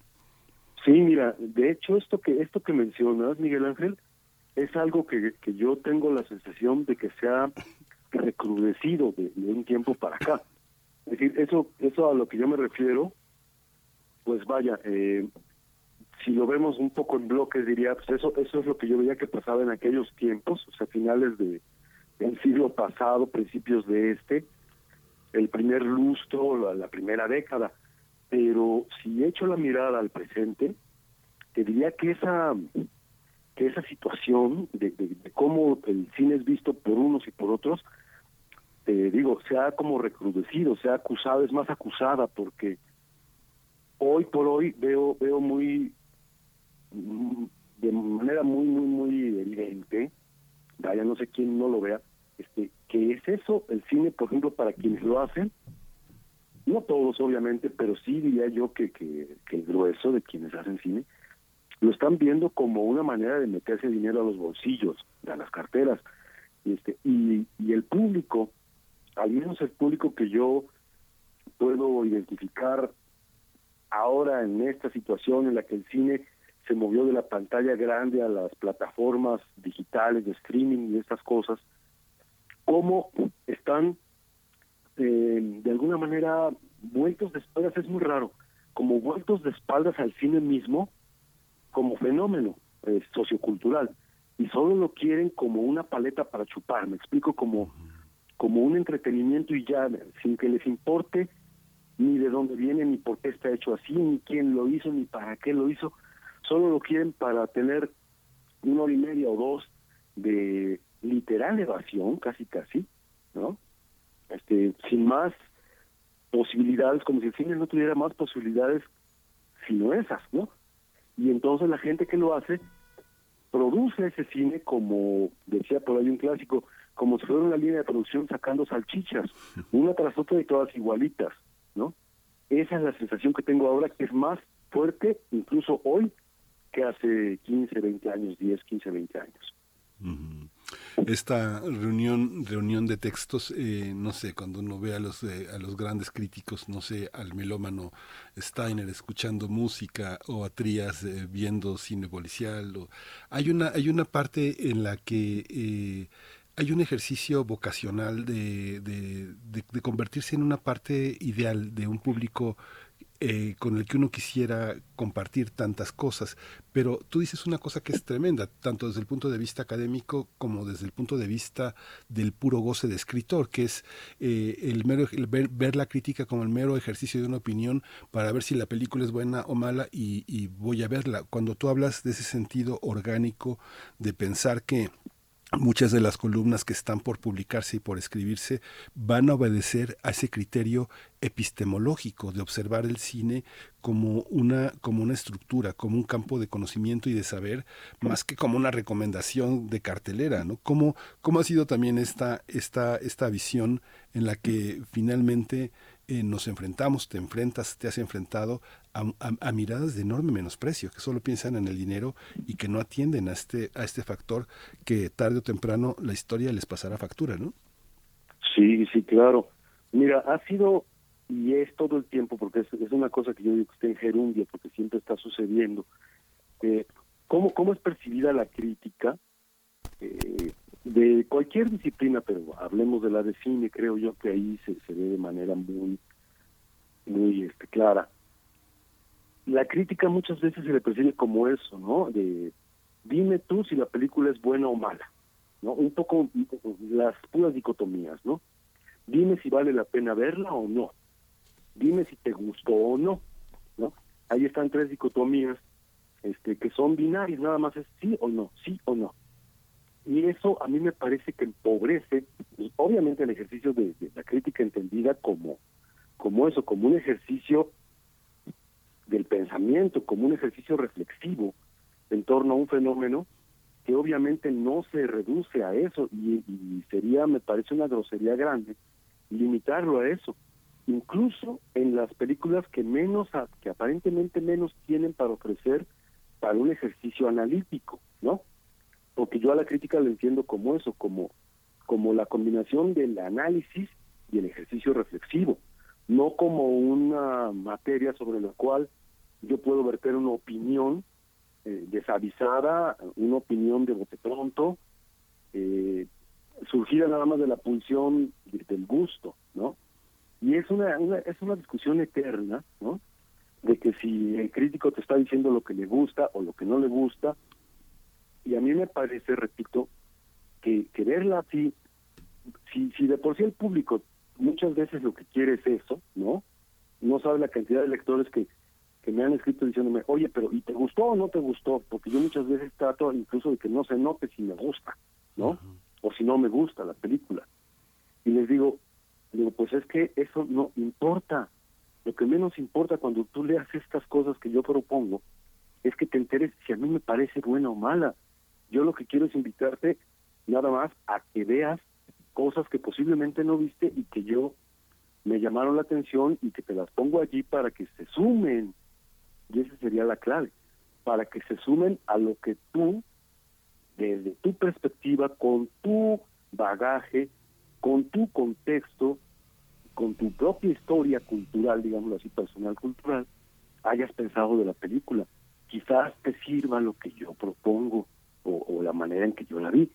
Sí, mira, de hecho esto que esto que mencionas, Miguel Ángel, es algo que, que yo tengo la sensación de que se ha recrudecido de, un tiempo para acá. Es decir, eso, eso a lo que yo me refiero, pues vaya, eh, si lo vemos un poco en bloques, diría, pues eso, eso es lo que yo veía que pasaba en aquellos tiempos, o sea, finales de, del siglo pasado, principios de este, el primer lustro, la, primera década. Pero si echo la mirada al presente, te diría que esa que esa situación de, de, cómo el cine es visto por unos y por otros te digo, se ha como recrudecido, se ha acusado, es más acusada porque hoy por hoy veo veo muy de manera muy muy muy evidente, vaya no sé quién no lo vea, este que es eso el cine, por ejemplo, para quienes lo hacen, no todos obviamente, pero sí diría yo que, que, que el grueso de quienes hacen cine lo están viendo como una manera de meterse dinero a los bolsillos, a las carteras, este, y, y el público al menos el público que yo puedo identificar ahora en esta situación en la que el cine se movió de la pantalla grande a las plataformas digitales de streaming y estas cosas, cómo están eh, de alguna manera vueltos de espaldas, es muy raro, como vueltos de espaldas al cine mismo como fenómeno eh, sociocultural. Y solo lo quieren como una paleta para chupar, me explico como como un entretenimiento y ya, sin que les importe ni de dónde viene, ni por qué está hecho así, ni quién lo hizo, ni para qué lo hizo, solo lo quieren para tener una hora y media o dos de literal evasión, casi casi, ¿no? Este, sin más posibilidades, como si el cine no tuviera más posibilidades sino esas, ¿no? Y entonces la gente que lo hace produce ese cine como decía por ahí un clásico, como si fuera una línea de producción sacando salchichas, una tras otra y todas igualitas, ¿no? Esa es la sensación que tengo ahora, que es más fuerte incluso hoy que hace 15, 20 años, 10, 15, 20 años. Esta reunión, reunión de textos, eh, no sé, cuando uno ve a los, eh, a los grandes críticos, no sé, al melómano Steiner escuchando música o a Trías eh, viendo cine policial, o, hay, una, hay una parte en la que hay un ejercicio vocacional de, de, convertirse en una parte ideal de un público eh, con el que uno quisiera compartir tantas cosas. Pero tú dices una cosa que es tremenda, tanto desde el punto de vista académico como desde el punto de vista del puro goce de escritor, que es eh, el mero ver, ver, la crítica como el mero ejercicio de una opinión para ver si la película es buena o mala y, y voy a verla. Cuando tú hablas de ese sentido orgánico de pensar que muchas de las columnas que están por publicarse y por escribirse van a obedecer a ese criterio epistemológico de observar el cine como una como una estructura, como un campo de conocimiento y de saber, más que como una recomendación de cartelera, ¿no? ¿Cómo, ha sido también esta esta esta visión en la que finalmente eh, nos enfrentamos, te enfrentas, te has enfrentado a, miradas de enorme menosprecio, que solo piensan en el dinero y que no atienden a este, a este factor que tarde o temprano la historia les pasará factura, ¿no? Sí, sí, claro. Mira, ha sido y es todo el tiempo, porque es, es una cosa que yo digo que está en gerundia, porque siempre está sucediendo. Eh, ¿cómo, ¿Cómo es percibida la crítica eh, de cualquier disciplina, pero hablemos de la de cine, creo yo que ahí se, se ve de manera muy, muy este, clara. La crítica muchas veces se le percibe como eso, ¿no? De dime tú si la película es buena o mala, ¿no? Un poco las puras dicotomías, ¿no? Dime si vale la pena verla o no. Dime si te gustó o no, ¿no? Ahí están tres dicotomías este que son binarias, nada más es sí o no, sí o no y eso a mí me parece que empobrece obviamente el ejercicio de, de, la crítica entendida como como eso como un ejercicio del pensamiento como un ejercicio reflexivo en torno a un fenómeno que obviamente no se reduce a eso y, y sería me parece una grosería grande limitarlo a eso. Incluso en las películas que menos que aparentemente menos tienen para ofrecer para un ejercicio analítico no porque yo a la crítica lo entiendo como eso, como, como la combinación del análisis y el ejercicio reflexivo, no como una materia sobre la cual yo puedo verter una opinión eh, desavisada, una opinión de bote pronto, eh, surgida nada más de la pulsión del gusto, ¿no? Y es una, una, es una discusión eterna, ¿no? De que si el crítico te está diciendo lo que le gusta o lo que no le gusta, y a mí me parece, repito, que, que verla así, si, si de por sí el público muchas veces lo que quiere es eso, ¿no? No sabe la cantidad de lectores que, que me han escrito diciéndome, oye, pero ¿y te gustó o no te gustó? Porque yo muchas veces trato incluso de que no se note si me gusta, ¿no? O si no me gusta la película. Y les digo, digo, pues es que eso no importa. Lo que menos importa cuando tú leas estas cosas que yo propongo es que te enteres si a mí me parece buena o mala. Yo lo que quiero es invitarte nada más a que veas cosas que posiblemente no viste y que yo me llamaron la atención y que te las pongo allí para que se sumen. Y esa sería la clave, para que se sumen a lo que tú, desde tu perspectiva, con tu bagaje, con tu contexto, con tu propia historia cultural, digámoslo así, personal cultural, hayas pensado de la película. Quizás te sirva lo que yo propongo o, o la manera en que yo la vi.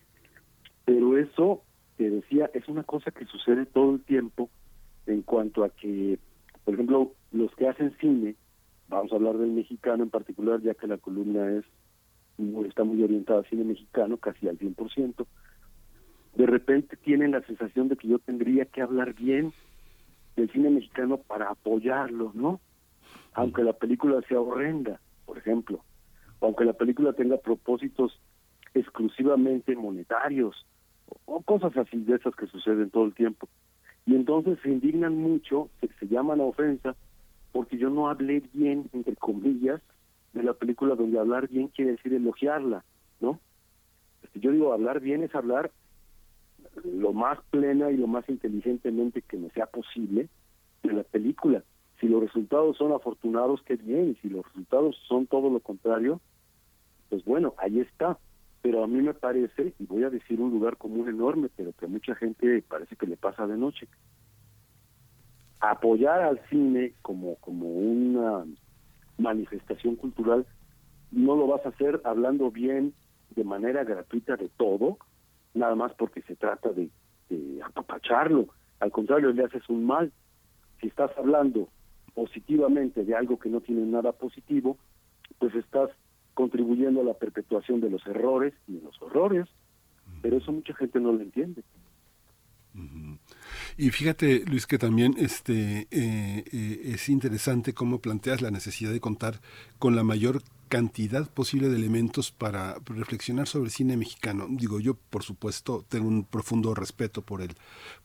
Pero eso, te decía, es una cosa que sucede todo el tiempo en cuanto a que, por ejemplo, los que hacen cine, vamos a hablar del mexicano en particular, ya que la columna es está muy orientada al cine mexicano, casi al 100%, de repente tienen la sensación de que yo tendría que hablar bien del cine mexicano para apoyarlo, ¿no? Aunque la película sea horrenda, por ejemplo, aunque la película tenga propósitos exclusivamente monetarios o cosas así de esas que suceden todo el tiempo. Y entonces se indignan mucho, se, se llaman ofensa, porque yo no hablé bien, entre comillas, de la película donde hablar bien quiere decir elogiarla, ¿no? Este, yo digo, hablar bien es hablar lo más plena y lo más inteligentemente que me sea posible de la película. Si los resultados son afortunados, qué bien, si los resultados son todo lo contrario, pues bueno, ahí está pero a mí me parece, y voy a decir un lugar común enorme, pero que a mucha gente parece que le pasa de noche, apoyar al cine como, como una manifestación cultural, no lo vas a hacer hablando bien de manera gratuita de todo, nada más porque se trata de, de apapacharlo, al contrario, le haces un mal. Si estás hablando positivamente de algo que no tiene nada positivo, pues estás contribuyendo a la perpetuación de los errores y de los horrores, pero eso mucha gente no lo entiende. Y fíjate, Luis, que también este, eh, eh, es interesante cómo planteas la necesidad de contar con la mayor cantidad posible de elementos para reflexionar sobre cine mexicano. Digo, yo por supuesto tengo un profundo respeto por el,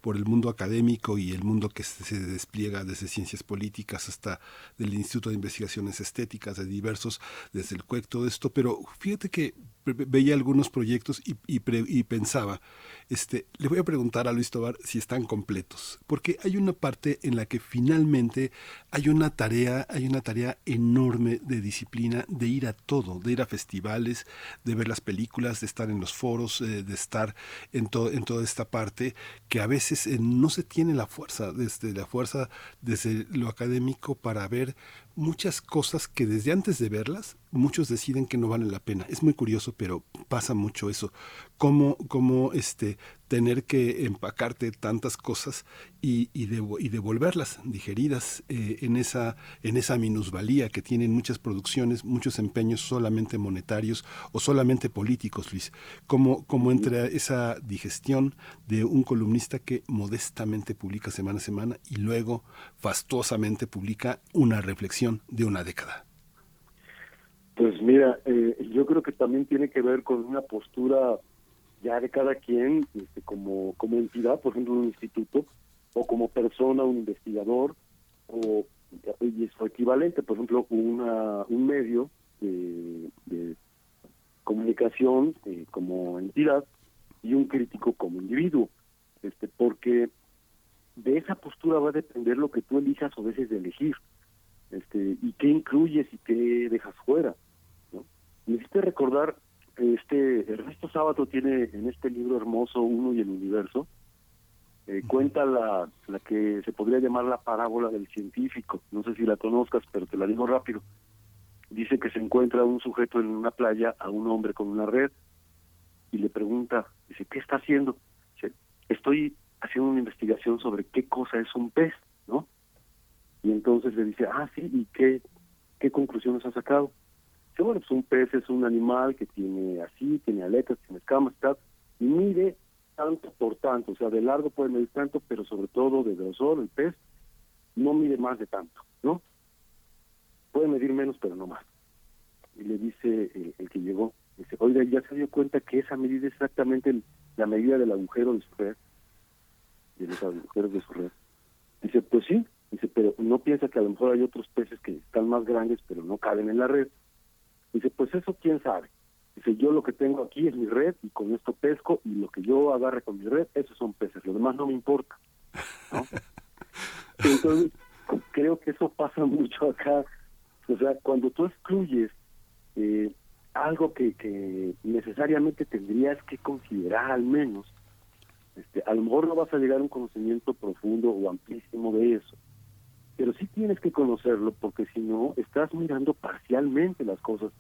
por el mundo académico y el mundo que se despliega desde ciencias políticas hasta del Instituto de Investigaciones Estéticas, de diversos, desde el CUEC, todo esto, pero fíjate que veía algunos proyectos y, y, pensaba, este, le voy a preguntar a Luis Tobar si están completos, porque hay una parte en la que finalmente hay una tarea, hay una tarea enorme de disciplina, de ir a todo, de ir a festivales, de ver las películas, de estar en los foros, eh, de estar en, en toda esta parte que a veces eh, no se tiene la fuerza, desde la fuerza, desde lo académico para ver muchas cosas que desde antes de verlas, muchos deciden que no valen la pena. Es muy curioso, pero pasa mucho eso. Cómo, cómo este, tener que empacarte tantas cosas y, y, y devolverlas digeridas eh, en, esa, en esa minusvalía que tienen muchas producciones, muchos empeños solamente monetarios o solamente políticos, Luis. Cómo, cómo entra esa digestión de un columnista que modestamente publica semana a semana y luego fastuosamente publica una reflexión de una década. Pues mira, eh, yo creo que también tiene que ver con una postura ya de cada quien, este, como, como entidad, por ejemplo, un instituto, o como persona, un investigador, o y su equivalente, por ejemplo, una, un medio de, comunicación eh, como entidad y un crítico como individuo, este, porque de esa postura va a depender lo que tú elijas o dejes de elegir, este, y qué incluyes y qué dejas fuera. Necesito recordar este Ernesto Sábato tiene en este libro hermoso Uno y el Universo, eh, cuenta la, la que se podría llamar la parábola del científico. No sé si la conozcas, pero te la digo rápido. Dice que se encuentra un sujeto en una playa a un hombre con una red y le pregunta, dice, ¿qué está haciendo? Dice, estoy haciendo una investigación sobre qué cosa es un pez, ¿no? Y entonces le dice, ah, sí, ¿y qué, qué conclusiones ha sacado? Bueno, pues un pez es un animal que tiene así, tiene aletas, tiene escamas, tal, y mide tanto por tanto, o sea, de largo puede medir tanto, pero sobre todo de grosor, el pez no mide más de tanto, ¿no? Puede medir menos, pero no más. Y le dice el, que llegó, dice, oiga, ya se dio cuenta que esa medida es exactamente la medida del agujero de su red, de los de su red. Dice, pues sí, dice, pero no piensa que a lo mejor hay otros peces que están más grandes, pero no caben en la red. Dice, pues eso quién sabe. Dice, yo lo que tengo aquí es mi red y con esto pesco y lo que yo agarre con mi red, esos son peces, lo demás no me importa. Entonces, creo que eso pasa mucho acá. O sea, cuando tú excluyes eh, algo que, que necesariamente tendrías que considerar al menos, este, a lo mejor no vas a llegar a un conocimiento profundo o amplísimo de eso, pero sí tienes que conocerlo porque si no, estás mirando parcialmente las cosas.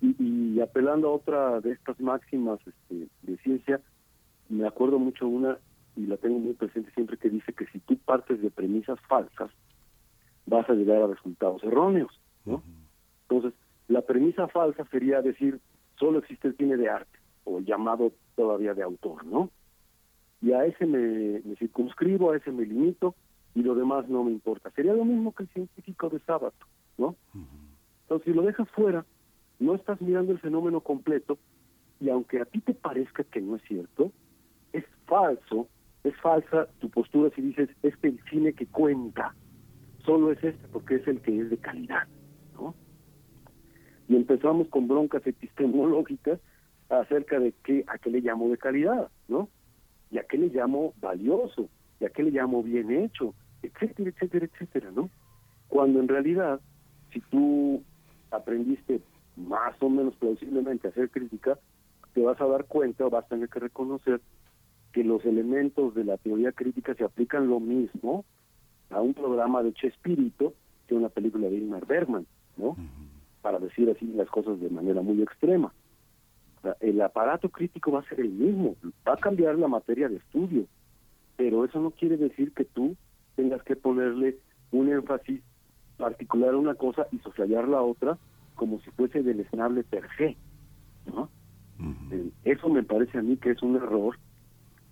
Y, apelando a otra de estas máximas este, de ciencia, me acuerdo mucho una, y la tengo muy presente siempre, que dice que si tú partes de premisas falsas, vas a llegar a resultados erróneos, ¿no? Entonces, la premisa falsa sería decir, solo existe el cine de arte, o llamado todavía de autor, ¿no? Y a ese me, me circunscribo, a ese me limito, y lo demás no me importa. Sería lo mismo que el científico de sábado, ¿no? Entonces, si lo dejas fuera, no estás mirando el fenómeno completo y aunque a ti te parezca que no es cierto, es falso, es falsa tu postura si dices, es que el cine que cuenta solo es este porque es el que es de calidad, ¿no? Y empezamos con broncas epistemológicas acerca de qué, a qué le llamo de calidad, ¿no? Y a qué le llamo valioso, y a qué le llamo bien hecho, etcétera, etcétera, etcétera, ¿no? Cuando en realidad, si tú aprendiste más o menos plausiblemente a hacer crítica, te vas a dar cuenta o vas a tener que reconocer que los elementos de la teoría crítica se aplican lo mismo a un programa de Chespirito que a una película de Ingmar Bergman, ¿no? Para decir así las cosas de manera muy extrema. el aparato crítico va a ser el mismo, va a cambiar la materia de estudio, pero eso no quiere decir que tú tengas que ponerle un énfasis particular una cosa y soslayar la otra como si fuese deleznable per se, ¿no? Eh, eso me parece a mí que es un error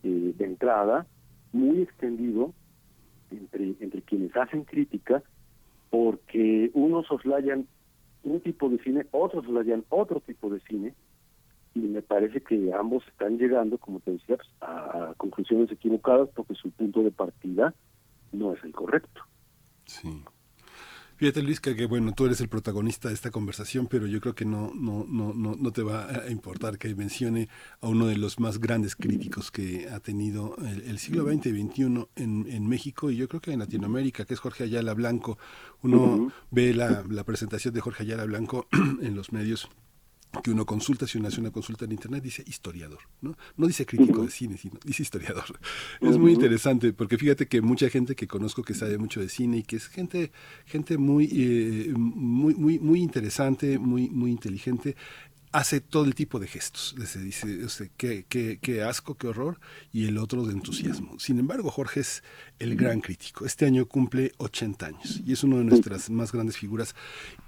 eh, de entrada muy extendido entre, entre quienes hacen crítica porque unos soslayan un tipo de cine, otros soslayan otro tipo de cine y me parece que ambos están llegando, como te decía, pues, a, conclusiones equivocadas porque su punto de partida no es el correcto. Sí. Fíjate Luis que, que, bueno, tú eres el protagonista de esta conversación, pero yo creo que no, no, no, no, no te va a importar que mencione a uno de los más grandes críticos que ha tenido el, el siglo XX y XXI en, en, México y yo creo que en Latinoamérica, que es Jorge Ayala Blanco. Uno uh -huh. ve la, la presentación de Jorge Ayala Blanco en los medios que uno consulta, si uno hace una consulta en internet, dice historiador, ¿no? No dice crítico de cine, sino dice historiador. Es muy interesante, porque fíjate que mucha gente que conozco que sabe mucho de cine y que es gente, gente muy, eh, muy, muy, muy interesante, muy, muy inteligente, hace todo el tipo de gestos. Se dice, o sea, qué, qué, qué, asco, qué horror, y el otro de entusiasmo. Sin embargo, Jorge es el gran crítico. Este año cumple 80 años y es una de nuestras más grandes figuras.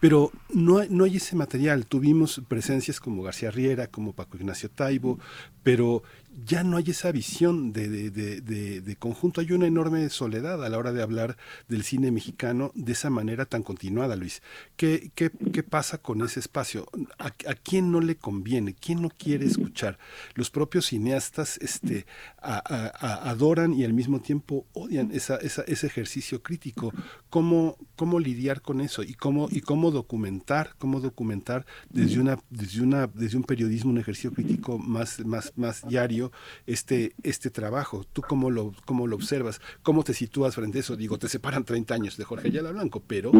Pero no no hay ese material. Tuvimos presencias como García Riera, como Paco Ignacio Taibo, pero ya no hay esa visión de, de, de, de, conjunto. Hay una enorme soledad a la hora de hablar del cine mexicano de esa manera tan continuada, Luis. ¿Qué, qué, qué pasa con ese espacio? ¿A, ¿A, quién no le conviene? ¿Quién no quiere escuchar? Los propios cineastas este, adoran y al mismo tiempo odian esa, esa, ese ejercicio crítico. ¿Cómo, ¿Cómo lidiar con eso? ¿Y cómo, y cómo documentar? ¿Cómo documentar desde, una, desde, una, desde un periodismo, un ejercicio crítico más, más, más diario? Este, este trabajo. ¿Tú cómo lo, cómo lo observas? ¿Cómo te sitúas frente a eso? Digo, te separan 30 años de Jorge Ayala Blanco, pero,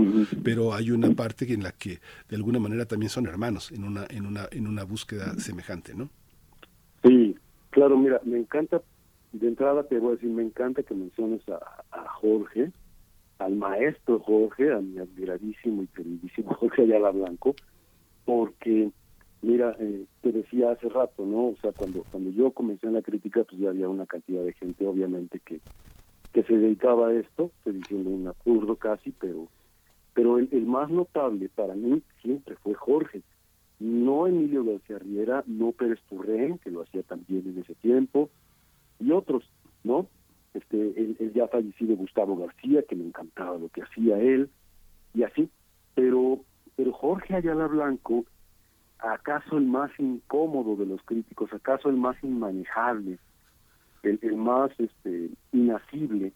pero hay una parte en la que de alguna manera también son hermanos en una, en una, en una búsqueda semejante, ¿no? Sí, claro, mira, me encanta, de entrada te voy a decir, me encanta que menciones a, a Jorge, al maestro Jorge, a mi admiradísimo y queridísimo Jorge Ayala Blanco, porque Mira, eh, te decía hace rato, ¿no? O sea, cuando cuando yo comencé en la crítica, pues ya había una cantidad de gente, obviamente, que que se dedicaba a esto, estoy diciendo un absurdo casi, pero pero el, más notable para mí siempre fue Jorge, no Emilio García Riera, no Pérez Turrén, que lo hacía también en ese tiempo, y otros, ¿no? Este, el, el ya fallecido Gustavo García, que me encantaba lo que hacía él, y así, pero pero Jorge Ayala Blanco acaso el más incómodo de los críticos, acaso el más inmanejable, el, el más este inacible,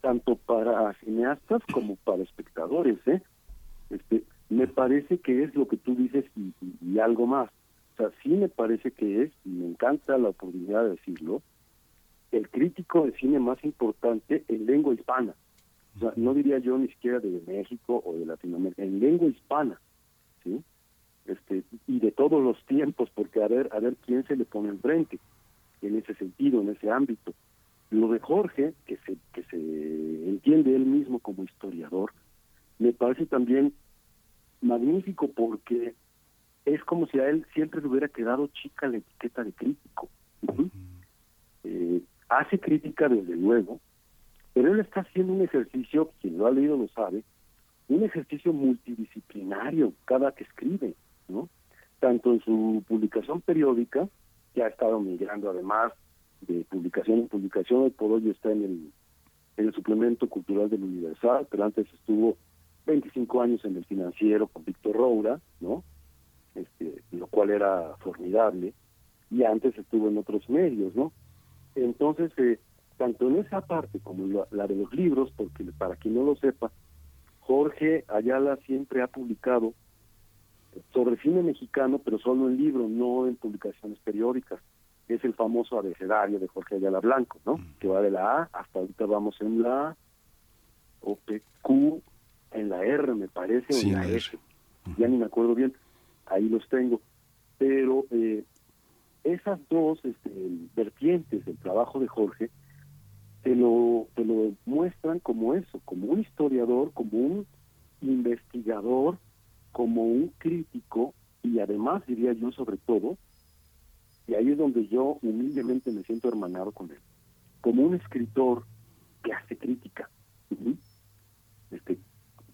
tanto para cineastas como para espectadores, ¿eh? Este, me parece que es lo que tú dices y, y, y, algo más. O sea, sí me parece que es, y me encanta la oportunidad de decirlo, el crítico de cine más importante en lengua hispana. O sea, no diría yo ni siquiera de México o de Latinoamérica, en lengua hispana, ¿sí? Este y de todos los tiempos porque a ver a ver quién se le pone enfrente en ese sentido en ese ámbito. Lo de Jorge que se que se entiende él mismo como historiador me parece también magnífico porque es como si a él siempre le hubiera quedado chica la etiqueta de crítico uh -huh. eh, hace crítica desde luego pero él está haciendo un ejercicio quien lo ha leído lo sabe un ejercicio multidisciplinario cada que escribe ¿no? Tanto en su publicación periódica, que ha estado migrando además de publicación en publicación, hoy por hoy está en el, en el suplemento cultural del Universal, pero antes estuvo 25 años en el financiero con Víctor Roura, ¿no? Este, lo cual era formidable, y antes estuvo en otros medios, ¿no? Entonces, eh, tanto en esa parte como la, la de los libros, porque para quien no lo sepa, Jorge Ayala siempre ha publicado sobre cine mexicano, pero solo en libro, no en publicaciones periódicas. Es el famoso abecedario de Jorge Ayala Blanco, ¿no? Que va de la A hasta ahorita vamos en la OPQ, en la R, me parece, sí, o en la S. Ya ni me acuerdo bien. Ahí los tengo. Pero eh, esas dos este, vertientes del trabajo de Jorge te lo, te lo muestran como eso, como un historiador, como un investigador como un crítico y además diría yo sobre todo, y ahí es donde yo humildemente me siento hermanado con él, como un escritor que hace crítica. Este,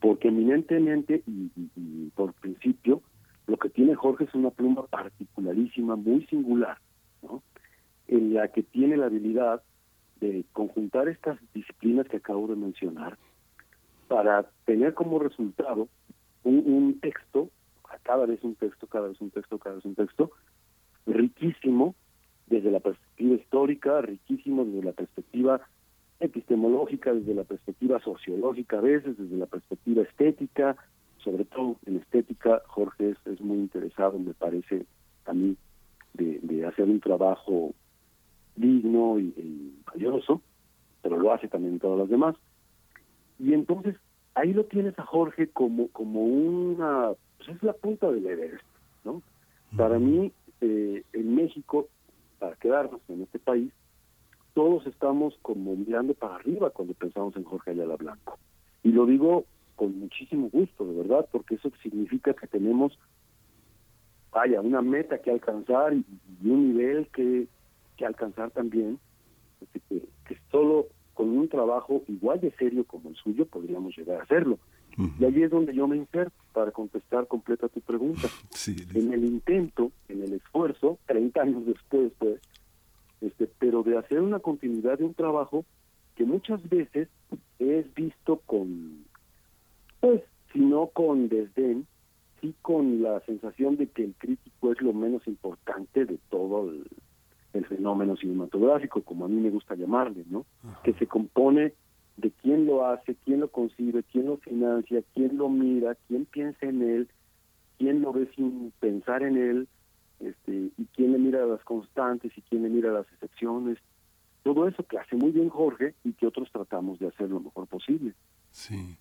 porque eminentemente y, y por principio, lo que tiene Jorge es una pluma particularísima, muy singular, ¿no? en la que tiene la habilidad de conjuntar estas disciplinas que acabo de mencionar para tener como resultado un, texto, cada vez un texto, cada vez un texto, cada vez un texto, riquísimo desde la perspectiva histórica, riquísimo desde la perspectiva epistemológica, desde la perspectiva sociológica a veces, desde la perspectiva estética, sobre todo en estética, Jorge es, muy interesado, me parece a mí, de, de hacer un trabajo digno y, y, valioso, pero lo hace también todas las demás. Y entonces ahí lo tienes a Jorge como como una, pues es la punta del Everest, ¿no? Para mí, eh, en México, para quedarnos en este país, todos estamos como mirando para arriba cuando pensamos en Jorge Ayala Blanco. Y lo digo con muchísimo gusto, de verdad, porque eso significa que tenemos, vaya, una meta que alcanzar y, y un nivel que, que alcanzar también, que, que, que, solo con un trabajo igual de serio como el suyo podríamos llegar a hacerlo. Uh -huh. Y ahí es donde yo me inserto para contestar completa tu pregunta. Sí, en el intento, en el esfuerzo, 30 años después, pues, este, pero de hacer una continuidad de un trabajo que muchas veces es visto con, pues, si no con desdén, sí con la sensación de que el crítico es lo menos importante de todo el, el fenómeno cinematográfico, como a mí me gusta llamarle, ¿no? Ajá. Que se compone de quién lo hace, quién lo concibe, quién lo financia, quién lo mira, quién piensa en él, quién lo ve sin pensar en él, este, y quién le mira las constantes y quién le mira las excepciones. Todo eso que hace muy bien Jorge y que otros tratamos de hacer lo mejor posible. Sí.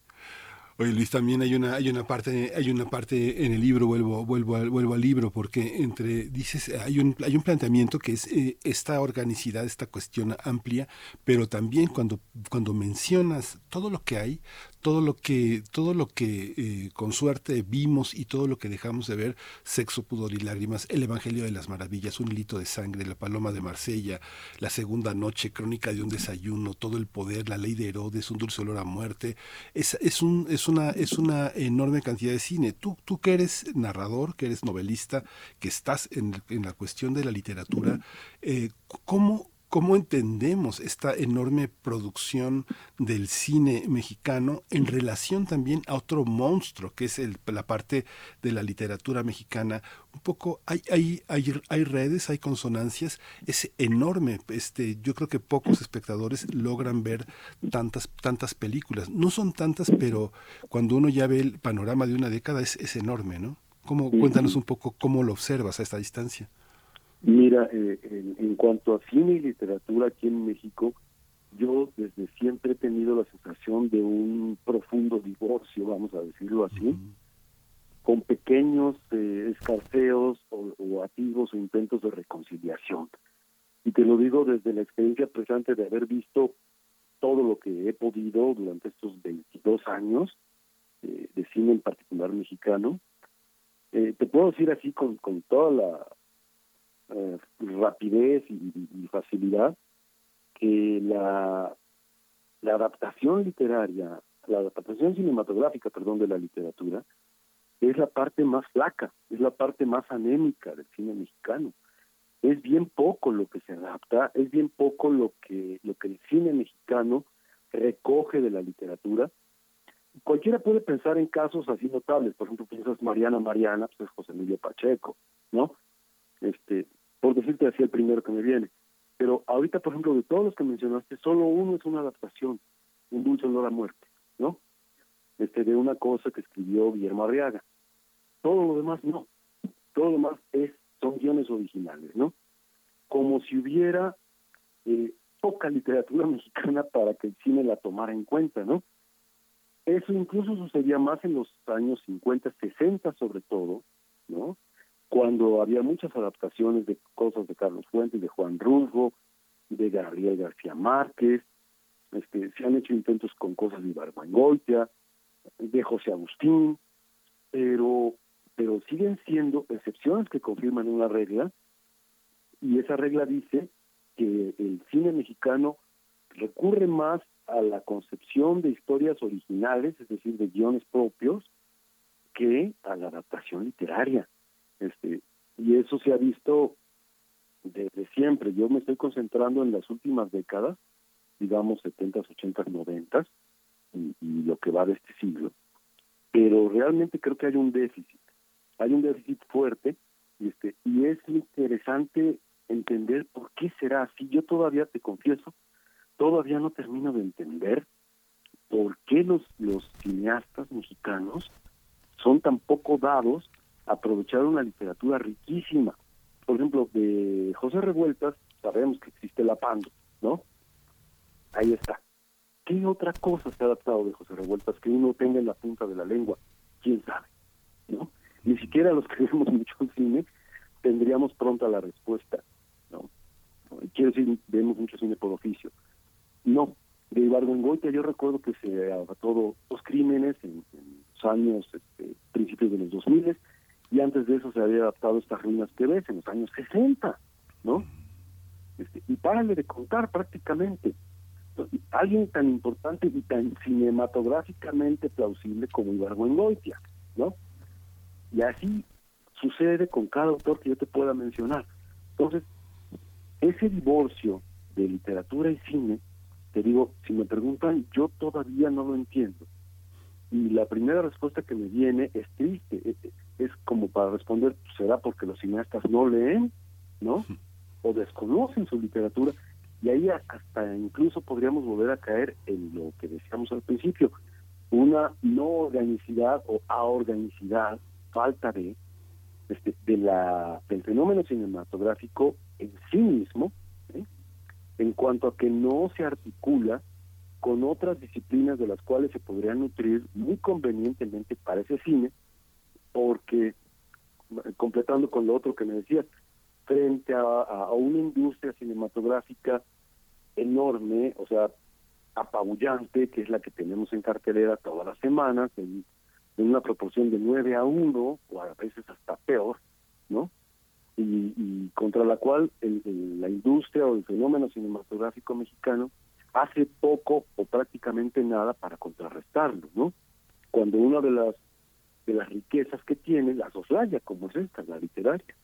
Oye Luis, también hay una hay una parte hay una parte en el libro vuelvo vuelvo al, vuelvo al libro porque entre dices hay un hay un planteamiento que es eh, esta organicidad esta cuestión amplia, pero también cuando cuando mencionas todo lo que hay todo lo que todo lo que eh, con suerte vimos y todo lo que dejamos de ver sexo pudor y lágrimas el evangelio de las maravillas un hilito de sangre la paloma de Marsella la segunda noche crónica de un desayuno todo el poder la ley de Herodes un dulce olor a muerte. Es es un es una es una enorme cantidad de cine. Tú tú que eres narrador que eres novelista que estás en, en la cuestión de la literatura eh, cómo cómo entendemos esta enorme producción del cine mexicano en relación también a otro monstruo que es el, la parte de la literatura mexicana. Un poco hay, hay, hay, hay redes, hay consonancias, es enorme. Este, yo creo que pocos espectadores logran ver tantas, tantas películas. No son tantas, pero cuando uno ya ve el panorama de una década es, es enorme, ¿no? ¿Cómo, cuéntanos un poco cómo lo observas a esta distancia. Mira, eh, en, en, cuanto a cine y literatura aquí en México, yo desde siempre he tenido la sensación de un profundo divorcio, vamos a decirlo así, uh -huh. con pequeños eh, escarceos o, o activos o intentos de reconciliación. Y te lo digo desde la experiencia presente de haber visto todo lo que he podido durante estos 22 años eh, de cine en particular mexicano. Eh, te puedo decir así con, con toda la eh, rapidez y, facilidad que la, la adaptación literaria, la adaptación cinematográfica, perdón, de la literatura, es la parte más flaca, es la parte más anémica del cine mexicano. Es bien poco lo que se adapta, es bien poco lo que, lo que el cine mexicano recoge de la literatura. Cualquiera puede pensar en casos así notables, por ejemplo, piensas Mariana Mariana, pues es José Emilio Pacheco, ¿no? Este, por decirte así el primero que me viene. Pero ahorita, por ejemplo, de todos los que mencionaste, solo uno es una adaptación, un dulce olor a muerte, ¿no? Este, de una cosa que escribió Guillermo Arriaga. Todo lo demás no. Todo lo demás es, son guiones originales, ¿no? Como si hubiera eh, poca literatura mexicana para que el cine la tomara en cuenta, ¿no? Eso incluso sucedía más en los años 50, 60 sobre todo, ¿no? Cuando había muchas adaptaciones de cosas de Carlos Fuentes, de Juan Rulfo, de Gabriel García Márquez, este, se han hecho intentos con cosas de Ibargüengoitia, de José Agustín, pero, pero siguen siendo excepciones que confirman una regla, y esa regla dice que el cine mexicano recurre más a la concepción de historias originales, es decir, de guiones propios, que a la adaptación literaria. Este, y eso se ha visto desde siempre. Yo me estoy concentrando en las últimas décadas, digamos 70, 80, 90 y, y lo que va de este siglo. Pero realmente creo que hay un déficit. Hay un déficit fuerte este, y es interesante entender por qué será así. Yo todavía te confieso, todavía no termino de entender por qué los, los cineastas mexicanos son tan poco dados aprovechar una literatura riquísima. Por ejemplo, de José Revueltas, sabemos que existe la Pando, ¿no? Ahí está. ¿Qué otra cosa se ha adaptado de José Revueltas que uno tenga en la punta de la lengua? ¿Quién sabe? ¿No? Ni siquiera los que vemos mucho cine tendríamos pronta la respuesta, ¿no? Quiero decir, vemos mucho cine por oficio. No, de Ibargüengoitia yo recuerdo que se adaptó dos crímenes en, en los años, este, principios de los 2000 y antes de eso se había adaptado estas ruinas que ves en los años 60, ¿no? Este, y párale de contar prácticamente. Alguien tan importante y tan cinematográficamente plausible como Ibargüengoitia, ¿no? Y así sucede con cada autor que yo te pueda mencionar. Entonces, ese divorcio de literatura y cine, te digo, si me preguntan, yo todavía no lo entiendo. Y la primera respuesta que me viene es triste, es, es como para responder, será porque los cineastas no leen, ¿no? O desconocen su literatura, y ahí hasta incluso podríamos volver a caer en lo que decíamos al principio, una no organicidad o aorganicidad, falta de, este, de la, del fenómeno cinematográfico en sí mismo, ¿eh? en cuanto a que no se articula con otras disciplinas de las cuales se podría nutrir muy convenientemente para ese cine, porque, completando con lo otro que me decías, frente a, una industria cinematográfica enorme, o sea, apabullante, que es la que tenemos en cartelera todas las semanas, en, una proporción de 9 a 1, o a veces hasta peor, ¿no? Y, y contra la cual el, la industria o el fenómeno cinematográfico mexicano hace poco o prácticamente nada para contrarrestarlo, ¿no? Cuando una de las de las riquezas que tiene la soslaya, como es esta, la literaria.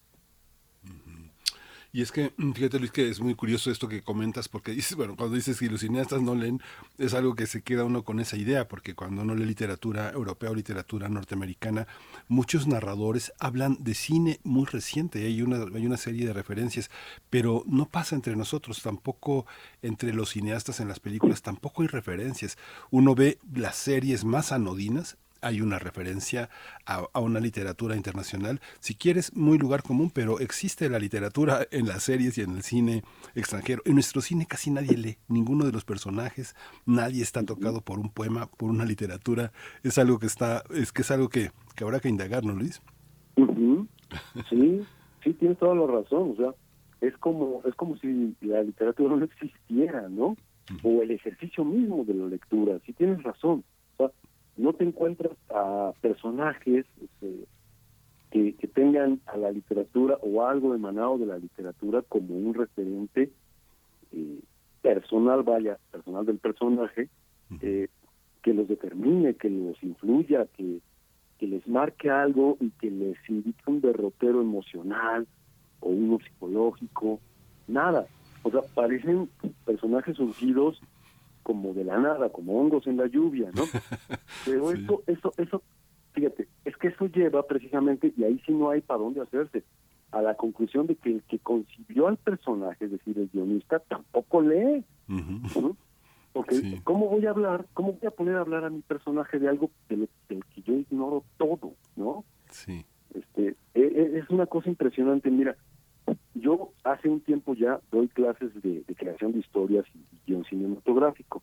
Y es que, mm, fíjate Luis, que es muy curioso esto que comentas, porque dices, bueno, cuando dices que los cineastas no leen, es algo que se queda uno con esa idea, porque cuando uno lee literatura europea o literatura norteamericana, muchos narradores hablan de cine muy reciente, hay una, hay una serie de referencias, pero no pasa entre nosotros, tampoco entre los cineastas en las películas, tampoco hay referencias. Uno ve las series más anodinas, hay una referencia a, a, una literatura internacional, si quieres, muy lugar común, pero existe la literatura en las series y en el cine extranjero. En nuestro cine casi nadie lee, ninguno de los personajes, nadie está tocado por un poema, por una literatura. Es algo que está, es que es algo que, que habrá que indagar, ¿no, Luis? Uh -huh. Sí, sí, tienes toda la razón. O sea, es como, es como si la literatura no existiera, ¿no? O el ejercicio mismo de la lectura. Sí, tienes razón. O sea, no te encuentras a personajes este, que, que, tengan a la literatura o algo emanado de la literatura como un referente eh, personal, vaya, personal del personaje, eh, que los determine, que los influya, que, que les marque algo y que les indique un derrotero emocional o uno psicológico, nada. O sea, parecen personajes surgidos como de la nada, como hongos en la lluvia, ¿no? Pero sí. eso, eso, eso, fíjate, es que eso lleva precisamente, y ahí sí no hay para dónde hacerse, a la conclusión de que el que concibió al personaje, es decir, el guionista, tampoco lee. Uh -huh. ¿no? Porque, sí. ¿cómo voy a hablar, cómo voy a poner a hablar a mi personaje de algo del, del que yo ignoro todo, ¿no? Sí. Este, es, es una cosa impresionante, mira, yo hace un tiempo ya doy clases de, de creación de historias y, y guion cinematográfico.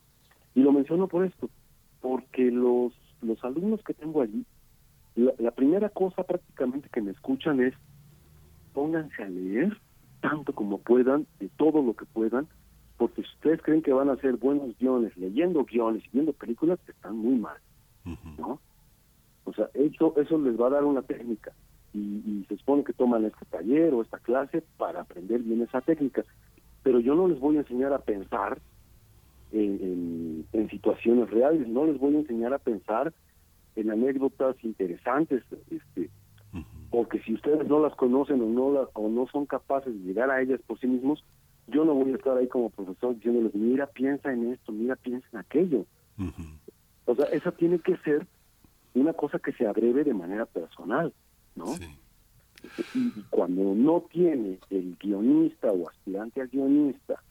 Y lo menciono por esto, porque los, los alumnos que tengo allí, la, la, primera cosa prácticamente que me escuchan es, pónganse a leer tanto como puedan, de todo lo que puedan, porque si ustedes creen que van a hacer buenos guiones, leyendo guiones y viendo películas, están muy mal. ¿no? O sea, eso, eso les va a dar una técnica y, y, se supone que toman este taller o esta clase para aprender bien esa técnica. Pero yo no les voy a enseñar a pensar en, en, situaciones reales. No les voy a enseñar a pensar en anécdotas interesantes, este, porque si ustedes no las conocen o no las, o no son capaces de llegar a ellas por sí mismos, yo no voy a estar ahí como profesor diciéndoles, mira, piensa en esto, mira, piensa en aquello. O sea, esa tiene que ser una cosa que se agreve de manera personal, ¿no? Y, cuando no tiene el guionista o aspirante al guionista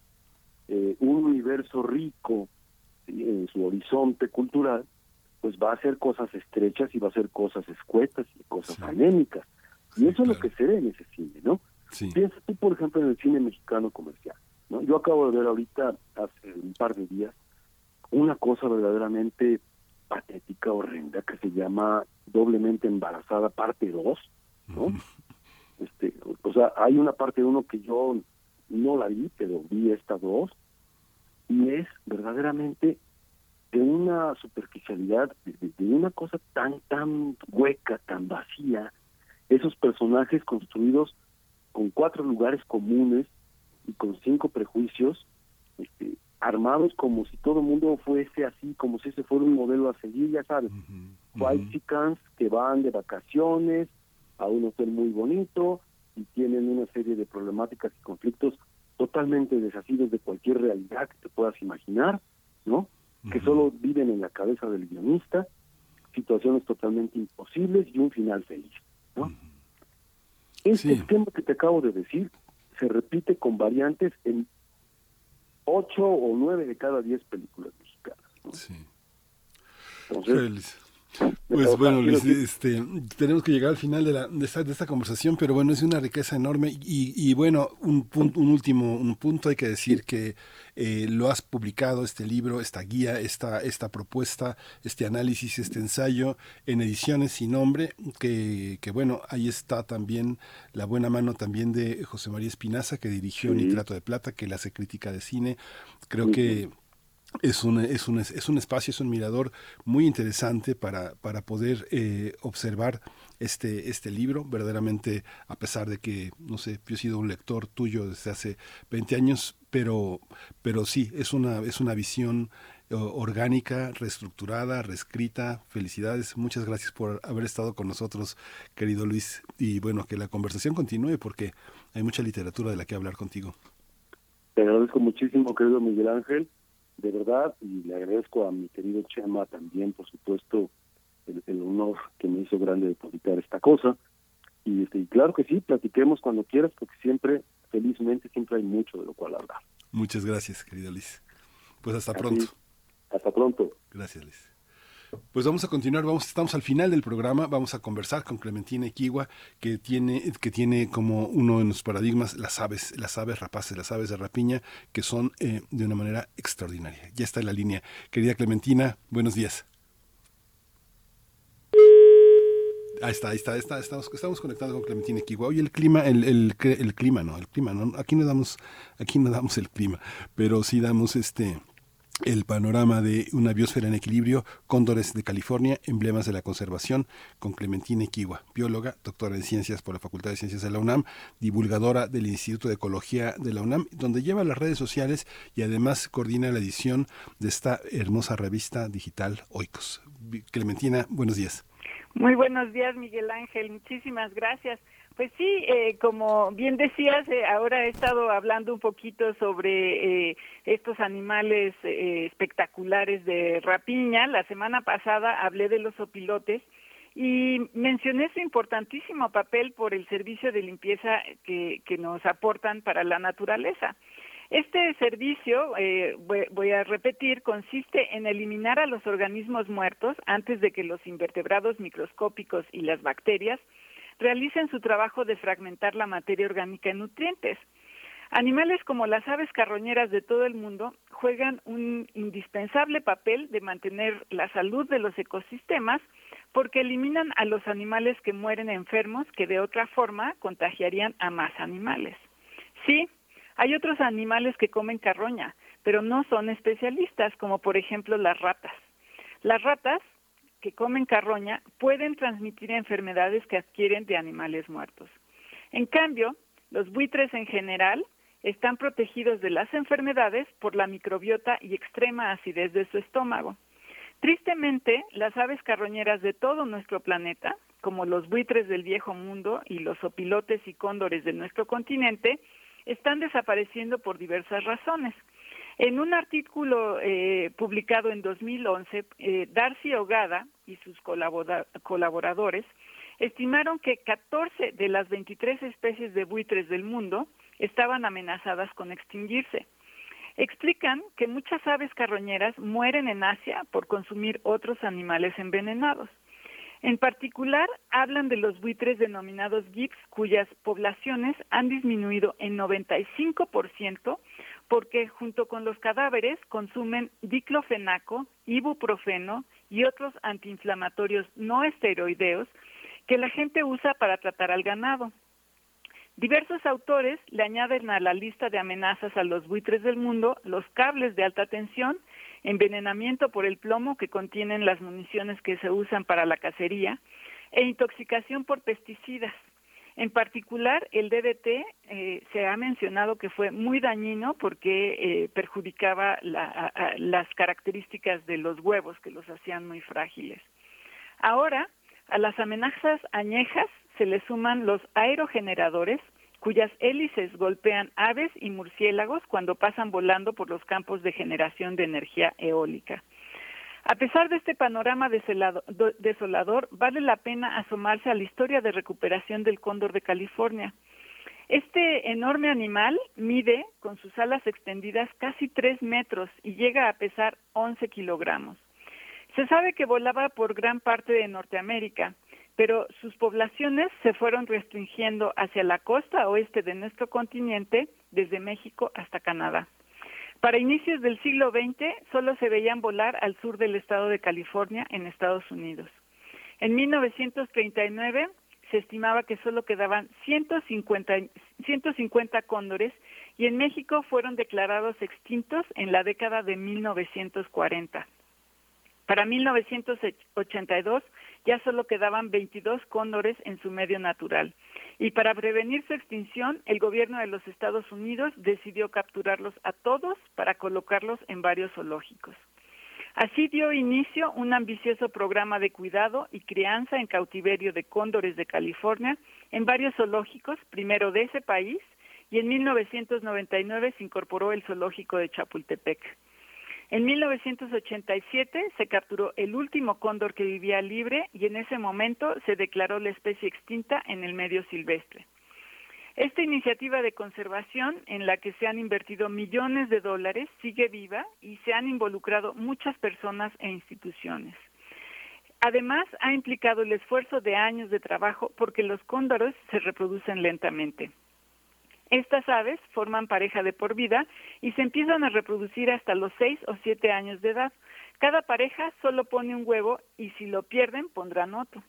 eh, un universo rico en su horizonte cultural, pues va a hacer cosas estrechas y va a hacer cosas escuetas y cosas anémicas. Y eso es lo que se ve en ese cine, ¿no? Piensa tú, por ejemplo, en el cine mexicano comercial. ¿no? Yo acabo de ver ahorita, hace un par de días, una cosa verdaderamente patética, horrenda, que se llama Doblemente Embarazada, parte 2, ¿no? este, o sea, hay una parte 1 que yo no la vi, pero vi esta 2, y es verdaderamente de una superficialidad, de, una cosa tan, tan hueca, tan vacía, esos personajes construidos con cuatro lugares comunes y con cinco prejuicios, este, armados como si todo el mundo fuese así, como si ese fuera un modelo a seguir, ya sabes, white chickens que van de vacaciones a un hotel muy bonito y tienen una serie de problemáticas y conflictos totalmente desasidos de cualquier realidad que te puedas imaginar, ¿no? Que solo viven en la cabeza del guionista, situaciones totalmente imposibles y un final feliz, ¿no? Este esquema que te acabo de decir se repite con variantes en ocho o nueve de cada diez películas mexicanas. Sí. Entonces, pues bueno, Luis, este, tenemos que llegar al final de, la, de, esta, de esta conversación, pero bueno, es una riqueza enorme. Y, y bueno, un, punto, un último un punto, hay que decir que eh, lo has publicado, este libro, esta guía, esta, esta propuesta, este análisis, este ensayo en ediciones sin nombre, que, que bueno, ahí está también la buena mano también de José María Espinaza, que dirigió Nitrato de Plata, que le hace crítica de cine. Creo que es un, es, un, es un espacio, es un mirador muy interesante para, para poder eh, observar este, este libro. Verdaderamente, a pesar de que, no sé, yo he sido un lector tuyo desde hace 20 años, pero, pero sí, es una, es una visión eh, orgánica, reestructurada, reescrita. Felicidades, muchas gracias por haber estado con nosotros, querido Luis. Y bueno, que la conversación continúe porque hay mucha literatura de la que hablar contigo. Te agradezco muchísimo, querido Miguel Ángel de verdad, y le agradezco a mi querido Chema también, por supuesto, el, honor que me hizo grande de publicar esta cosa. Y, este, y claro que sí, platiquemos cuando quieras, porque siempre, felizmente, siempre hay mucho de lo cual hablar. Muchas gracias, querida Liz. Pues hasta pronto. Hasta pronto. Gracias, Liz. Pues vamos a continuar, vamos, estamos al final del programa, vamos a conversar con Clementina Equigua, que tiene, que tiene como uno de los paradigmas las aves, las aves rapaces, las aves de rapiña, que son eh, de una manera extraordinaria. Ya está en la línea. Querida Clementina, buenos días. Ahí está, ahí está, estamos, estamos conectados con Clementina Equigua. Hoy el clima, el, el, el clima, no, el clima, no, aquí no damos, aquí no damos el clima, pero sí damos este el panorama de una biosfera en equilibrio, cóndores de California, emblemas de la conservación, con Clementina Equigua, bióloga, doctora en ciencias por la Facultad de Ciencias de la UNAM, divulgadora del Instituto de Ecología de la UNAM, donde lleva las redes sociales y además coordina la edición de esta hermosa revista digital Oikos. Clementina, buenos días. Muy buenos días, Miguel Ángel. Muchísimas gracias. Pues sí, eh, como bien decías, eh, ahora he estado hablando un poquito sobre eh, estos animales espectaculares de rapiña. La semana pasada hablé de los opilotes y mencioné su importantísimo papel por el servicio de limpieza que, que nos aportan para la naturaleza. Este servicio, voy a repetir, consiste en eliminar a los organismos muertos antes de que los invertebrados microscópicos y las bacterias realicen su trabajo de fragmentar la materia orgánica en nutrientes. Animales como las aves carroñeras de todo el mundo juegan un indispensable papel de mantener la salud de los ecosistemas porque eliminan a los animales que mueren enfermos que de otra forma contagiarían a más animales. Sí, hay otros animales que comen carroña, pero no son especialistas, como por ejemplo las ratas. Las ratas que comen carroña pueden transmitir enfermedades que adquieren de animales muertos. En cambio, los buitres en general están protegidos de las enfermedades por la microbiota y extrema acidez de su estómago. Tristemente, las aves carroñeras de todo nuestro planeta, como los buitres del viejo mundo y los opilotes y cóndores de nuestro continente, están desapareciendo por diversas razones. En un artículo eh, publicado en 2011, eh, Darcy Ogada y sus colaboradores estimaron que 14 de las 23 especies de buitres del mundo estaban amenazadas con extinguirse. Explican que muchas aves carroñeras mueren en Asia por consumir otros animales envenenados. En particular, hablan de los buitres denominados gips, cuyas poblaciones han disminuido en 95% porque junto con los cadáveres consumen diclofenaco, ibuprofeno y otros antiinflamatorios no esteroideos que la gente usa para tratar al ganado. Diversos autores le añaden a la lista de amenazas a los buitres del mundo los cables de alta tensión, envenenamiento por el plomo que contienen las municiones que se usan para la cacería e intoxicación por pesticidas. En particular, el DDT eh, se ha mencionado que fue muy dañino porque eh, perjudicaba las características de los huevos que los hacían muy frágiles. Ahora, a las amenazas añejas se le suman los aerogeneradores, cuyas hélices golpean aves y murciélagos cuando pasan volando por los campos de generación de energía eólica. A pesar de este panorama desolador, vale la pena asomarse a la historia de recuperación del cóndor de California. Este enorme animal mide, con sus alas extendidas, casi tres metros y llega a pesar 11 kilogramos. Se sabe que volaba por gran parte de Norteamérica, pero sus poblaciones se fueron restringiendo hacia la costa oeste de nuestro continente, desde México hasta Canadá. Para inicios del siglo XX solo se veían volar al sur del estado de California, en Estados Unidos. En 1939 se estimaba que solo quedaban 150, 150 cóndores y en México fueron declarados extintos en la década de 1940. Para 1982 ya solo quedaban 22 cóndores en su medio natural. Y para prevenir su extinción, el gobierno de los Estados Unidos decidió capturarlos a todos para colocarlos en varios zoológicos. Así dio inicio un ambicioso programa de cuidado y crianza en cautiverio de cóndores de California en varios zoológicos, primero de ese país, y en 1999 se incorporó el zoológico de Chapultepec. En 1987 se capturó el último cóndor que vivía libre y en ese momento se declaró la especie extinta en el medio silvestre. Esta iniciativa de conservación, en la que se han invertido millones de dólares, sigue viva y se han involucrado muchas personas e instituciones. Además, ha implicado el esfuerzo de años de trabajo porque los cóndores se reproducen lentamente. Estas aves forman pareja de por vida y se empiezan a reproducir hasta los seis o siete años de edad. Cada pareja solo pone un huevo y si lo pierden pondrán otro.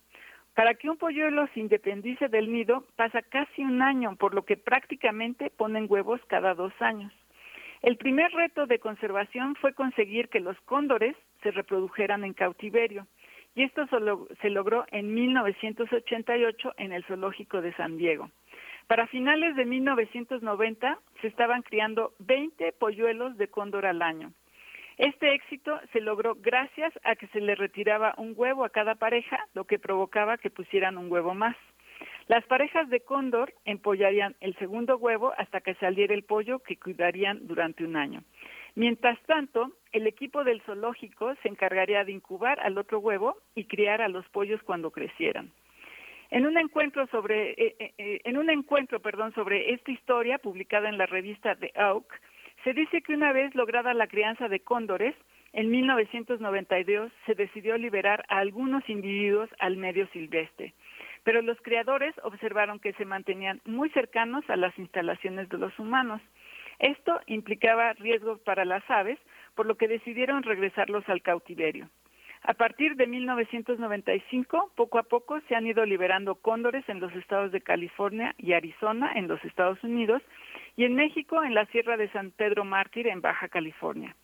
Para que un polluelo se independice del nido pasa casi un año, por lo que prácticamente ponen huevos cada dos años. El primer reto de conservación fue conseguir que los cóndores se reprodujeran en cautiverio, y esto se logró en 1988 en el Zoológico de San Diego. Para finales de 1990 se estaban criando 20 polluelos de cóndor al año. Este éxito se logró gracias a que se le retiraba un huevo a cada pareja, lo que provocaba que pusieran un huevo más. Las parejas de cóndor empollarían el segundo huevo hasta que saliera el pollo que cuidarían durante un año. Mientras tanto, el equipo del zoológico se encargaría de incubar al otro huevo y criar a los pollos cuando crecieran. En un encuentro sobre, eh, eh, eh, en un encuentro, perdón, sobre esta historia publicada en la revista The Oak, se dice que una vez lograda la crianza de cóndores, en 1992 se decidió liberar a algunos individuos al medio silvestre, pero los criadores observaron que se mantenían muy cercanos a las instalaciones de los humanos. Esto implicaba riesgos para las aves, por lo que decidieron regresarlos al cautiverio. A partir de 1995, poco a poco se han ido liberando cóndores en los estados de California y Arizona, en los Estados Unidos, y en México, en la Sierra de San Pedro Mártir, en Baja California.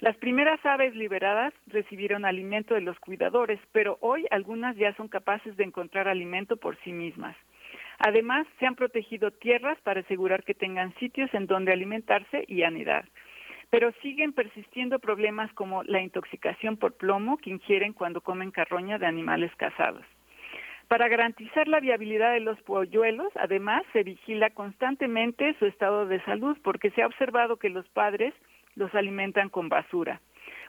Las primeras aves liberadas recibieron alimento de los cuidadores, pero hoy algunas ya son capaces de encontrar alimento por sí mismas. Además, se han protegido tierras para asegurar que tengan sitios en donde alimentarse y anidar. Pero siguen persistiendo problemas como la intoxicación por plomo que ingieren cuando comen carroña de animales cazados. Para garantizar la viabilidad de los polluelos, además, se vigila constantemente su estado de salud porque se ha observado que los padres los alimentan con basura.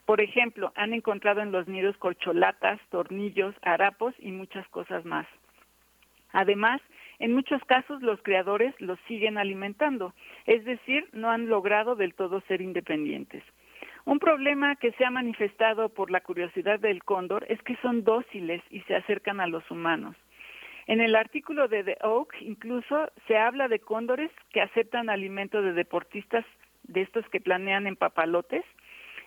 Por ejemplo, han encontrado en los nidos corcholatas, tornillos, harapos y muchas cosas más. Además, en muchos casos los creadores los siguen alimentando, es decir, no han logrado del todo ser independientes. Un problema que se ha manifestado por la curiosidad del cóndor es que son dóciles y se acercan a los humanos. En el artículo de The Oak incluso se habla de cóndores que aceptan alimento de deportistas de estos que planean en papalotes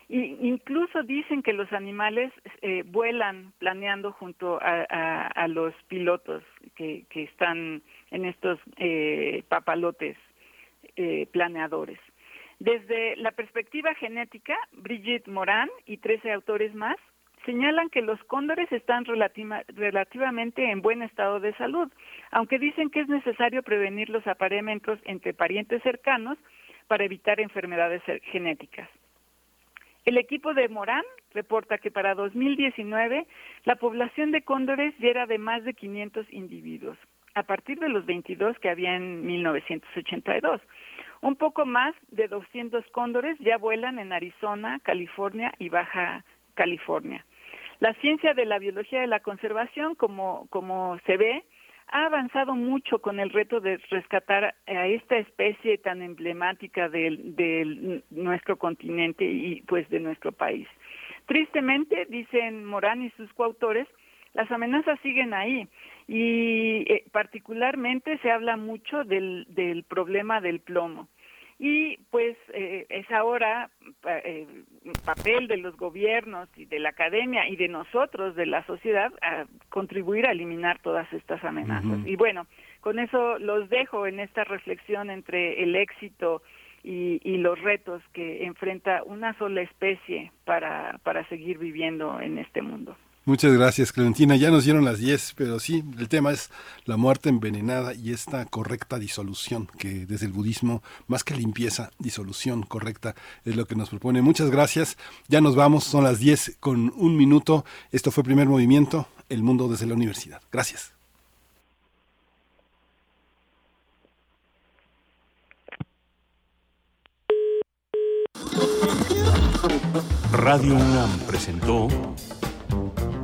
y incluso dicen que los animales eh, vuelan planeando junto a, los pilotos que, están en estos eh, papalotes eh, planeadores. Desde la perspectiva genética, Brigitte Moran y 13 autores más señalan que los cóndores están relativamente en buen estado de salud, aunque dicen que es necesario prevenir los apareamientos entre parientes cercanos para evitar enfermedades genéticas. El equipo de Morán reporta que para 2019 la población de cóndores ya era de más de 500 individuos, a partir de los 22 que había en 1982. Un poco más de 200 cóndores ya vuelan en Arizona, California y Baja California. La ciencia de la biología de la conservación, como, como se ve, ha avanzado mucho con el reto de rescatar a esta especie tan emblemática de, nuestro continente y pues de nuestro país. Tristemente, dicen Morán y sus coautores, las amenazas siguen ahí y eh, particularmente se habla mucho del, del problema del plomo y pues eh, es ahora eh, papel de los gobiernos y de la academia y de nosotros, de la sociedad, a contribuir a eliminar todas estas amenazas. Y bueno, con eso los dejo en esta reflexión entre el éxito y, y, los retos que enfrenta una sola especie para, para seguir viviendo en este mundo. Muchas gracias, Clementina. Ya nos dieron las 10, pero sí, el tema es la muerte envenenada y esta correcta disolución, que desde el budismo, más que limpieza, disolución correcta es lo que nos propone. Muchas gracias. Ya nos vamos, son las 10 con un minuto. Esto fue Primer Movimiento, El Mundo desde la Universidad. Gracias. Radio UNAM presentó